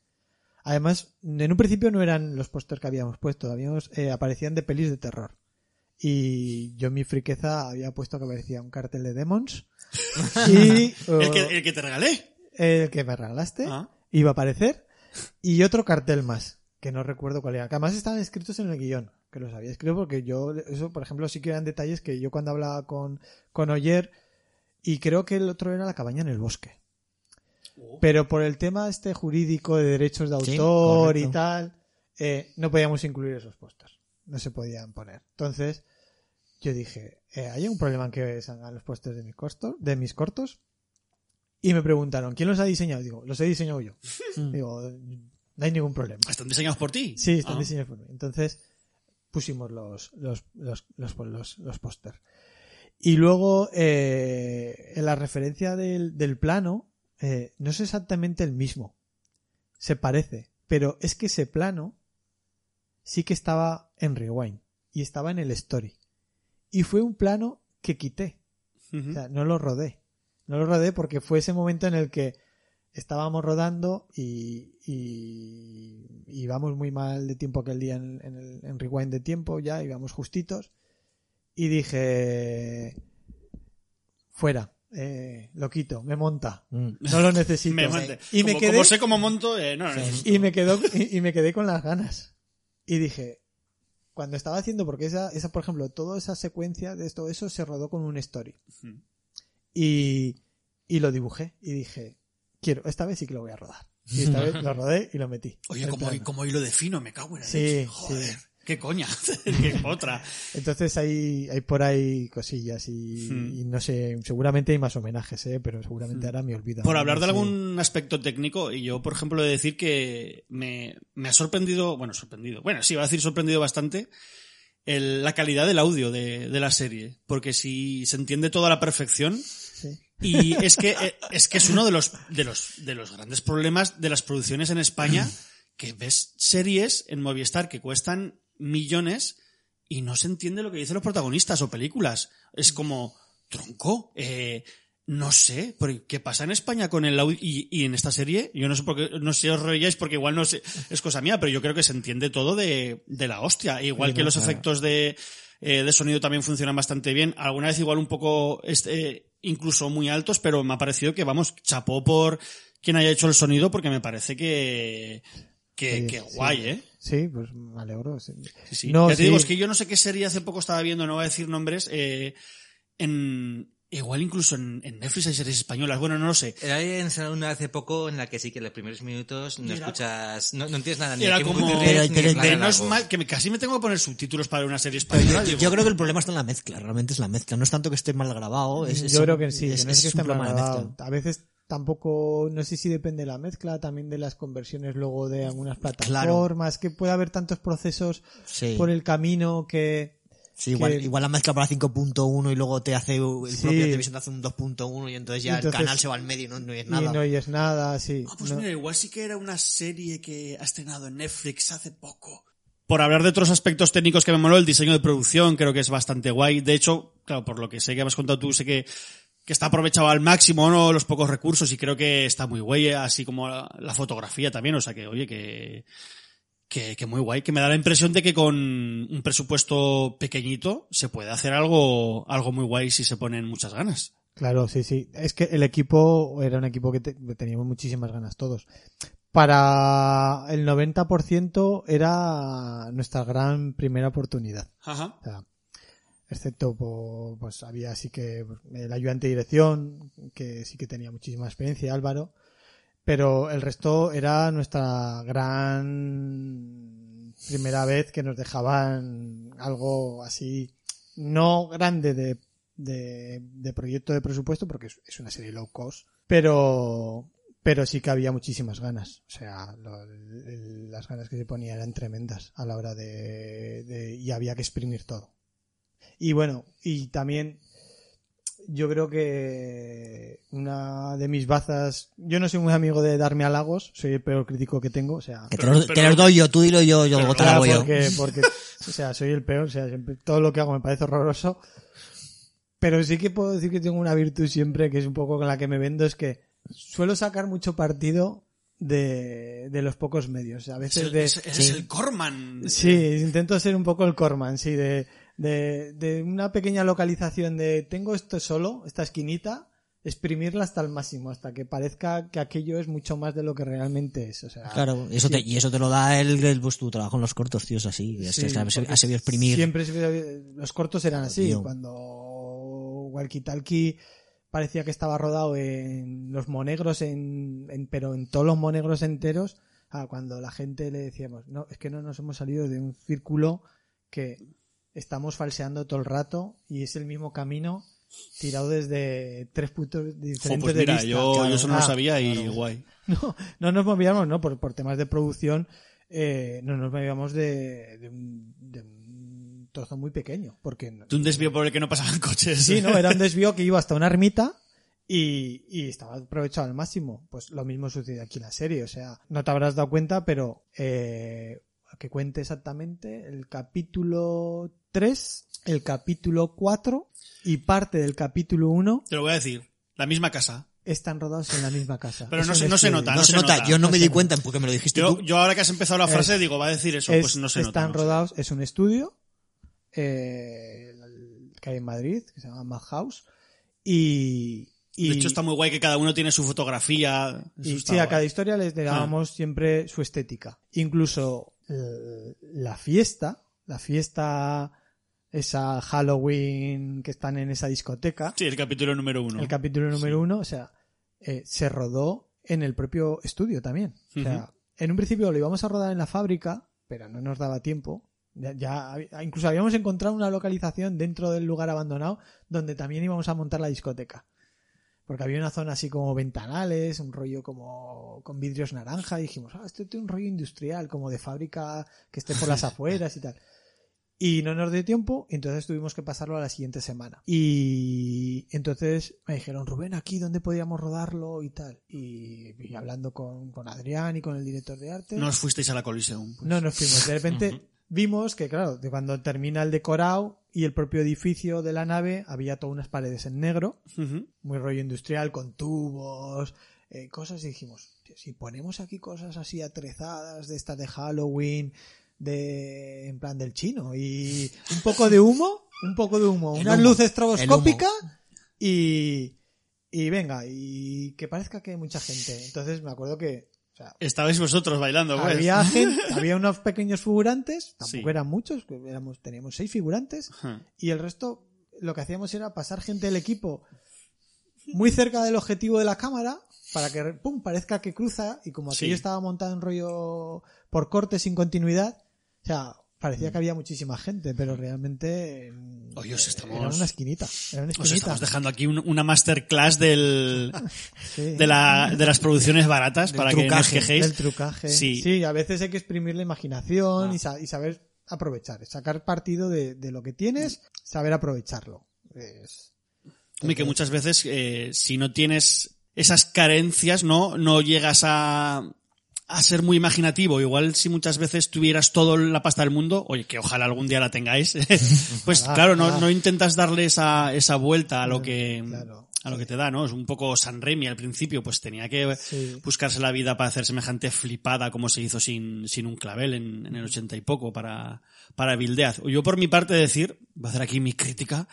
Además, en un principio no eran los pósters que habíamos puesto, habíamos, eh, aparecían de pelis de terror. Y yo en mi friqueza había puesto que aparecía un cartel de Demons <laughs> y El que, oh, el que te regalé. el que me regalaste Ah. iba a aparecer y otro cartel más que no recuerdo cuál era que además estaban escritos en el guion que los había escrito porque yo eso por ejemplo sí que eran detalles que yo cuando hablaba con con Oyer y creo que el otro era La cabaña en el bosque. Pero por el tema este jurídico de derechos de Sí, autor y tal, eh, no podíamos incluir esos pósters. No se podían poner. Entonces, yo dije, eh, ¿hay un problema en que salgan los pósters de mis cortos? De mis cortos? Y me preguntaron, ¿quién los ha diseñado? Digo, los he diseñado yo. <laughs> Digo, no hay ningún problema. ¿Están diseñados por ti? Sí, están Ah. diseñados por mí. Entonces pusimos los, los, los, los, los, los póster. Y luego, eh, en la referencia del, del plano, eh, no es exactamente el mismo. Se parece. Pero es que ese plano sí que estaba en Rewind. Y estaba en el Story. Y fue un plano que quité. O sea, no lo rodé. No lo rodé porque fue ese momento en el que estábamos rodando y, y íbamos muy mal de tiempo aquel día en, en el, en rewind de tiempo, ya íbamos justitos. Y dije, fuera, eh, lo quito, me monta, Mm. no lo necesito. <laughs> Me y me quedé, como sé cómo monto, eh, no, no, y me quedó, y, y me quedé con las ganas. Y dije, cuando estaba haciendo, porque esa, esa, por ejemplo, toda esa secuencia de todo eso se rodó con un story. Y, y lo dibujé. Y dije, quiero, esta vez sí que lo voy a rodar. Y esta vez <laughs> lo rodé y lo metí. Oye, como, como hilo de fino, me cago en la Sí, leche. sí. Qué coña. <laughs> qué otra. Entonces hay, hay por ahí cosillas y, Hmm. y no sé, seguramente hay más homenajes, ¿eh? pero seguramente ahora me olvido. Por hablar de Sí. algún aspecto técnico, y yo, por ejemplo, he de decir que me, me ha sorprendido, bueno, sorprendido, bueno, sí, iba a decir sorprendido bastante, el- la calidad del audio de, de la serie, porque si se entiende toda la perfección, Sí. y es que, eh, es que es uno de los, de los, de los grandes problemas de las producciones en España, <clears throat> que ves series en Movistar que cuestan millones y no se entiende lo que dicen los protagonistas o películas. Es como, tronco, eh, no sé, porque ¿qué pasa en España con el audio? Y, y en esta serie, yo no sé por qué, no sé si os reíais porque igual no sé, es cosa mía, pero yo creo que se entiende todo de, de la hostia. Igual Sí, que no, los claro. efectos de, eh, de sonido también funcionan bastante bien. Alguna vez igual un poco, este, incluso muy altos, pero me ha parecido que, vamos, chapó por quien haya hecho el sonido porque me parece que, que, Sí, que sí. guay, ¿eh? Sí, pues me alegro. sí. Sí, sí. No, ya te sí. digo, es que yo no sé qué serie hace poco estaba viendo, no voy a decir nombres, eh, en, igual incluso en, en Netflix hay series españolas, bueno, no lo sé. Hay una hace poco en la que sí que en los primeros minutos no Era- escuchas, no, no entiendes nada ni Era como, ni de de no es mal, que me, casi me tengo que poner subtítulos para una serie española. Yo, creo que el problema está en la mezcla, realmente es la mezcla. No es tanto que esté mal grabado. Es, es- Yo creo que sí, es, que no es es que un esté problema mal grabado. A veces tampoco, no sé si depende de la mezcla, también de las conversiones luego de algunas plataformas, que puede haber tantos procesos Sí. por el camino que... Sí, igual, que- igual la mezcla para 5.1 y luego te hace el Sí. propio televisión te hace un 2.1 y entonces ya Entonces- el canal se va al medio y no, no es Y nada. no oyes nada, sí. Ah, pues no. mira, igual sí que era una serie que ha estrenado en Netflix hace poco. Por hablar de otros aspectos técnicos que me moló, el diseño de producción creo que es bastante guay. De hecho, claro, por lo que sé que me has contado tú, sé que, que está aprovechado al máximo, ¿no? Los pocos recursos y creo que está muy guay, así como la, la fotografía también. O sea que, oye, que, que, que muy guay. Que me da la impresión de que con un presupuesto pequeñito se puede hacer algo, algo muy guay si se ponen muchas ganas. Claro, sí, sí. Es que el equipo era un equipo que te- teníamos muchísimas ganas todos. Para el 90% era nuestra gran primera oportunidad. Ajá. O sea, excepto por, pues había así que el ayudante de dirección, que sí que tenía muchísima experiencia, Álvaro, pero el resto era nuestra gran primera vez que nos dejaban algo así, no grande de, de, de proyecto de presupuesto, porque es, una serie low cost, pero, pero sí que había muchísimas ganas. O sea, lo- las ganas que se ponían eran tremendas a la hora de, de- y había que exprimir todo. Y bueno, y también yo creo que una de mis bazas, yo no soy muy amigo de darme halagos, soy el peor crítico que tengo, o sea, Que te, los, te los doy yo, tú dilo yo, yo luego te Claro, hago yo. porque, <laughs> porque, o sea, soy el peor, o sea, siempre- todo lo que hago me parece horroroso. Pero sí que puedo decir que tengo una virtud siempre, que es un poco con la que me vendo, es que suelo sacar mucho partido de, de los pocos medios. A Es veces el, de, es- eres el Corman. Sí, intento ser un poco el Corman, sí, de, de, de una pequeña localización de tengo esto solo, esta esquinita, exprimirla hasta el máximo, hasta que parezca que aquello es mucho más de lo que realmente es. O sea, Claro, eso sí. te, y eso te lo da el, el pues, tu trabajo en los cortos, tío, es así. Es Sí, que has, sabido exprimir. Siempre se- los cortos eran así. Tío. Cuando Walkie Talkie parecía que estaba rodado en los monegros, en, en- pero en todos los monegros enteros, ah, cuando la gente le decíamos, no, es que no nos hemos salido de un círculo que estamos falseando todo el rato y es el mismo camino tirado desde tres puntos diferentes pues de mira, vista. yo, Claro. yo eso no Ah, lo sabía y guay. <laughs> no, no nos movíamos, ¿no? Por, por temas de producción, eh, no nos movíamos de, de un, de un trozo muy pequeño. Porque De un desvío por el que no pasaban <laughs> coches. Sí, ¿no? Era un desvío que iba hasta una ermita y, y estaba aprovechado al máximo. Pues lo mismo sucede aquí en la serie. O sea, no te habrás dado cuenta, pero eh, que cuente exactamente el capítulo 3, el capítulo 4 y parte del capítulo 1 Te lo voy a decir. La misma casa. están rodados en la misma casa. Pero no se- no se nota, No, no se se nota, nota. yo no, No me di nota. cuenta porque me lo dijiste Yo, tú. yo ahora que has empezado la frase Es- digo, va a decir eso. Es- pues no se nota. están no sé. rodados, es un estudio eh, que hay en Madrid, que se llama Madhouse. Y, y, De hecho, está muy guay que cada uno tiene su fotografía. Eso y está sí, a cada historia les dábamos siempre su estética. Incluso la fiesta, la fiesta, esa Halloween que están en esa discoteca, Sí, el capítulo número uno. el capítulo número uno, o sea, eh, se rodó en el propio estudio también. O sea, en un principio lo íbamos a rodar en la fábrica, pero no nos daba tiempo. Ya, ya incluso habíamos encontrado una localización dentro del lugar abandonado donde también íbamos a montar la discoteca. Porque había una zona así como ventanales, un rollo como con vidrios naranja, y dijimos, ah, esto tiene un rollo industrial, como de fábrica que esté por las afueras y tal. Y no nos dio tiempo, entonces tuvimos que pasarlo a la siguiente semana. Y entonces me dijeron, Rubén, aquí, ¿dónde podíamos rodarlo y tal? Y, y hablando con, con Adrián y con el director de arte. No os fuisteis a la Coliseum. pues. No nos fuimos. De repente <laughs> vimos que, claro, de cuando termina el decorado y el propio edificio de la nave, había todas unas paredes en negro, muy rollo industrial, con tubos, eh, cosas, y dijimos, "Tío, si ponemos aquí cosas así atrezadas, de estas de Halloween, de en plan del chino, y un poco de humo, un poco de humo, <laughs> El una humo, luz el estroboscópica, y, y venga, y que parezca que hay mucha gente. Entonces me acuerdo que, sea, Estabais vosotros bailando, pues. había <laughs> gente, había unos pequeños figurantes, tampoco Sí. eran muchos, éramos, teníamos seis figurantes, y el resto lo que hacíamos era pasar gente del equipo muy cerca del objetivo de la cámara para que pum parezca que cruza y como Sí. aquello estaba montado en rollo por corte sin continuidad, o sea, parecía que había muchísima gente, pero realmente mm, Oye, os estamos- era una esquinita, era una Os estamos dejando aquí un- una masterclass del, <laughs> Sí. de, la, de las producciones baratas Del para que no os trucaje, quejéis. del trucaje. Sí. Sí. a veces hay que exprimir la imaginación Ah. y, sa- y saber aprovechar, sacar partido de, de lo que tienes, saber aprovecharlo. Es- que muchas veces, eh, si no tienes esas carencias, no, no llegas a, a ser muy imaginativo. Igual si muchas veces tuvieras toda la pasta del mundo, oye, que ojalá algún día la tengáis, <laughs> pues Ojalá, claro, no, ojalá. no intentas darle esa, esa vuelta a lo que, Claro. a lo que te da, ¿no? Es un poco San Remi al principio, pues tenía que Sí. buscarse la vida para hacer semejante flipada como se hizo sin, sin un clavel en, en el ochenta y poco para, para Bildeaz. Yo por mi parte decir, voy a hacer aquí mi crítica,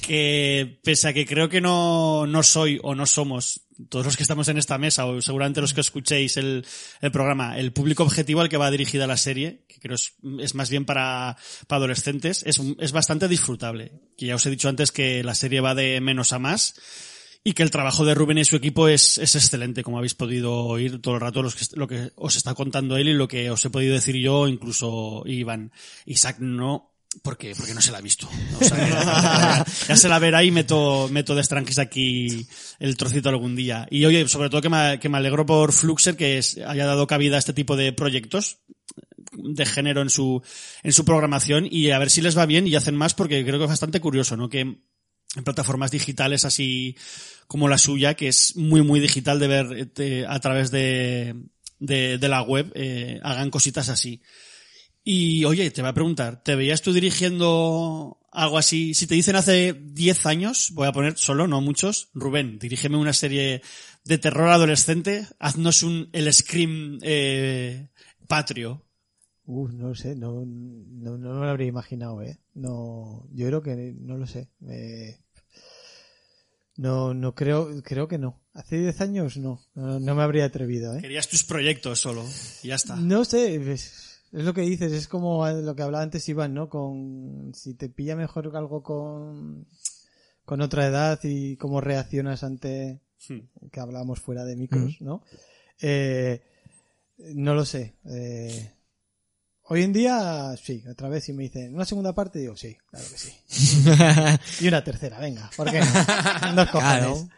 que pese a que creo que no, no soy o no somos todos los que estamos en esta mesa o seguramente los que escuchéis el, el programa, el público objetivo al que va dirigida la serie, que creo es, es más bien para, para adolescentes, es, es bastante disfrutable. Que ya os he dicho antes que la serie va de menos a más y que el trabajo de Rubén y su equipo es, es excelente, como habéis podido oír todo el rato los que- lo que os está contando él y lo que os he podido decir yo, incluso Iván. Isaac no, porque, porque no se la ha visto. O sea, <laughs> ya, se la verá y meto, meto de estranquis aquí el trocito algún día. Y oye, sobre todo que me, que me alegro por Fluxer que es- haya dado cabida a este tipo de proyectos de género en su, en su programación y a ver si les va bien y hacen más porque creo que es bastante curioso, ¿no? Que en plataformas digitales así como la suya, que es muy, muy digital de ver eh, a través de, de, de la web, eh, hagan cositas así. Y oye, te voy a preguntar, ¿te veías tú dirigiendo algo así? Si te dicen hace 10 años, voy a poner solo, no muchos, Rubén, dirígeme una serie de terror adolescente, haznos un, el Scream eh, patrio. Uh, no lo sé, no, no, no me lo habría imaginado, ¿eh? No, yo creo que no lo sé. Eh, no, no creo, creo que no. Hace 10 años no, no, no me habría atrevido, ¿eh? Querías tus proyectos solo, y ya está. No sé, es, es lo que dices, es como lo que hablaba antes Iván, ¿no? Con, si te pilla mejor algo con, con otra edad y cómo reaccionas ante Hmm. que hablábamos fuera de micros, ¿no? Eh, no lo sé. Eh, hoy en día, sí, otra vez si me dicen una segunda parte, digo sí, claro que sí. <laughs> y una tercera, venga, ¿por qué no? <laughs> Dos cojones. Claro.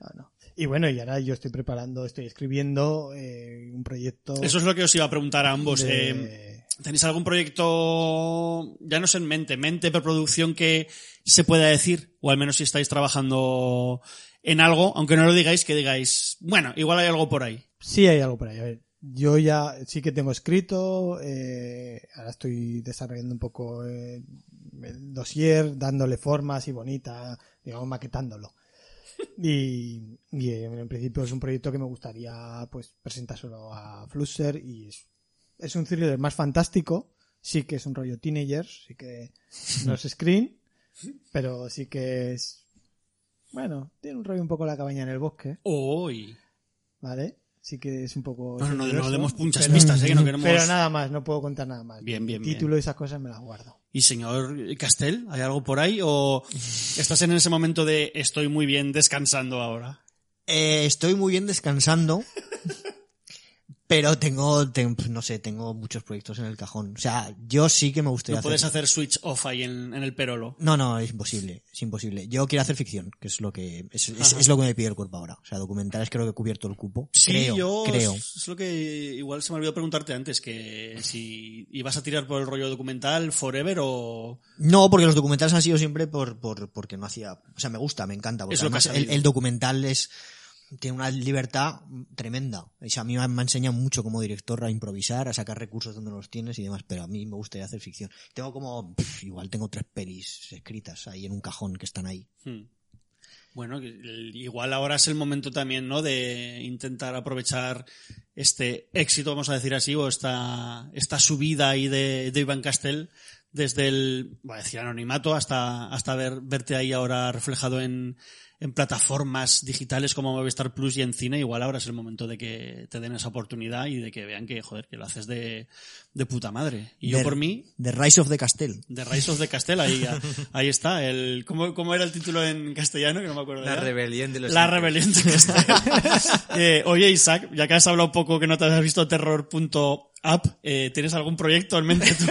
No, no. Y bueno, y ahora yo estoy preparando, estoy escribiendo eh, un proyecto. Eso es lo que os iba a preguntar a ambos. de- Eh, ¿Tenéis algún proyecto, ya no sé en mente, mente, preproducción que se pueda decir? O al menos si estáis trabajando en algo, aunque no lo digáis, que digáis, bueno, igual hay algo por ahí. Sí hay algo por ahí. A ver, yo ya sí que tengo escrito, eh, ahora estoy desarrollando un poco eh, el dossier, dándole forma así bonita, digamos, maquetándolo. Y, y, eh, en principio es un proyecto que me gustaría pues presentárselo a Flusser y es, es un thriller más fantástico, sí que es un rollo teenagers, sí que no es screen, pero sí que es bueno, tiene un rollo un poco la cabaña en el bosque. Hoy. ¿Vale? Sí que es un poco... No, no, no, no demos muchas pero- pistas, ¿eh? que no queremos... Pero nada más, no puedo contar nada más. Bien, bien, El bien. título y esas cosas me las guardo. ¿Y señor Castel, hay algo por ahí? ¿O estás en ese momento de estoy muy bien descansando ahora? Eh, estoy muy bien descansando. Pero tengo, ten- no sé, tengo muchos proyectos en el cajón. O sea, yo sí que me gustaría ¿No puedes hacer... switch off ahí en, en el perolo? No, no, es imposible, es imposible. Yo quiero hacer ficción, que es lo que es, es- Ajá. es lo que me pide el cuerpo ahora. O sea, documentales creo que he cubierto el cupo. Sí, creo, yo creo. es lo que igual se me olvidó preguntarte antes, que si ibas a tirar por el rollo documental forever o... No, porque los documentales han sido siempre por, por porque no hacía, o sea, me gusta, me encanta, porque Es lo que además el documental es tiene una libertad tremenda. O a mí me, ha enseñado mucho como director a improvisar, a sacar recursos donde los tienes y demás, pero a mí me gustaría hacer ficción. Tengo como, pf, igual tengo tres pelis escritas ahí en un cajón que están ahí. Hmm. Bueno, igual ahora es el momento también, ¿no? De intentar aprovechar este éxito, vamos a decir así, o esta, esta subida ahí de, de Iván Castel desde el, voy a decir anonimato, hasta, hasta ver, verte ahí ahora reflejado en, en plataformas digitales como Movistar Plus y en cine, igual ahora es el momento de que te den esa oportunidad y de que vean que, joder, que lo haces de, de puta madre. Y yo por mí, The Rise of the Castle. The Rise of the Castle, ahí, <laughs> ahí está. El, ¿cómo, ¿Cómo era el título en castellano? Que no me acuerdo. La ya. rebelión de los La Incas. rebelión de Castel. <laughs> <laughs> Eh, oye, Isaac, ya que has hablado un poco que no te has visto terror.app, eh, ¿tienes algún proyecto en mente tú?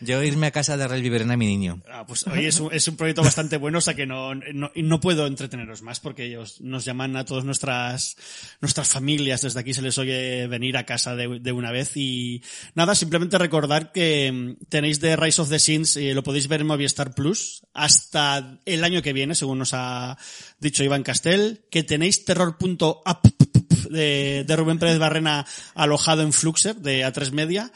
Yo irme a casa de darle el biberón a mi niño. Ah, pues oye, es un, proyecto bastante bueno, o sea que no, no, no puedo entreteneros más porque ellos nos llaman a todas nuestras, nuestras familias, desde aquí se les oye venir a casa de, de una vez. Y nada, simplemente recordar que mm, tenéis de Rise of the Sins, eh, lo podéis ver en Movistar Plus hasta el año que viene, según nos ha dicho Iván Castel, que tenéis terror.app <laughs> de, de Rubén Pérez Barrena alojado en Fluxer de A3 Media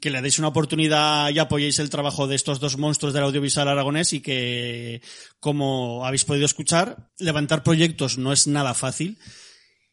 que le deis una oportunidad y apoyéis el trabajo de estos dos monstruos del audiovisual aragonés y que, como habéis podido escuchar, levantar proyectos no es nada fácil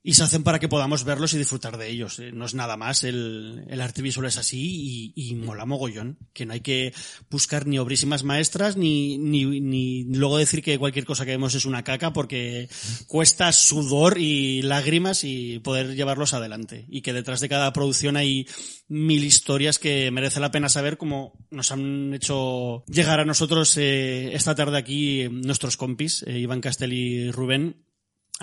y se hacen para que podamos verlos y disfrutar de ellos. Eh, No es nada más, el, el arte visual es así y, y mola mogollón, que no hay que buscar ni obrísimas maestras ni, ni, ni luego decir que cualquier cosa que vemos es una caca porque cuesta sudor y lágrimas y poder llevarlos adelante. Y que detrás de cada producción hay mil historias que merece la pena saber como nos han hecho llegar a nosotros eh, esta tarde aquí nuestros compis, eh, Iván Castel y Rubén,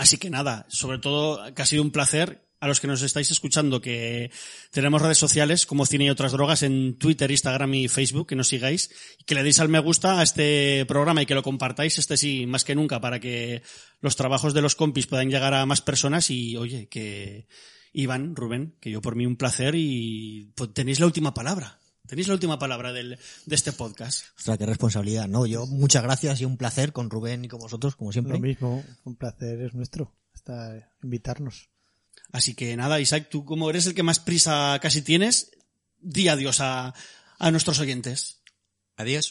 Así que nada, sobre todo que ha sido un placer a los que nos estáis escuchando que tenemos redes sociales como Cine y otras drogas en Twitter, Instagram y Facebook, que nos sigáis y que le deis al me gusta a este programa y que lo compartáis, este sí, más que nunca, para que los trabajos de los compis puedan llegar a más personas y oye, que Iván, Rubén, que yo por mí un placer y pues, tenéis la última palabra. Tenéis la última palabra del, de este podcast. Ostras, qué responsabilidad. No, yo muchas gracias y un placer con Rubén y con vosotros, como siempre. Lo mismo, un placer es nuestro hasta invitarnos. Así que nada, Isaac, tú como eres el que más prisa casi tienes, di adiós a, a nuestros oyentes. Adiós.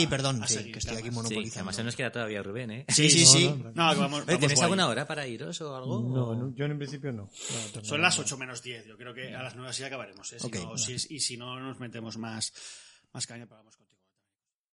Sí, perdón, a sí, seguir, que estoy aquí más. Sí, monopolizando. además se nos queda todavía Rubén, ¿eh? Sí, sí, sí. No, que vamos, Oye, vamos ¿Tenéis alguna hora para iros o algo? No, ¿O- no, yo en principio no. No, tengo Son las 8 menos 10. Yo creo que a las 9 sí acabaremos. ¿eh? Si Ok. no- si es- y si no nos metemos más, más caña, pagamos con.